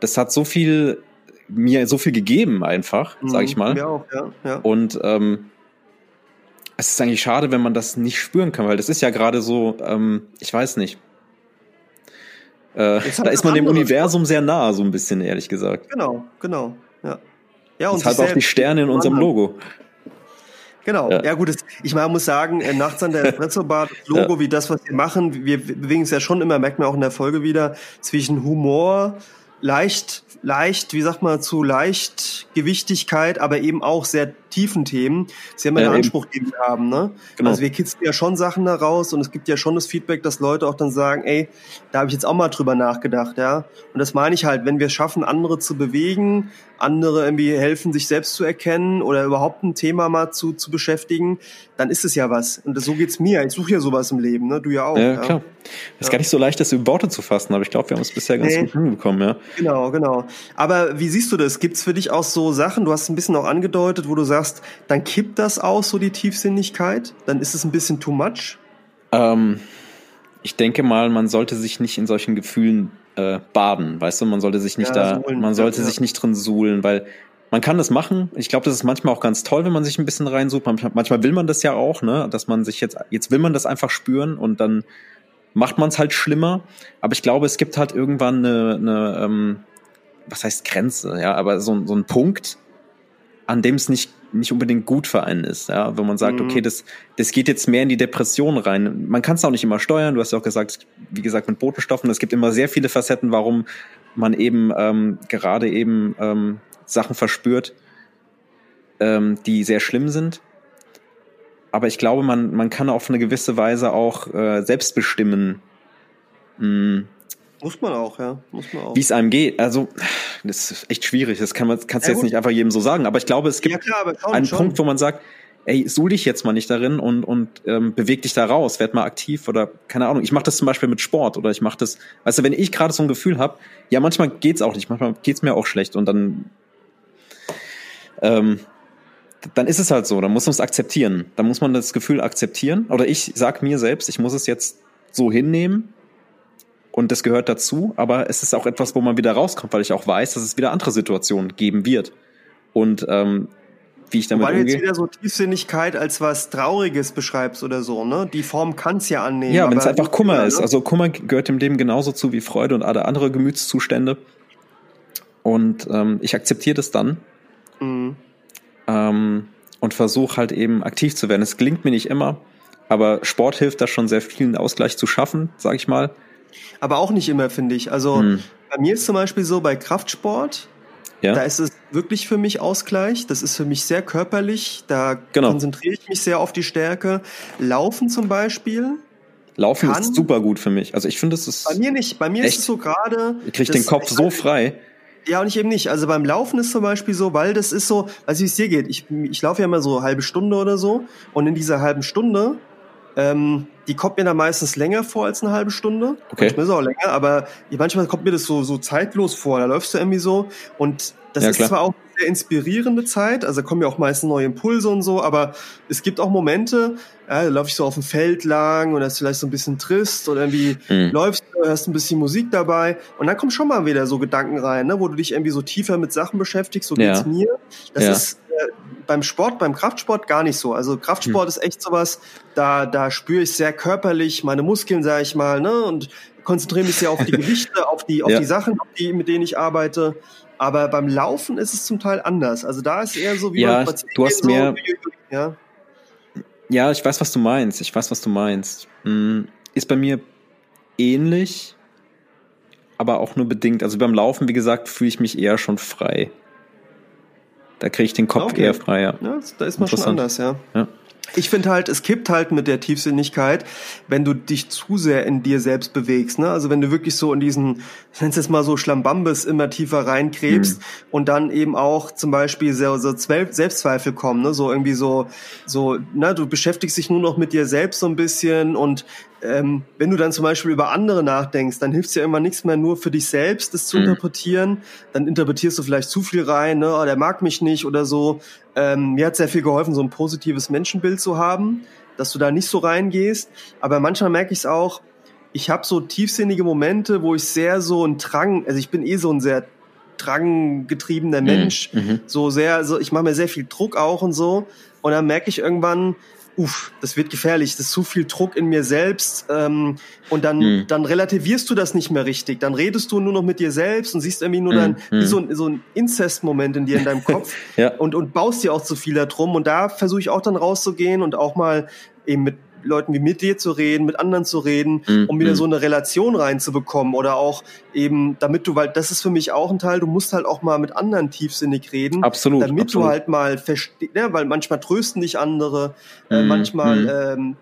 das hat so viel mir so viel gegeben einfach, mhm. sage ich mal. Mir auch, ja, ja. Und ähm, es ist eigentlich schade, wenn man das nicht spüren kann, weil das ist ja gerade so, ähm, ich weiß nicht. Äh, da ist man dem Universum sehr nah, so ein bisschen, ehrlich gesagt. Genau, genau. Ja. Ja, und Deshalb auch die Sterne in unserem Logo. Genau. Ja, ja gut, das, ich meine, muss sagen, äh, nachts an der Espresso Bar, das Logo, ja. wie das, was wir machen, wir bewegen uns ja schon immer, merkt man auch in der Folge wieder, zwischen Humor, leicht, leicht, wie sagt man, zu leicht Gewichtigkeit, aber eben auch sehr tiefen Themen. Sie haben ja, ja den Anspruch, den wir haben, ne? Genau. Also wir kitzeln ja schon Sachen daraus und es gibt ja schon das Feedback, dass Leute auch dann sagen, ey, da habe ich jetzt auch mal drüber nachgedacht, ja. Und das meine ich halt, wenn wir es schaffen, andere zu bewegen, andere irgendwie helfen, sich selbst zu erkennen oder überhaupt ein Thema mal zu, zu beschäftigen, dann ist es ja was. Und so geht's mir. Ich suche ja sowas im Leben, ne? Du ja auch. Ja, ja. klar. Es ist ja. gar nicht so leicht, das über Worte zu fassen, aber ich glaube, wir haben es bisher ganz nee. gut hinbekommen, ja. Genau, genau. Aber wie siehst du das? Gibt's für dich auch so Sachen, du hast ein bisschen auch angedeutet, wo du sagst, dann kippt das auch so die Tiefsinnigkeit? Dann ist es ein bisschen too much? Ähm, ich denke mal, man sollte sich nicht in solchen Gefühlen äh, baden, weißt du, man sollte sich nicht ja, da, suhlen. man sollte ja. sich nicht drin suhlen, weil man kann das machen. Ich glaube, das ist manchmal auch ganz toll, wenn man sich ein bisschen reinsucht. Manchmal will man das ja auch, ne, dass man sich jetzt, jetzt will man das einfach spüren und dann macht man es halt schlimmer. Aber ich glaube, es gibt halt irgendwann eine, eine ähm, was heißt Grenze, ja, aber so, so ein Punkt, an dem es nicht nicht unbedingt gut für einen ist, ja, wenn man sagt, mhm. okay, das, das geht jetzt mehr in die Depression rein. Man kann es auch nicht immer steuern. Du hast ja auch gesagt, wie gesagt, mit Botenstoffen, es gibt immer sehr viele Facetten, warum man eben ähm, gerade eben ähm, Sachen verspürt, ähm, die sehr schlimm sind. Aber ich glaube, man, man kann auf eine gewisse Weise auch äh, selbst bestimmen, mh, hm, muss man auch, ja. Muss man auch. Wie es einem geht. Also, das ist echt schwierig. Das kann man, kannst du ja, jetzt nicht einfach jedem so sagen. Aber ich glaube, es gibt ja, klar, schon, einen schon. Punkt, wo man sagt, ey, suhl dich jetzt mal nicht darin und, und ähm, beweg dich da raus, werd mal aktiv oder keine Ahnung. Ich mache das zum Beispiel mit Sport oder ich mache das, weißt du, wenn ich gerade so ein Gefühl habe, ja, manchmal geht's auch nicht, manchmal geht's mir auch schlecht und dann ähm, dann ist es halt so, dann muss man es akzeptieren. Dann muss man das Gefühl akzeptieren. Oder ich sag mir selbst, ich muss es jetzt so hinnehmen und das gehört dazu, aber es ist auch etwas, wo man wieder rauskommt, weil ich auch weiß, dass es wieder andere Situationen geben wird. Und ähm, wie ich damit Weil umgehe. du jetzt wieder so Tiefsinnigkeit als was Trauriges beschreibst oder so, ne? Die Form kann es ja annehmen. Ja, wenn es einfach Kummer wieder, ist. Ne? Also Kummer gehört dem Leben genauso zu wie Freude und alle andere Gemütszustände. Und ähm, ich akzeptiere das dann mhm. ähm, und versuche halt eben aktiv zu werden. Es gelingt mir nicht immer, aber Sport hilft da schon sehr vielen Ausgleich zu schaffen, sag ich mal. Aber auch nicht immer, finde ich. Also hm. bei mir ist zum Beispiel so, bei Kraftsport, ja. da ist es wirklich für mich Ausgleich. Das ist für mich sehr körperlich. Da genau. konzentriere ich mich sehr auf die Stärke. Laufen zum Beispiel. Laufen ist super gut für mich. Also ich finde, es ist. Bei mir nicht. Bei mir echt, ist es so gerade. Ich kriege den Kopf so frei. Ja, und ich eben nicht. Also beim Laufen ist zum Beispiel so, weil das ist so, also wie es dir geht. Ich, ich laufe ja immer so eine halbe Stunde oder so. Und in dieser halben Stunde ähm, die kommt mir dann meistens länger vor als eine halbe Stunde. Okay. Manchmal ist auch länger, aber manchmal kommt mir das so, so zeitlos vor. Da läufst du irgendwie so und das ja, ist klar. zwar auch eine sehr inspirierende Zeit, also kommen ja auch meistens neue Impulse und so, aber es gibt auch Momente, ja, da laufe ich so auf dem Feld lang und das ist vielleicht so ein bisschen trist oder irgendwie mhm. läufst du, hast ein bisschen Musik dabei und dann kommen schon mal wieder so Gedanken rein, ne, wo du dich irgendwie so tiefer mit Sachen beschäftigst, so ja. geht's mir. Das ja. ist beim Sport, beim Kraftsport gar nicht so. Also Kraftsport hm. ist echt sowas, da, da spüre ich sehr körperlich meine Muskeln, sag ich mal, ne? Und konzentriere mich sehr auf die Gewichte, auf die, auf Ja. die Sachen, auf die, mit denen ich arbeite. Aber beim Laufen ist es zum Teil anders. Also da ist eher so wie Ja, beim du hast so, mehr- ja. Ja, ich weiß, was du meinst. Ich weiß, was du meinst. Hm, Ist bei mir ähnlich, aber auch nur bedingt. Also beim Laufen, wie gesagt, fühle ich mich eher schon frei. Da kriege ich den Kopf Okay. eher freier. Ja, das- da ist man schon anders, ja. Ja. Ich finde halt, es kippt halt mit der Tiefsinnigkeit, wenn du dich zu sehr in dir selbst bewegst. Ne? Also wenn du wirklich so in diesen, ich nenn's jetzt mal so Schlambambes immer tiefer reinkrebst und dann eben auch zum Beispiel so, so Selbstzweifel kommen. Ne? So irgendwie so, so, na, du beschäftigst dich nur noch mit dir selbst so ein bisschen und ähm, wenn du dann zum Beispiel über andere nachdenkst, dann hilft dir immer nichts mehr nur für dich selbst, das zu Mhm. interpretieren. Dann interpretierst du vielleicht zu viel rein, ne? oh, der mag mich nicht oder so. Ähm, mir hat sehr viel geholfen, so ein positives Menschenbild zu haben, dass du da nicht so reingehst. Aber manchmal merke ich es auch, ich habe so tiefsinnige Momente, wo ich sehr so ein Drang, also ich bin eh so ein sehr dranggetriebener Mensch, Mhm. so sehr, so ich mache mir sehr viel Druck auch und so. Und dann merke ich irgendwann, uff, das wird gefährlich, das ist zu viel Druck in mir selbst. Ähm, und dann, Mhm. dann relativierst du das nicht mehr richtig. Dann redest du nur noch mit dir selbst und siehst irgendwie nur Mhm. dann wie Mhm. so, ein- so ein Inzest-Moment in dir, in deinem Kopf Ja. und, und baust dir auch zu viel da drum. Und da versuche ich auch dann rauszugehen und auch mal eben mit Leuten wie mit dir zu reden, mit anderen zu reden, Mhm. um wieder Mhm. so eine Relation reinzubekommen oder auch eben, damit du, weil das ist für mich auch ein Teil, du musst halt auch mal mit anderen tiefsinnig reden, Absolut. damit absolut. du halt mal verstehst, ja, weil manchmal trösten dich andere, äh, Mhm, manchmal mhm. ähm,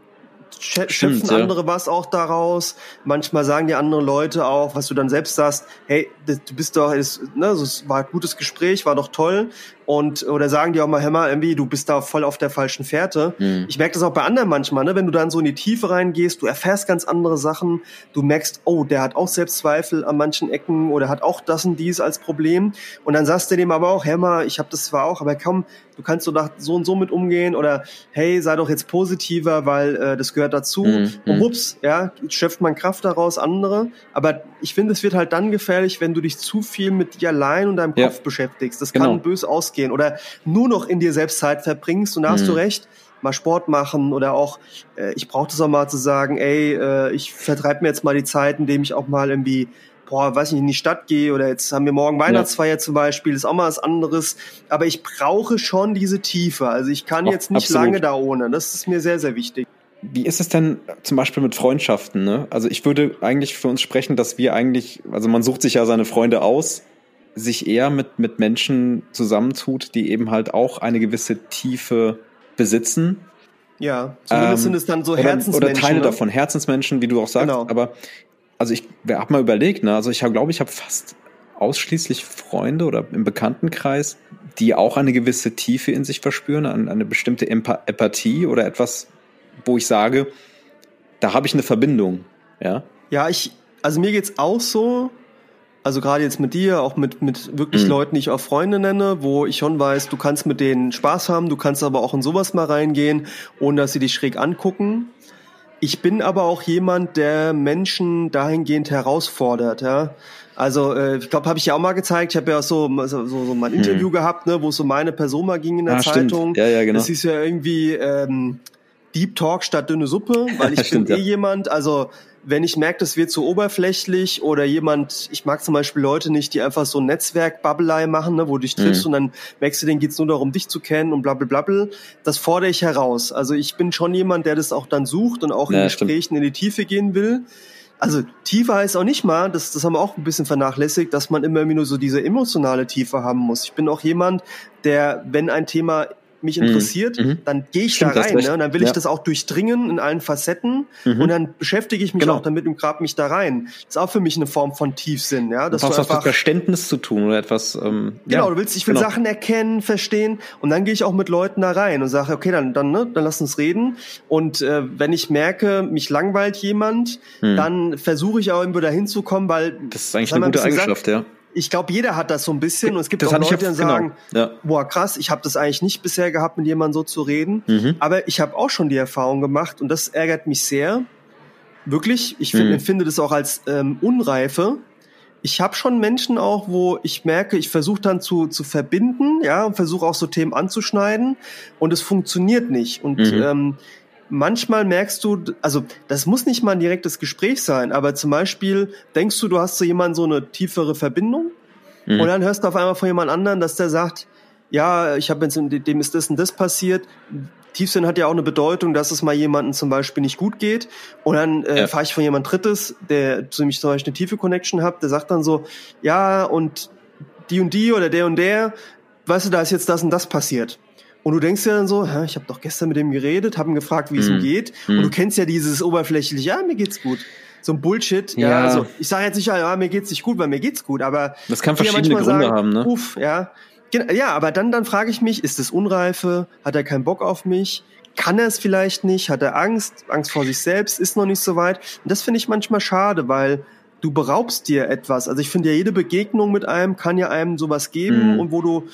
schö- Stimmt, schöpfen ja. andere was auch daraus. Manchmal sagen dir andere Leute auch, was du dann selbst sagst, hey, du bist doch, es, ne, es war ein gutes Gespräch, war doch toll. Und oder sagen dir auch mal, hör mal, irgendwie, du bist da voll auf der falschen Fährte. Mhm. Ich merke das auch bei anderen manchmal, ne? wenn du dann so in die Tiefe reingehst, du erfährst ganz andere Sachen, du merkst, oh, der hat auch Selbstzweifel an manchen Ecken oder hat auch das und dies als Problem. Und dann sagst du dem aber auch, hör mal, ich habe das zwar auch, aber komm, du kannst so, nach, so und so mit umgehen oder hey, sei doch jetzt positiver, weil äh, das gehört dazu. Mhm, Und mhm. wups, ja, schöpft man Kraft daraus, andere. Aber ich finde, es wird halt dann gefährlich, wenn du dich zu viel mit dir allein und deinem Ja. Kopf beschäftigst. Das Genau. kann bös ausgehen. Oder nur noch in dir selbst Zeit verbringst und da hast Mhm. du recht, mal Sport machen oder auch, äh, ich brauche das auch mal zu sagen, ey, äh, ich vertreibe mir jetzt mal die Zeit, indem ich auch mal irgendwie boah, weiß nicht, in die Stadt gehe oder jetzt haben wir morgen Weihnachtsfeier zum Beispiel, ist auch mal was anderes. Aber ich brauche schon diese Tiefe. Also ich kann Ach, jetzt nicht absolut. lange da ohne. Das ist mir sehr, sehr wichtig. Wie ist es denn zum Beispiel mit Freundschaften? Ne? Also ich würde eigentlich für uns sprechen, dass wir eigentlich, also man sucht sich ja seine Freunde aus, sich eher mit, mit Menschen zusammentut, die eben halt auch eine gewisse Tiefe besitzen. Ja, zumindest Ähm, sind es dann so oder, Herzensmenschen. oder Teile ne? davon, Herzensmenschen, wie du auch sagst. Genau. Aber also ich habe mal überlegt, ne? also ich glaube, ich habe fast ausschließlich Freunde oder im Bekanntenkreis, die auch eine gewisse Tiefe in sich verspüren, eine, eine bestimmte Empa Empathie oder etwas, wo ich sage, da habe ich eine Verbindung. Ja, Ja, ich, also mir geht's auch so, also gerade jetzt mit dir, auch mit, mit wirklich Mhm. Leuten, die ich auch Freunde nenne, wo ich schon weiß, du kannst mit denen Spaß haben, du kannst aber auch in sowas mal reingehen, ohne dass sie dich schräg angucken. Ich bin aber auch jemand, der Menschen dahingehend herausfordert, ja. Also äh, ich glaube, habe ich ja auch mal gezeigt. Ich habe ja so, so, so mal ein Interview gehabt, ne, wo es so meine Person mal ging in der Hm. Ah, stimmt. Zeitung. Ja, ja, genau. Das ist ja irgendwie ähm, Deep Talk statt dünne Suppe, weil ich Stimmt, bin eh ja. jemand, also wenn ich merke, das wird zu oberflächlich oder jemand, ich mag zum Beispiel Leute nicht, die einfach so Netzwerk-Babbelei machen, ne, wo du dich triffst Mhm. und dann merkst du, denen geht's nur darum, dich zu kennen und blablabla. Das fordere ich heraus. Also ich bin schon jemand, der das auch dann sucht und auch in Ja, stimmt. Gesprächen in die Tiefe gehen will. Also Tiefe heißt auch nicht mal, das, das haben wir auch ein bisschen vernachlässigt, dass man immer nur so diese emotionale Tiefe haben muss. Ich bin auch jemand, der, wenn ein Thema mich Mhm. interessiert, Mhm. dann gehe ich Stimmt, da rein. Ne? Und dann will Ja. ich das auch durchdringen in allen Facetten Mhm. und dann beschäftige ich mich Genau. auch damit und grab mich da rein. Das ist auch für mich eine Form von Tiefsinn, ja. das hat mit Verständnis zu tun oder etwas. Ähm, genau, ja, du willst, ich will genau. Sachen erkennen, verstehen und dann gehe ich auch mit Leuten da rein und sage, okay, dann, dann, ne, dann lass uns reden. Und äh, wenn ich merke, mich langweilt jemand, Hm. dann versuche ich auch irgendwo dahin zu kommen, weil Das ist eigentlich eine gute Eigenschaft, ja. Ich glaube, jeder hat das so ein bisschen und es gibt Das auch Leute, die dann sagen, genau, ja. boah, krass, ich habe das eigentlich nicht bisher gehabt, mit jemandem so zu reden. Mhm. Aber ich habe auch schon die Erfahrung gemacht und das ärgert mich sehr. Wirklich, ich find, Mhm. empfinde das auch als ähm, Unreife. Ich habe schon Menschen auch, wo ich merke, ich versuche dann zu, zu verbinden, ja, und versuche auch so Themen anzuschneiden und es funktioniert nicht. Und Mhm. ähm, manchmal merkst du, also das muss nicht mal ein direktes Gespräch sein, aber zum Beispiel denkst du, du hast zu jemandem so eine tiefere Verbindung mhm. und dann hörst du auf einmal von jemand anderen, dass der sagt, ja, ich habe jetzt, dem ist das und das passiert. Tiefsinn hat ja auch eine Bedeutung, dass es mal jemandem zum Beispiel nicht gut geht. Und dann äh, ja. fahre ich von jemand Drittes, der zu mich zum Beispiel eine tiefe Connection hat, der sagt dann so, ja, und die und die oder der und der, weißt du, da ist jetzt das und das passiert. Und du denkst ja dann so, ich habe doch gestern mit dem geredet, habe ihn gefragt, wie es mm. ihm mhm. geht. Mm. Und du mhm. kennst ja dieses oberflächliche, ja, mir geht's gut. So ein Bullshit. Ja, ja also ich sage jetzt nicht, ja, mir geht's nicht gut, weil mir geht's gut, aber das kann verschiedene Gründe sagen, haben, ne? Uff, ja. Ja, aber dann, dann frage ich mich, ist es Unreife? Hat er keinen Bock auf mich? Kann er es vielleicht nicht? Hat er Angst? Angst vor sich selbst? Ist noch nicht so weit? Und das finde ich manchmal schade, weil du beraubst dir etwas. Also ich finde ja, jede Begegnung mit einem kann ja einem sowas geben mhm. und wo du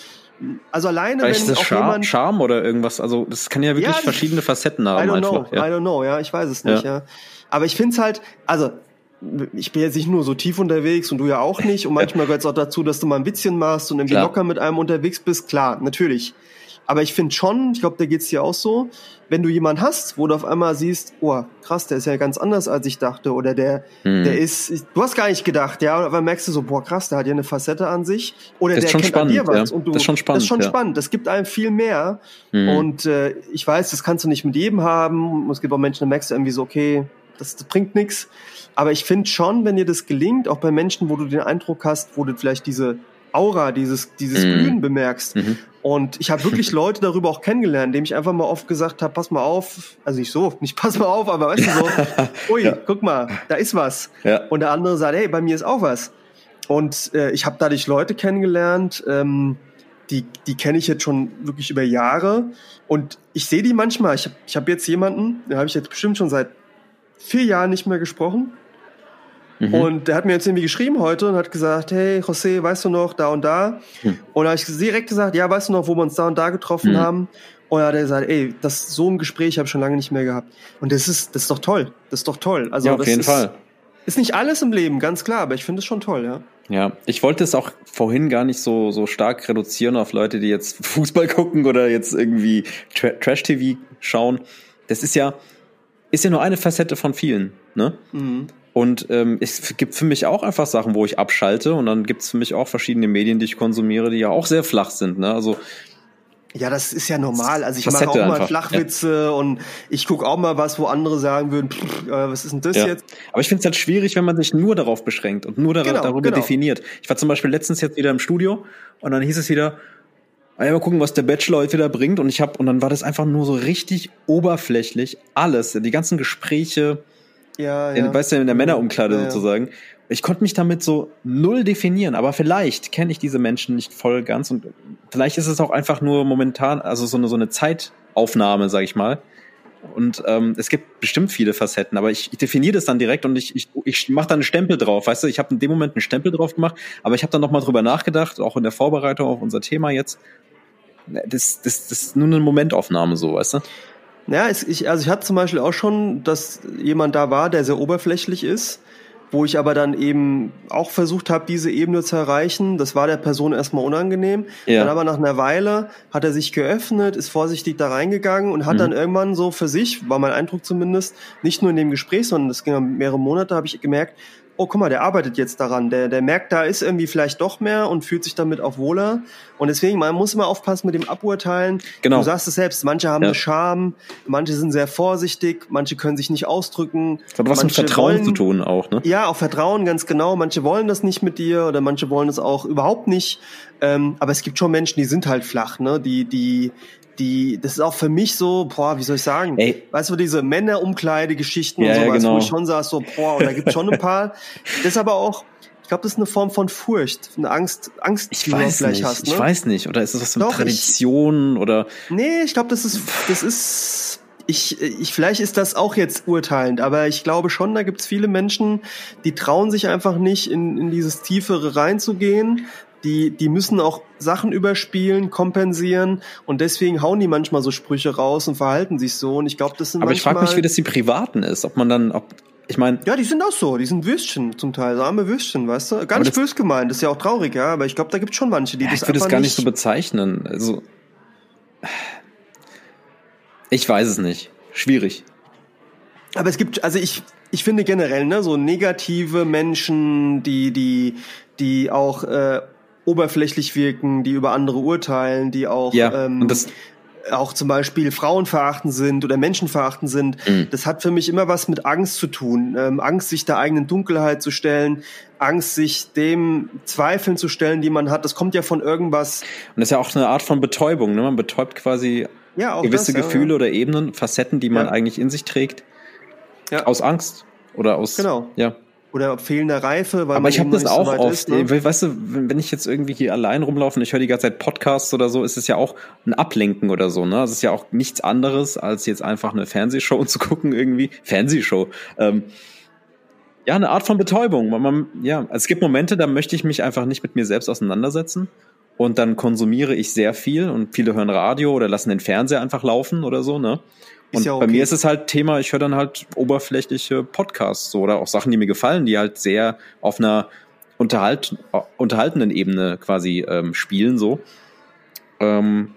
also alleine, Vielleicht wenn ist auch Char jemand Charme oder irgendwas, also das kann ja wirklich ja, verschiedene Facetten haben. I don't einfach, know, ja. I don't know, ja, ich weiß es nicht, ja. ja. Aber ich finde es halt, also ich bin jetzt nicht nur so tief unterwegs und du ja auch nicht. Und manchmal gehört es auch dazu, dass du mal ein bisschen machst und irgendwie Klar. locker mit einem unterwegs bist. Klar, natürlich. Aber ich finde schon, ich glaube, da geht's dir auch so, wenn du jemanden hast, wo du auf einmal siehst, oh, krass, der ist ja ganz anders, als ich dachte. Oder der, hm. der ist, du hast gar nicht gedacht, ja, aber merkst du so, boah, krass, der hat ja eine Facette an sich. Oder der kennt spannend, an dir was. Ja. Und du, das ist schon spannend. Das ist schon ja. spannend. Das gibt einem viel mehr. Hm. Und äh, ich weiß, das kannst du nicht mit jedem haben. Es gibt auch Menschen, da merkst du irgendwie so, okay, das, das bringt nichts. Aber ich finde schon, wenn dir das gelingt, auch bei Menschen, wo du den Eindruck hast, wo du vielleicht diese Aura, dieses, dieses mhm. Glühen bemerkst. Mhm. Und ich habe wirklich Leute darüber auch kennengelernt, indem ich einfach mal oft gesagt habe, pass mal auf, also nicht so, nicht pass mal auf, aber weißt du so, ui, ja. guck mal, da ist was. Ja. Und der andere sagt, hey, bei mir ist auch was. Und äh, ich habe dadurch Leute kennengelernt, ähm, die, die kenne ich jetzt schon wirklich über Jahre. Und ich sehe die manchmal. Ich habe ich hab jetzt jemanden, den habe ich jetzt bestimmt schon seit vier Jahren nicht mehr gesprochen. Mhm. Und der hat mir jetzt irgendwie geschrieben heute und hat gesagt, hey José, weißt du noch, da und da? Mhm. Und da habe ich direkt gesagt, ja, weißt du noch, wo wir uns da und da getroffen mhm. haben? Und da hat er gesagt, ey, das so ein Gespräch habe ich schon lange nicht mehr gehabt. Und das ist, das ist doch toll. Das ist doch toll. Also ja, auf jeden ist, Fall. Ist nicht alles im Leben, ganz klar, aber ich finde es schon toll, ja. Ja, ich wollte es auch vorhin gar nicht so, so stark reduzieren auf Leute, die jetzt Fußball gucken oder jetzt irgendwie Tra Trash-TV schauen. Das ist ja, ist ja nur eine Facette von vielen, ne? Mhm. Und ähm, es gibt für mich auch einfach Sachen, wo ich abschalte und dann gibt es für mich auch verschiedene Medien, die ich konsumiere, die ja auch sehr flach sind. Ne? Also ja, das ist ja normal. Also ich mache auch mal einfach. Flachwitze ja. und ich gucke auch mal was, wo andere sagen würden, pff, äh, was ist denn das ja. jetzt? Aber ich finde es halt schwierig, wenn man sich nur darauf beschränkt und nur dar genau, darüber genau. definiert. Ich war zum Beispiel letztens jetzt wieder im Studio und dann hieß es wieder, ah mal gucken, was der Bachelor heute da bringt. Und ich habe und dann war das einfach nur so richtig oberflächlich alles, die ganzen Gespräche, ja, in, ja. weißt du, in der Männerumkleide ja, sozusagen. Ich konnte mich damit so null definieren, aber vielleicht kenne ich diese Menschen nicht voll ganz und vielleicht ist es auch einfach nur momentan, also so eine, so eine Zeitaufnahme, sag ich mal. Und ähm, es gibt bestimmt viele Facetten, aber ich, ich definiere das dann direkt und ich, ich, ich mache dann einen Stempel drauf. Weißt du, ich habe in dem Moment einen Stempel drauf gemacht, aber ich habe dann nochmal drüber nachgedacht, auch in der Vorbereitung auf unser Thema jetzt. Das, das, das ist nur eine Momentaufnahme so, weißt du? Ja, es, ich, also ich hatte zum Beispiel auch schon, dass jemand da war, der sehr oberflächlich ist, wo ich aber dann eben auch versucht habe, diese Ebene zu erreichen. Das war der Person erstmal unangenehm. Ja. Dann aber nach einer Weile hat er sich geöffnet, ist vorsichtig da reingegangen und hat mhm. dann irgendwann so für sich, war mein Eindruck zumindest, nicht nur in dem Gespräch, sondern das ging mehrere Monate, habe ich gemerkt, oh, guck mal, der arbeitet jetzt daran. Der, der merkt, da ist irgendwie vielleicht doch mehr und fühlt sich damit auch wohler. Und deswegen, man muss immer aufpassen mit dem Aburteilen. Genau. Du sagst es selbst, manche haben ja. eine Scham, manche sind sehr vorsichtig, manche können sich nicht ausdrücken. Das hat was mit Vertrauen wollen, zu tun auch, ne? Ja, auch Vertrauen, ganz genau. Manche wollen das nicht mit dir oder manche wollen es auch überhaupt nicht. Ähm, aber es gibt schon Menschen, die sind halt flach, ne? Die, die, die, das ist auch für mich so, boah, wie soll ich sagen? Ey. Weißt du, diese Männerumkleide-Geschichten ja, und sowas, ja, genau. wo ich schon sag, so, boah, und da gibt schon ein paar. das ist aber auch, ich glaube, das ist eine Form von Furcht, eine Angst, Angst, ich die weiß du vielleicht nicht, hast. Ne? Ich weiß nicht, oder ist das was mit Doch, Tradition ich, oder? Nee, ich glaube, das ist, das ist, ich, ich, vielleicht ist das auch jetzt urteilend, aber ich glaube schon, da gibt es viele Menschen, die trauen sich einfach nicht, in, in dieses Tiefere reinzugehen, die, die müssen auch Sachen überspielen, kompensieren und deswegen hauen die manchmal so Sprüche raus und verhalten sich so. Und ich glaube, das sind Aber manchmal, ich frage mich, wie das die Privaten ist, ob man dann, ob, ich meine. Ja, die sind auch so, die sind Würstchen zum Teil, so arme Würstchen, weißt du? Gar nicht bös gemeint, das ist ja auch traurig, ja, aber ich glaube, da gibt es schon manche, die ja, das Ich würde es gar nicht so bezeichnen. Also. Ich weiß es nicht. schwierig. Aber es gibt, also ich, ich finde generell, ne, so negative Menschen, die, die, die auch äh, oberflächlich wirken, die über andere urteilen, die auch Ja, ähm, auch zum Beispiel frauenverachtend sind oder menschenverachtend sind, Mhm. das hat für mich immer was mit Angst zu tun. Ähm, Angst, sich der eigenen Dunkelheit zu stellen, Angst, sich dem Zweifeln zu stellen, die man hat. Das kommt ja von irgendwas. Und das ist ja auch eine Art von Betäubung. Ne? Man betäubt quasi Ja, gewisse das, Gefühle ja. oder Ebenen, Facetten, die man Ja. eigentlich in sich trägt, aus Angst oder aus. Genau. Ja. Oder fehlender Reife, weil Aber man ich habe das auch so oft. ist, ne? Ey, Weißt du, wenn wenn ich jetzt irgendwie hier allein rumlaufe und ich höre die ganze Zeit Podcasts oder so, ist es ja auch ein Ablenken oder so. Ne? Es ist ja auch nichts anderes, als jetzt einfach eine Fernsehshow zu gucken irgendwie. Fernsehshow. Ähm, ja, eine Art von Betäubung. Man, man, ja, es gibt Momente, da möchte ich mich einfach nicht mit mir selbst auseinandersetzen. Und dann konsumiere ich sehr viel und viele hören Radio oder lassen den Fernseher einfach laufen oder so, ne? Und ja bei okay. mir ist es halt Thema, ich höre dann halt oberflächliche Podcasts so, oder auch Sachen, die mir gefallen, die halt sehr auf einer unterhalt, äh, unterhaltenden Ebene quasi ähm, spielen so. Ähm,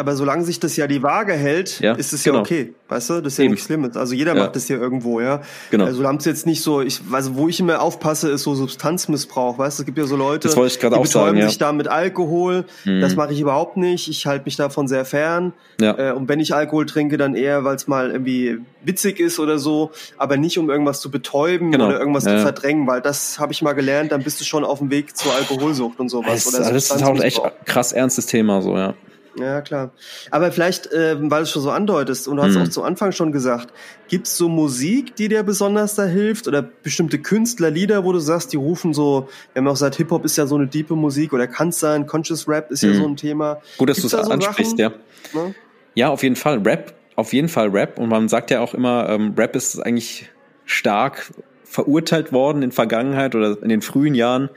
Aber solange sich das ja die Waage hält, Ja, ist es genau. ja okay. Weißt du? Das ist ja Eben. nichts Schlimmes. Also jeder Ja. macht das ja irgendwo, ja. Genau. Also solange es jetzt nicht so, ich, also wo ich immer aufpasse, ist so Substanzmissbrauch. Weißt du, es gibt ja so Leute, Das wollte ich die auch sagen, betäuben ja. sich da mit Alkohol. Mhm. Das mache ich überhaupt nicht. Ich halte mich davon sehr fern. ja. Äh, und wenn ich Alkohol trinke, dann eher, weil es mal irgendwie witzig ist oder so, aber nicht um irgendwas zu betäuben Genau. oder irgendwas Ja, zu verdrängen, weil das habe ich mal gelernt, dann bist du schon auf dem Weg zur Alkoholsucht und sowas. Das, oder das ist auch echt Substanzmissbrauch. krass ernstes Thema so, ja. Ja, klar. Aber vielleicht, ähm, weil du es schon so andeutest und du hast Mhm. auch zu Anfang schon gesagt, gibt's so Musik, die dir besonders da hilft oder bestimmte Künstler, Lieder, wo du sagst, die rufen so, wir haben auch gesagt, Hip-Hop ist ja so eine diepe Musik oder kann sein, Conscious Rap ist ja Mhm. so ein Thema. Gut, dass du es da so ansprichst, Sachen? ja. Ne? Ja, auf jeden Fall. Rap, auf jeden Fall Rap. Und man sagt ja auch immer, ähm, Rap ist eigentlich stark verurteilt worden in Vergangenheit oder in den frühen Jahren.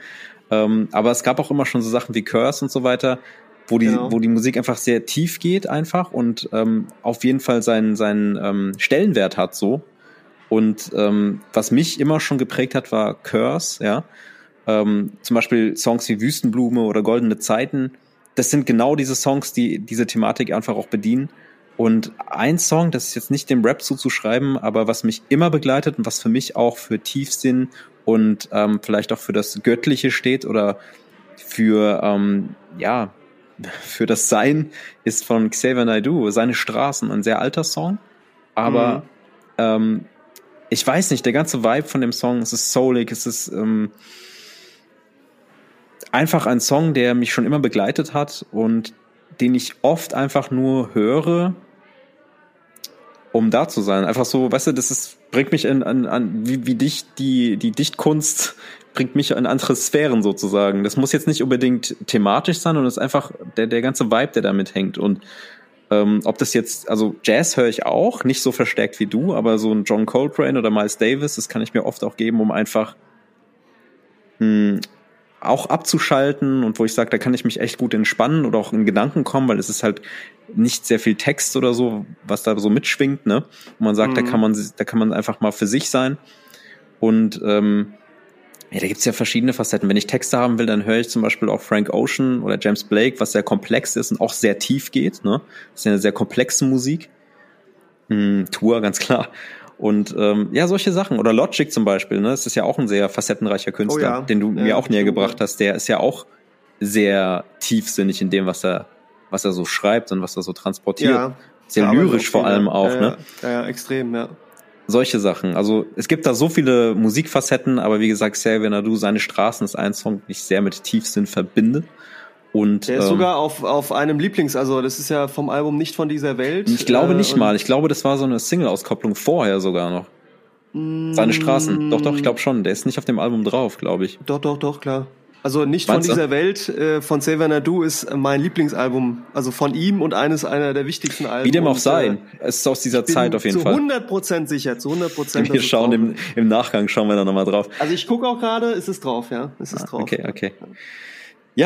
Ähm, aber es gab auch immer schon so Sachen wie Curse und so weiter, wo die, Genau. wo die Musik einfach sehr tief geht einfach und ähm, auf jeden Fall seinen, seinen ähm, Stellenwert hat so. Und ähm, was mich immer schon geprägt hat, war Curse, ja. Ähm, zum Beispiel Songs wie Wüstenblume oder Goldene Zeiten. Das sind genau diese Songs, die diese Thematik einfach auch bedienen. Und ein Song, das ist jetzt nicht dem Rap zuzuschreiben, aber was mich immer begleitet und was für mich auch für Tiefsinn und ähm, vielleicht auch für das Göttliche steht oder für, ähm, ja, für das Sein, ist von Xavier Naidoo, Seine Straßen, ein sehr alter Song. Aber Mhm. ähm, ich weiß nicht, der ganze Vibe von dem Song, es ist soulig, es ist ähm, einfach ein Song, der mich schon immer begleitet hat und den ich oft einfach nur höre, um da zu sein. Einfach so, weißt du, das ist, bringt mich in, an, an wie, wie dicht die, die Dichtkunst bringt mich in andere Sphären sozusagen. Das muss jetzt nicht unbedingt thematisch sein, und ist einfach der, der ganze Vibe, der damit hängt. Und ähm, ob das jetzt, also Jazz höre ich auch, nicht so verstärkt wie du, aber so ein John Coltrane oder Miles Davis, das kann ich mir oft auch geben, um einfach mh, auch abzuschalten und wo ich sage, da kann ich mich echt gut entspannen oder auch in Gedanken kommen, weil es ist halt nicht sehr viel Text oder so, was da so mitschwingt, ne? Und man sagt, da Mhm. kann man, da kann man einfach mal für sich sein. Und ähm, ja, da gibt's ja verschiedene Facetten. Wenn ich Texte haben will, dann höre ich zum Beispiel auch Frank Ocean oder James Blake, was sehr komplex ist und auch sehr tief geht. Ne? Das ist ja eine sehr komplexe Musik. Hm, Tour, ganz klar. Und ähm, ja, solche Sachen. Oder Logic zum Beispiel, ne? Das ist ja auch ein sehr facettenreicher Künstler, Oh ja. den du Ja, mir auch näher gebracht ja. hast. Der ist ja auch sehr tiefsinnig in dem, was er, was er so schreibt und was er so transportiert. sehr da arbeitet lyrisch vor allem ja. auch, ja, ne? Ja, ja, extrem, ja. solche Sachen. Also es gibt da so viele Musikfacetten, aber wie gesagt, Xavier Nadu, seine Straßen ist ein Song, den ich sehr mit Tiefsinn verbinde. Und Der ist ähm, sogar auf, auf einem Lieblings, also das ist ja vom Album nicht von dieser Welt. ich glaube äh, nicht mal. Ich glaube, das war so eine Single-Auskopplung vorher sogar noch. Seine Straßen. Doch, doch, ich glaube schon. Der ist nicht auf dem Album drauf, glaube ich. Doch, doch, doch, klar. Also nicht Meinst du? von dieser Welt, äh, von Xavier Nadu ist mein Lieblingsalbum. Also von ihm und eines einer der wichtigsten Alben. Wie dem auch Und, sei. äh, Es ist aus dieser Zeit auf jeden zu Fall. 100% sicher, zu 100%. Wir schauen im, im Nachgang, schauen wir da nochmal drauf. Also ich gucke auch gerade, ist es drauf, ja. Es ist drauf. Okay, okay. Ja,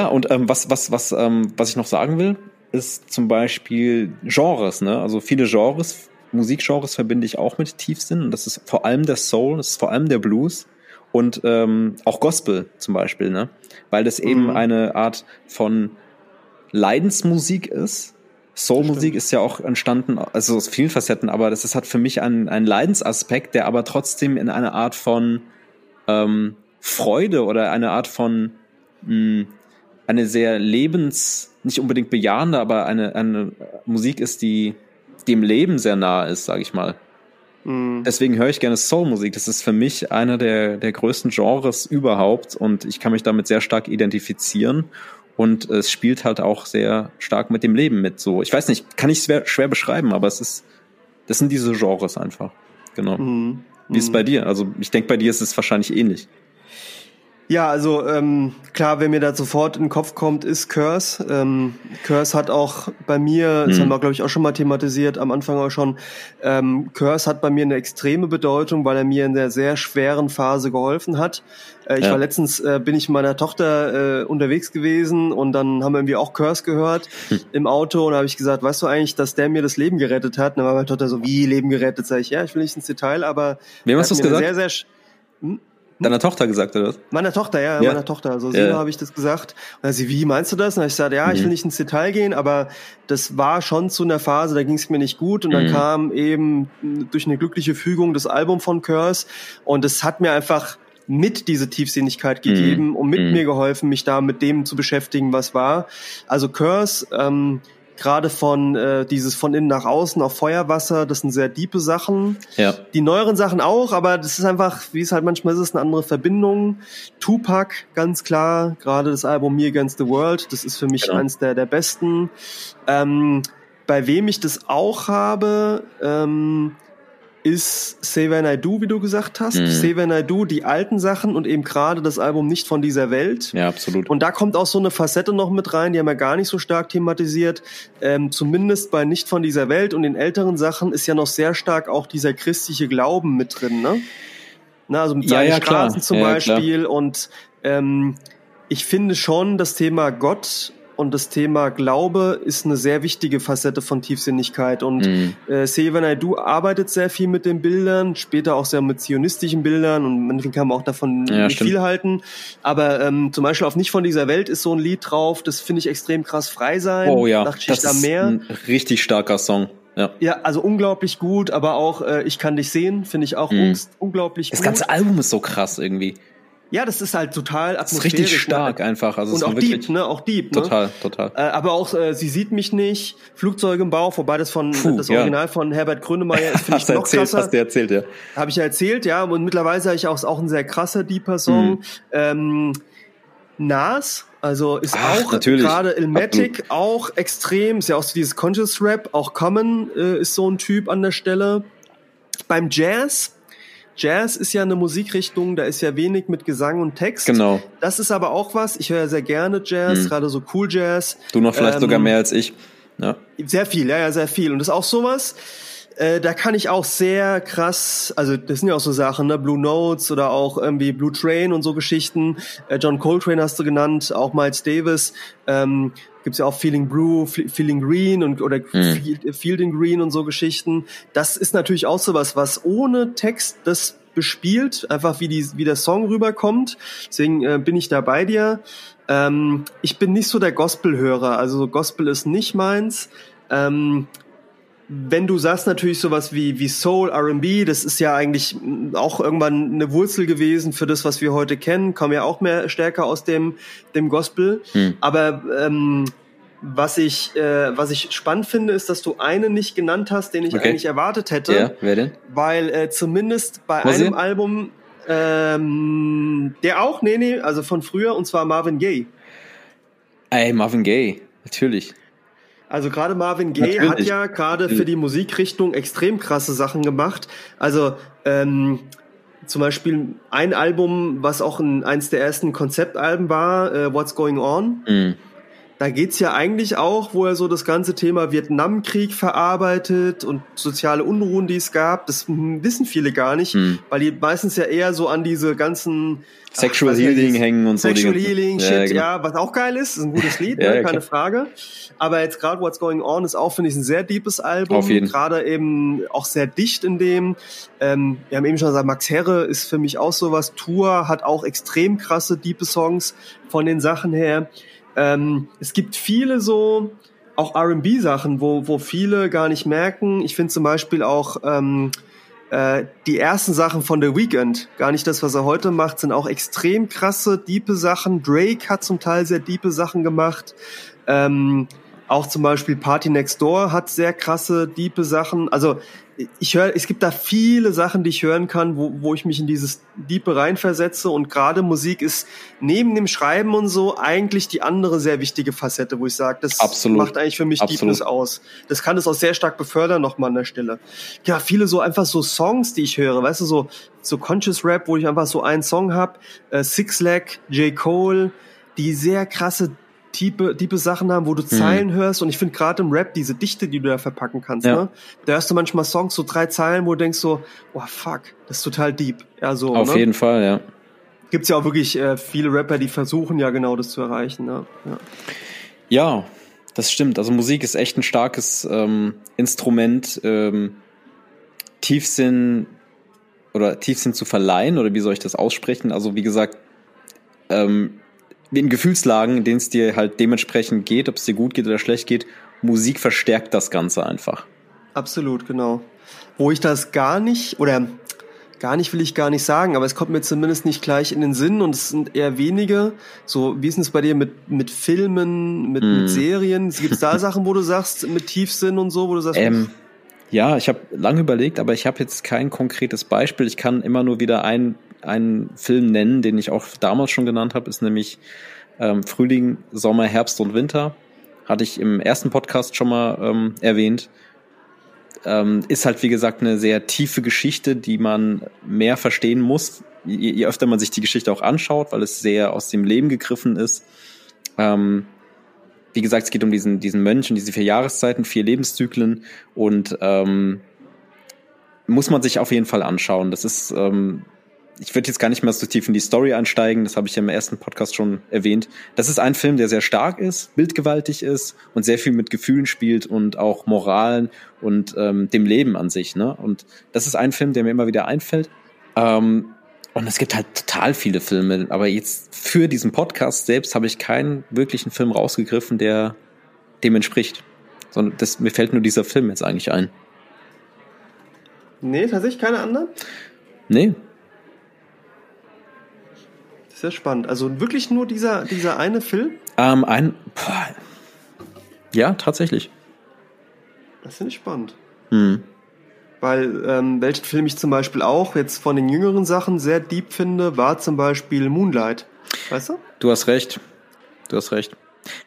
und ähm, was, was, was, ähm, was ich noch sagen will, ist zum Beispiel Genres, ne? Also viele Genres, Musikgenres verbinde ich auch mit Tiefsinn. Und das ist vor allem der Soul, das ist vor allem der Blues und ähm, auch Gospel zum Beispiel, ne? Weil das eben Mhm. eine Art von Leidensmusik ist. Soul-Musik ist ja auch entstanden, also aus vielen Facetten, aber das ist, hat für mich einen, einen Leidensaspekt, der aber trotzdem in eine Art von ähm, Freude oder eine Art von mh, hm, eine sehr lebens, nicht unbedingt bejahende, aber eine, eine Musik ist, die dem Leben sehr nahe ist, sage ich mal. Mhm. Deswegen höre ich gerne Soul-Musik. Das ist für mich einer der, der größten Genres überhaupt und ich kann mich damit sehr stark identifizieren. Und es spielt halt auch sehr stark mit dem Leben mit. So, ich weiß nicht, kann ich schwer, schwer beschreiben, aber es ist, das sind diese Genres einfach. Genau. Mhm. Wie ist es bei dir? Also ich denke, bei dir ist es wahrscheinlich ähnlich. Ja, also ähm, klar, wer mir da sofort in den Kopf kommt, ist Curse. Ähm, Curse hat auch bei mir, mhm. das haben wir glaube ich auch schon mal thematisiert, am Anfang auch schon, ähm, Curse hat bei mir eine extreme Bedeutung, weil er mir in der sehr schweren Phase geholfen hat. Äh, ich ja. war letztens, äh, bin ich mit meiner Tochter äh, unterwegs gewesen und dann haben wir irgendwie auch Curse gehört hm. im Auto und da habe ich gesagt, weißt du eigentlich, dass der mir das Leben gerettet hat? Und dann war meine Tochter so, wie Leben gerettet? Sag ich, ja, ich will nicht ins Detail, aber... Wem hast du das gesagt? Sehr, sehr, hm? Deiner Tochter gesagt, oder was? Meiner Tochter, ja, ja. meiner Tochter. Also Sina ja. habe ich das gesagt. Und sie, wie meinst du das? Und ich sagte, ja, mhm. ich will nicht ins Detail gehen, aber das war schon zu einer Phase, da ging es mir nicht gut. Und dann mhm. kam eben durch eine glückliche Fügung das Album von Curse. Und es hat mir einfach mit diese Tiefsinnigkeit gegeben mhm. und mit mhm. mir geholfen, mich da mit dem zu beschäftigen, was war. Also Curse, ähm, gerade von äh, dieses von innen nach außen auf Feuerwasser, das sind sehr diepe Sachen. Ja. Die neueren Sachen auch, aber das ist einfach, wie es halt manchmal ist, ist eine andere Verbindung. Tupac, ganz klar, gerade das Album Me Against the World, das ist für mich genau. eins der, der besten. Ähm, bei wem ich das auch habe, ähm, ist Say When I Do, wie du gesagt hast. Mhm. Say When I Do, die alten Sachen und eben gerade das Album Nicht von dieser Welt. Ja, absolut. Und da kommt auch so eine Facette noch mit rein, die haben wir gar nicht so stark thematisiert. Ähm, zumindest bei Nicht von dieser Welt und den älteren Sachen ist ja noch sehr stark auch dieser christliche Glauben mit drin, ne? Na, also mit ja, ja, Straßen klar. zum ja, Beispiel klar. und ähm, ich finde schon das Thema Gott und das Thema Glaube ist eine sehr wichtige Facette von Tiefsinnigkeit. Und mhm. äh, Seven Aidu arbeitet sehr viel mit den Bildern, später auch sehr mit zionistischen Bildern und manchmal kann man auch davon ja, nicht stimmt. viel halten. Aber ähm, zum Beispiel auf Nicht von dieser Welt ist so ein Lied drauf, das finde ich extrem krass frei sein. Oh ja, das ist ein richtig starker Song. Ja. ja, also unglaublich gut, aber auch äh, Ich kann dich sehen, finde ich auch mhm. unglaublich das gut. Das ganze Album ist so krass irgendwie. Ja, das ist halt total atmosphärisch. Das ist richtig ne? stark ne? einfach. Also und auch Deep, ne? Auch Deep, ne? Total, total. Äh, aber auch äh, Sie sieht mich nicht, Flugzeuge im Bau, wobei das von Puh, das Original ja. von Herbert Grönemeyer ist, finde ich noch erzählt, krasser. Hast du erzählt, ja. Habe ich ja erzählt, ja. Und mittlerweile habe ich auch, auch ein sehr krasser Deeper Song. Mhm. Ähm, Nas, also ist Ach, auch gerade Ilmatic auch extrem, ist ja auch so dieses Conscious Rap, auch Common äh, ist so ein Typ an der Stelle. Beim Jazz Jazz ist ja eine Musikrichtung, da ist ja wenig mit Gesang und Text. Genau. Das ist aber auch was. Ich höre ja sehr gerne Jazz, mhm. gerade so Cool Jazz. Du noch vielleicht ähm, sogar mehr als ich. Ja. Sehr viel, ja, ja, sehr viel. Und das ist auch sowas. Äh, da kann ich auch sehr krass, also das sind ja auch so Sachen, ne, Blue Notes oder auch irgendwie Blue Train und so Geschichten. Äh, John Coltrane hast du genannt, auch Miles Davis. Ähm, gibt's ja auch Feeling Blue, Feeling Green und oder mhm. Fielding Green und so Geschichten. Das ist natürlich auch sowas, was ohne Text das bespielt, einfach wie die wie der Song rüberkommt. Deswegen äh, bin ich da bei dir. Ähm, ich bin nicht so der Gospel-Hörer, also Gospel ist nicht meins. Ähm, wenn du sagst natürlich sowas wie, wie Soul, R&B, das ist ja eigentlich auch irgendwann eine Wurzel gewesen für das, was wir heute kennen, kommen ja auch mehr stärker aus dem, dem Gospel. Hm. Aber ähm, was ich, äh, was ich spannend finde, ist, dass du einen nicht genannt hast, den ich okay. eigentlich erwartet hätte. Ja, wer denn? Weil äh, zumindest bei was einem Album, ähm, der auch, nee, nee, also von früher, und zwar Marvin Gaye. Ey, Marvin Gaye, natürlich. Also gerade Marvin Gaye Natürlich. hat ja gerade für die Musikrichtung extrem krasse Sachen gemacht. Also ähm, zum Beispiel ein Album, was auch ein, eins der ersten Konzeptalben war, äh, What's Going On. Mhm. Da geht's ja eigentlich auch, wo er so das ganze Thema Vietnamkrieg verarbeitet und soziale Unruhen, die es gab. Das wissen viele gar nicht, hm. weil die meistens ja eher so an diese ganzen Sexual ach, Healing hängen und so. Sexual Healing, Shit, ja, genau. ja, was auch geil ist, ist ein gutes Lied, ja, ne, keine Frage. Aber jetzt gerade What's Going On ist auch, finde ich, ein sehr deepes Album. Auf jeden. Gerade eben auch sehr dicht in dem. Ähm, wir haben eben schon gesagt, Max Herre ist für mich auch sowas. Tour hat auch extrem krasse, diepe Songs von den Sachen her. Ähm, es gibt viele so auch R&B-Sachen, wo, wo viele gar nicht merken. Ich finde zum Beispiel auch ähm, äh, die ersten Sachen von The Weeknd, gar nicht das, was er heute macht, sind auch extrem krasse, diepe Sachen. Drake hat zum Teil sehr diepe Sachen gemacht. Ähm, auch zum Beispiel Party Next Door hat sehr krasse, diepe Sachen. Also ich höre, es gibt da viele Sachen, die ich hören kann, wo, wo ich mich in dieses Diepe reinversetze und gerade Musik ist neben dem Schreiben und so eigentlich die andere sehr wichtige Facette, wo ich sage, das Absolut. macht eigentlich für mich Absolut. Deepness aus. Das kann es auch sehr stark befördern nochmal an der Stelle. Ja, viele so einfach so Songs, die ich höre, weißt du, so, so Conscious Rap, wo ich einfach so einen Song hab, äh, Six Lag, J. Cole, die sehr krasse tiefe, tiefe Sachen haben, wo du Zeilen mhm. hörst. Und ich finde gerade im Rap diese Dichte, die du da verpacken kannst, ja. ne? Da hörst du manchmal Songs, so drei Zeilen, wo du denkst so, oh fuck, das ist total deep. Ja, so. Auf ne? jeden Fall, ja. Gibt's ja auch wirklich äh, viele Rapper, die versuchen ja genau das zu erreichen. Ne? Ja. ja, das stimmt. Also Musik ist echt ein starkes ähm, Instrument, ähm, Tiefsinn oder Tiefsinn zu verleihen oder wie soll ich das aussprechen? Also wie gesagt, ähm, in Gefühlslagen, in denen es dir halt dementsprechend geht, ob es dir gut geht oder schlecht geht, Musik verstärkt das Ganze einfach. Absolut, genau. Wo ich das gar nicht, oder gar nicht will ich gar nicht sagen, aber es kommt mir zumindest nicht gleich in den Sinn und es sind eher wenige. So, wie ist es bei dir mit, mit Filmen, mit, mm. mit. Serien? Gibt es da Sachen, wo du sagst, mit Tiefsinn und so, wo du sagst, ähm, ja, ich habe lange überlegt, aber ich habe jetzt kein konkretes Beispiel. Ich kann immer nur wieder ein einen Film nennen, den ich auch damals schon genannt habe, ist nämlich ähm, Frühling, Sommer, Herbst und Winter. Hatte ich im ersten Podcast schon mal ähm, erwähnt. Ähm, ist halt, wie gesagt, eine sehr tiefe Geschichte, die man mehr verstehen muss, je, je öfter man sich die Geschichte auch anschaut, weil es sehr aus dem Leben gegriffen ist. Ähm, wie gesagt, es geht um diesen, diesen Mönch und diese vier Jahreszeiten, vier Lebenszyklen und ähm, muss man sich auf jeden Fall anschauen. Das ist ähm, ich würde jetzt gar nicht mehr so tief in die Story einsteigen, das habe ich ja im ersten Podcast schon erwähnt. Das ist ein Film, der sehr stark ist, bildgewaltig ist und sehr viel mit Gefühlen spielt und auch Moralen und ähm, dem Leben an sich. Ne? Und das ist ein Film, der mir immer wieder einfällt. Ähm, und es gibt halt total viele Filme, aber jetzt für diesen Podcast selbst habe ich keinen wirklichen Film rausgegriffen, der dem entspricht. Sondern das, mir fällt nur dieser Film jetzt eigentlich ein. Nee, tatsächlich keine anderen? Nee, sehr spannend. Also wirklich nur dieser, dieser eine Film? Ähm, ein. Boah. Ja, tatsächlich. Das finde ich spannend. Hm. Weil, ähm, welchen Film ich zum Beispiel auch jetzt von den jüngeren Sachen sehr deep finde, war zum Beispiel Moonlight. Weißt du? Du hast recht. Du hast recht.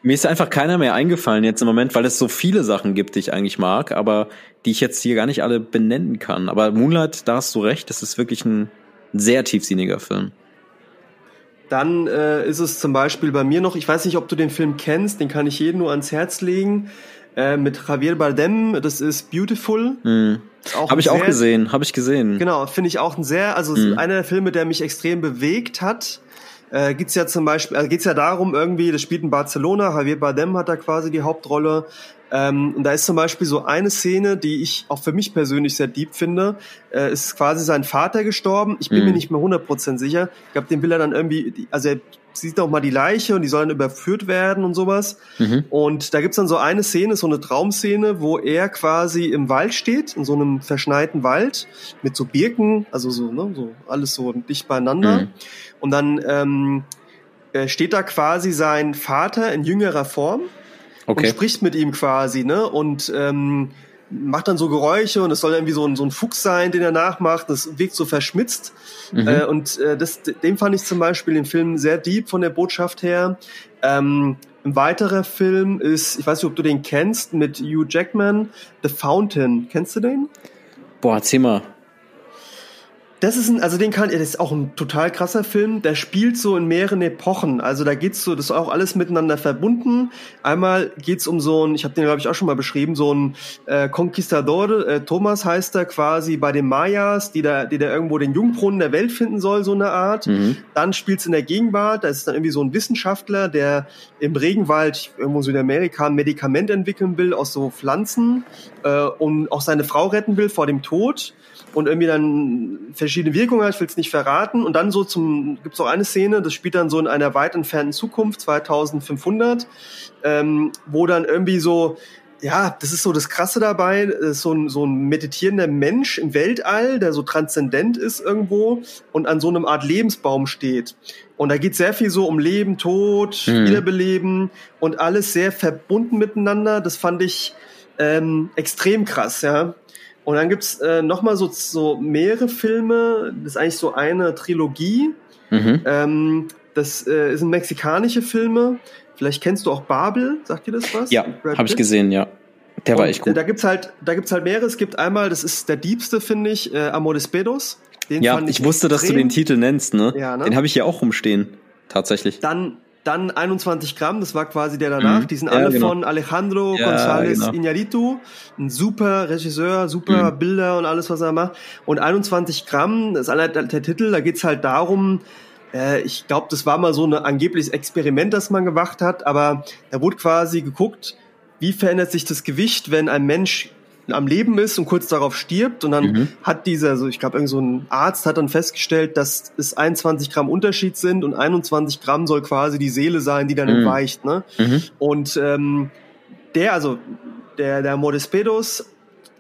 Mir ist einfach keiner mehr eingefallen jetzt im Moment, weil es so viele Sachen gibt, die ich eigentlich mag, aber die ich jetzt hier gar nicht alle benennen kann. Aber Moonlight, da hast du recht, das ist wirklich ein sehr tiefsinniger Film. Dann äh, ist es zum Beispiel bei mir noch, ich weiß nicht, ob du den Film kennst, den kann ich jedem nur ans Herz legen, äh, mit Javier Bardem, das ist Beautiful. Mhm. Habe ich sehr, auch gesehen, habe ich gesehen. Genau, finde ich auch ein sehr, also mhm. einer der Filme, der mich extrem bewegt hat. Äh, geht's ja zum Beispiel, also geht's ja darum irgendwie, das spielt in Barcelona, Javier Bardem hat da quasi die Hauptrolle. Ähm, und da ist zum Beispiel so eine Szene, die ich auch für mich persönlich sehr deep finde. Äh, ist quasi sein Vater gestorben. Ich bin mhm. mir nicht mehr 100% sicher. Ich glaube, den will er dann irgendwie, also er sieht auch mal die Leiche und die soll dann überführt werden und sowas. Mhm. Und da gibt's dann so eine Szene, so eine Traumszene, wo er quasi im Wald steht, in so einem verschneiten Wald mit so Birken, also so, ne, so alles so dicht beieinander. Mhm. Und dann ähm, äh, steht da quasi sein Vater in jüngerer Form okay. und spricht mit ihm quasi, ne? Und ähm, macht dann so Geräusche und es soll irgendwie so ein, so ein Fuchs sein, den er nachmacht. Das wirkt so verschmitzt. Mhm. Äh, und äh, das, dem fand ich zum Beispiel den Film sehr deep von der Botschaft her. Ähm, ein weiterer Film ist, ich weiß nicht, ob du den kennst, mit Hugh Jackman, The Fountain. Kennst du den? Boah, mal. Das ist ein, also den kann, das ist auch ein total krasser Film. Der spielt so in mehreren Epochen. Also da geht's so, das ist auch alles miteinander verbunden. Einmal geht's um so ein, ich habe den glaube ich auch schon mal beschrieben, so ein äh, Conquistador. Äh, Thomas heißt er quasi bei den Mayas, die da, die da irgendwo den Jungbrunnen der Welt finden soll, so eine Art. Mhm. Dann spielt's in der Gegenwart. Da ist dann irgendwie so ein Wissenschaftler, der im Regenwald irgendwo in Amerika ein Medikament entwickeln will aus so Pflanzen äh, und auch seine Frau retten will vor dem Tod und irgendwie dann verschiedene Wirkungen hat, ich will es nicht verraten. Und dann so zum, gibt es auch eine Szene, das spielt dann so in einer weit entfernten Zukunft, 2500, ähm, wo dann irgendwie so, ja, das ist so das Krasse dabei, das ist so ein, so ein meditierender Mensch im Weltall, der so transzendent ist irgendwo und an so einem Art Lebensbaum steht. Und da geht sehr viel so um Leben, Tod, mhm. Wiederbeleben und alles sehr verbunden miteinander. Das fand ich ähm, extrem krass, ja. Und dann gibt's äh, nochmal so, so mehrere Filme, das ist eigentlich so eine Trilogie. Mhm. Ähm, das äh, sind mexikanische Filme. Vielleicht kennst du auch Babel, sagt dir das was? Ja, habe ich gesehen, ja. Der war echt gut. Da gibt's halt, da gibt's halt mehrere. Es gibt einmal, das ist der diebste, finde ich, äh, Amores Pedos. Den ja, ich, ich wusste, dass du den Titel nennst, ne? Ja, ne? Den habe ich hier auch rumstehen, tatsächlich. Dann dann 21 Gramm, das war quasi der danach. Mhm. Die sind ja, alle genau. von Alejandro ja, González genau. Iñárritu, ein super Regisseur, super mhm. Bilder und alles, was er macht. Und 21 Gramm, das ist halt der Titel, da geht's halt darum, äh, ich glaube, das war mal so ein angebliches Experiment, das man gemacht hat, aber da wurde quasi geguckt, wie verändert sich das Gewicht, wenn ein Mensch am Leben ist und kurz darauf stirbt. Und dann mhm. hat dieser, so ich glaube, irgend so ein Arzt hat dann festgestellt, dass es 21 Gramm Unterschied sind und 21 Gramm soll quasi die Seele sein, die dann mhm. entweicht. Ne? Mhm. Und ähm, der, also der, der Modespedos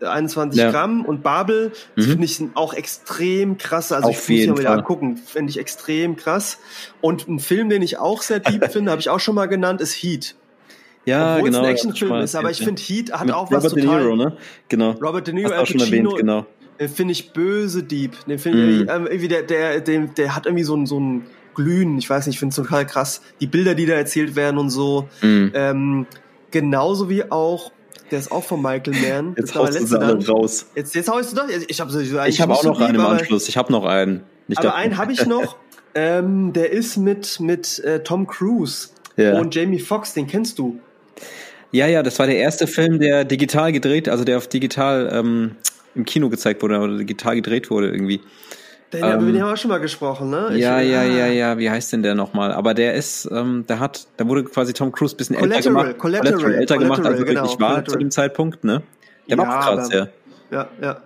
21 ja. Gramm und Babel, mhm. finde ich auch extrem krass. Also Auf ich muss mir wieder angucken, finde ich extrem krass. Und ein Film, den ich auch sehr deep finde, habe ich auch schon mal genannt, ist Heat. Ja, Obwohl genau. es ein Actionfilm ist, aber ich finde Heat hat auch was Robert total. De Niro, ne? Genau. Robert De Niro, Hast Al Pacino, schon erwähnt, genau. Den finde ich böse Dieb. Den finde mm. ich irgendwie, der, der, der, der hat irgendwie so ein, so ein Glühen. Ich weiß nicht, ich finde es total krass. Die Bilder, die da erzählt werden und so. Mm. Ähm, genauso wie auch der ist auch von Michael Mann. Jetzt haust du alle raus. Jetzt, jetzt haust du doch. Ich habe ich hab auch noch einen im Anschluss. Ich habe noch einen. Nicht aber einen habe ich noch. ähm, der ist mit, mit äh, Tom Cruise ja. und Jamie Foxx. Den kennst du. Ja, ja, das war der erste Film, der digital gedreht, also der auf digital ähm, im Kino gezeigt wurde oder digital gedreht wurde irgendwie. Den, ähm, haben wir schon mal gesprochen, ne? Ich, ja, ja, ah. ja, ja. Wie heißt denn der nochmal? Aber der ist, ähm, der hat, da wurde quasi Tom Cruise ein bisschen Collateral, älter gemacht. Collateral, Collateral, älter gemacht, als er genau, wirklich war zu dem Zeitpunkt, ne? Der ja, war krass, ja. Ja, ja.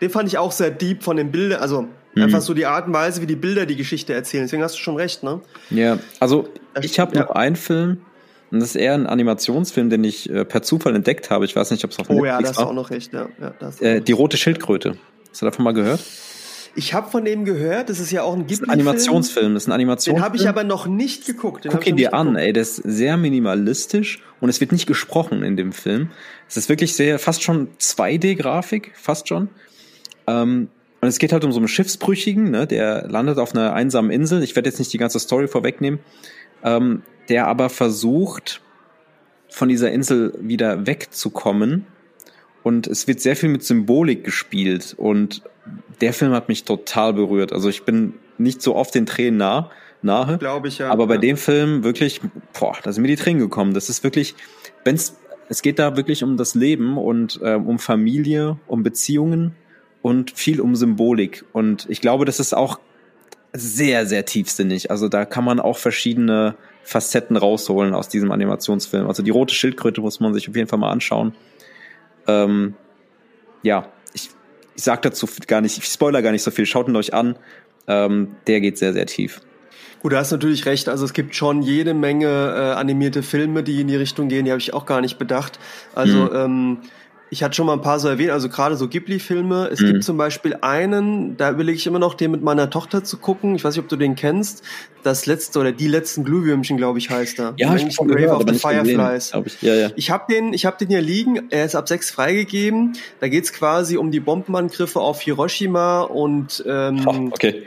Den fand ich auch sehr deep von den Bildern, also mhm. einfach so die Art und Weise, wie die Bilder die Geschichte erzählen. Deswegen hast du schon recht, ne? Ja, also ich habe ja. noch einen Film, und das ist eher ein Animationsfilm, den ich äh, per Zufall entdeckt habe. Ich weiß nicht, ob es auf Netflix war. Oh ja, das ist auch noch recht, ja. ja äh, die rote Schildkröte. Hast du davon mal gehört? Ich habe von dem gehört, das ist ja auch ein Ghibli-Film. Ein Animationsfilm, das ist ein Animationsfilm. Den habe ich aber noch nicht geguckt. Den Guck ihn dir an, ey, der ist sehr minimalistisch und es wird nicht gesprochen in dem Film. Es ist wirklich sehr, fast schon 2D-Grafik, fast schon. Ähm, und es geht halt um so einen Schiffsbrüchigen, ne, der landet auf einer einsamen Insel. Ich werde jetzt nicht die ganze Story vorwegnehmen. Ähm, der aber versucht, von dieser Insel wieder wegzukommen. Und es wird sehr viel mit Symbolik gespielt. Und der Film hat mich total berührt. Also ich bin nicht so oft den Tränen nah, nahe. Glaube ich, ja. Aber bei ja. dem Film wirklich, boah, da sind mir die Tränen gekommen. Das ist wirklich, wenn's, es geht da wirklich um das Leben und äh, um Familie, um Beziehungen und viel um Symbolik. Und ich glaube, das ist auch sehr, sehr tiefsinnig. Also da kann man auch verschiedene Facetten rausholen aus diesem Animationsfilm. Also die rote Schildkröte muss man sich auf jeden Fall mal anschauen. Ähm, ja, ich, ich sag dazu gar nicht, ich spoiler gar nicht so viel, schaut ihn euch an. Ähm, der geht sehr, sehr tief. Gut, du hast natürlich recht. Also es gibt schon jede Menge äh, animierte Filme, die in die Richtung gehen. Die habe ich auch gar nicht bedacht. Also mhm. ähm, ich hatte schon mal ein paar so erwähnt, also gerade so Ghibli-Filme. Es mhm. gibt zum Beispiel einen, da überlege ich immer noch, den mit meiner Tochter zu gucken. Ich weiß nicht, ob du den kennst. Das letzte oder die letzten Glühwürmchen, glaube ich, heißt er. Ja, ich habe Grave of the Fireflies. Gesehen, ich ja, ja. ich habe den, ich habe den hier liegen. Er ist ab sechs freigegeben. Da geht's quasi um die Bombenangriffe auf Hiroshima und ähm, oh, okay.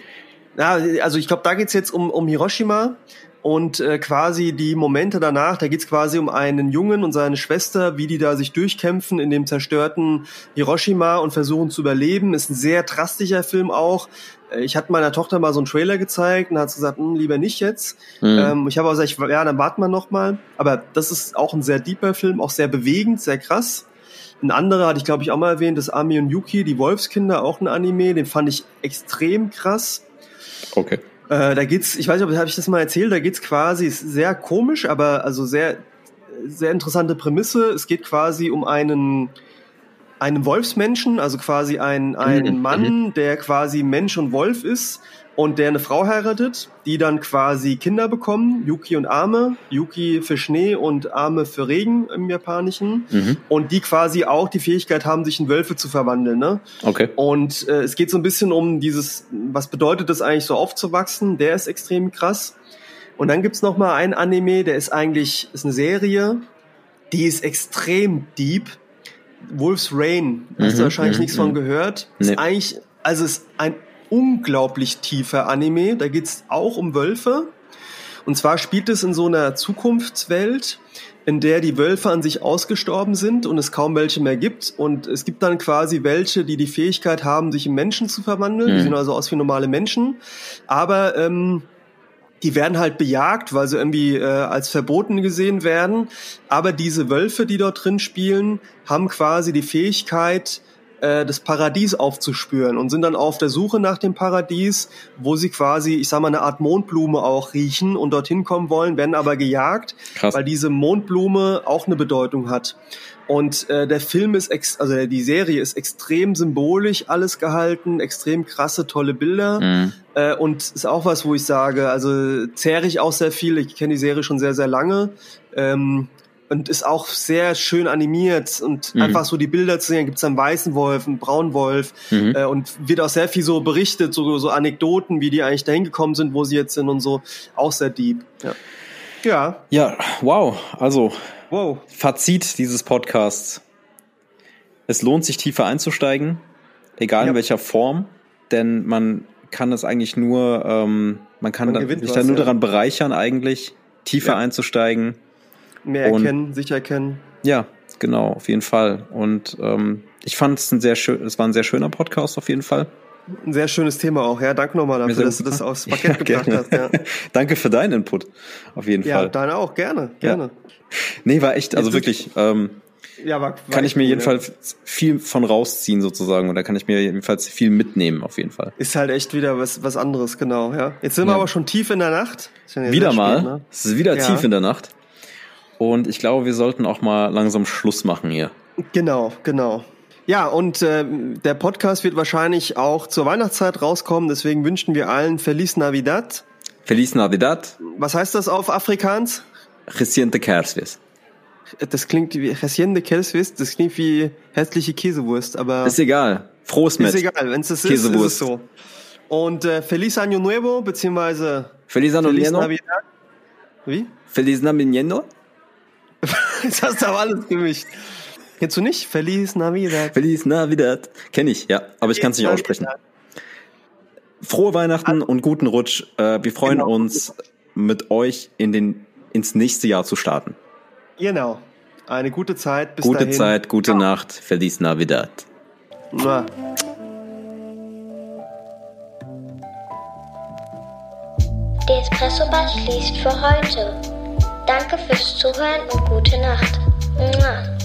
Ja, also ich glaube, da geht's jetzt um, um Hiroshima und äh, quasi die Momente danach, da geht's quasi um einen Jungen und seine Schwester, wie die da sich durchkämpfen in dem zerstörten Hiroshima und versuchen zu überleben. Ist ein sehr drastischer Film auch. Äh, ich hatte meiner Tochter mal so einen Trailer gezeigt und hat gesagt, hm, lieber nicht jetzt. Mhm. Ähm, ich habe auch gesagt, ja, dann warten wir noch mal. Aber das ist auch ein sehr deeper Film, auch sehr bewegend, sehr krass. Ein anderer hatte ich, glaube ich, auch mal erwähnt, das Ami und Yuki, die Wolfskinder, auch ein Anime, den fand ich extrem krass. Okay. Äh, da geht's, ich weiß nicht, ob habe ich das mal erzählt, da geht's quasi, ist sehr komisch, aber also sehr, sehr interessante Prämisse. Es geht quasi um einen einem Wolfsmenschen, also quasi ein, ein Mhm, Mann, der quasi Mensch und Wolf ist und der eine Frau heiratet, die dann quasi Kinder bekommen, Yuki und Ame, Yuki für Schnee und Ame für Regen im Japanischen Mhm. und die quasi auch die Fähigkeit haben, sich in Wölfe zu verwandeln. Ne? Okay. Und äh, es geht so ein bisschen um dieses, was bedeutet das eigentlich so aufzuwachsen? Der ist extrem krass. Und dann gibt's noch mal einen Anime, der ist eigentlich ist eine Serie, die ist extrem deep. Wolf's Rain, hast du Mhm, wahrscheinlich mhm, nichts von mhm. gehört. Ist eigentlich, also ist ein unglaublich tiefer Anime. Da geht's auch um Wölfe. Und zwar spielt es in so einer Zukunftswelt, in der die Wölfe an sich ausgestorben sind und es kaum welche mehr gibt. Und es gibt dann quasi welche, die die Fähigkeit haben, sich in Menschen zu verwandeln. Die Mhm. sehen also aus wie normale Menschen. Aber ähm, die werden halt bejagt, weil sie irgendwie äh, als verboten gesehen werden. Aber diese Wölfe, die dort drin spielen, haben quasi die Fähigkeit, äh, das Paradies aufzuspüren und sind dann auf der Suche nach dem Paradies, wo sie quasi, ich sag mal, eine Art Mondblume auch riechen und dorthin kommen wollen, werden aber gejagt, Krass. weil diese Mondblume auch eine Bedeutung hat. Und äh, der Film ist, ex also die Serie ist extrem symbolisch alles gehalten, extrem krasse, tolle Bilder. Mhm. Äh, und ist auch was, wo ich sage, also zehre ich auch sehr viel. Ich kenne die Serie schon sehr, sehr lange. Ähm, und ist auch sehr schön animiert und Mhm. einfach so die Bilder zu sehen. Gibt es einen weißen Wolf, einen braunen Wolf Mhm. äh, und wird auch sehr viel so berichtet, so, so Anekdoten, wie die eigentlich dahin gekommen sind, wo sie jetzt sind und so. Auch sehr deep. Ja. Ja. Ja, wow. Also, Wow. Fazit dieses Podcasts. Es lohnt sich tiefer einzusteigen, egal Ja. in welcher Form, denn man kann es eigentlich nur, ähm, man kann Man da, sich was, da nur ja. daran bereichern, eigentlich tiefer einzusteigen. Mehr Und- erkennen, sich erkennen. Ja, genau, auf jeden Fall. Und ähm, ich fand es ein sehr schön, es war ein sehr schöner Podcast auf jeden Fall. Ein sehr schönes Thema auch. Ja, danke nochmal dafür, dass du das aufs Parkett gebracht gerne. hast. Ja, Danke für deinen Input, auf jeden ja Fall. deine auch. Gerne, gerne. Nee, war echt, also wirklich, ähm, Ja, war, war kann ich mir cool, jedenfalls viel von rausziehen sozusagen und da kann ich mir jedenfalls viel mitnehmen auf jeden Fall. Ist halt echt wieder was, was anderes, genau, ja. Jetzt sind Ja. wir aber schon tief in der Nacht. Ja wieder mal, spät, ne? es ist wieder Ja. tief in der Nacht und ich glaube, wir sollten auch mal langsam Schluss machen hier. Genau, genau. Ja, und äh, der Podcast wird wahrscheinlich auch zur Weihnachtszeit rauskommen, deswegen wünschen wir allen Feliz Navidad. Feliz Navidad, Was heißt das auf Afrikaans? reciente Kersfest. Das klingt wie Recién de Quesvis, das klingt wie hässliche Käsewurst, aber Ist egal, frohes ist egal, wenn es das ist, ist es so. Und äh, Feliz Año Nuevo, beziehungsweise Feliz Feliz Navidad. Navidad. Wie? Feliz Navidad. Jetzt hast du aber alles gemischt. Kennst du nicht? Feliz Navidad. Feliz Navidad. Kenn ich, ja, aber ich kann es nicht aussprechen. Frohe Weihnachten und guten Rutsch. Äh, wir freuen Genau. uns, mit euch in den, ins nächste Jahr zu starten. Genau. Eine gute Zeit. Bis Gute dahin. Zeit, gute Nacht. Feliz Navidad. Mua. Der Espresso Bar schließt für heute. Danke fürs Zuhören und gute Nacht. Mua.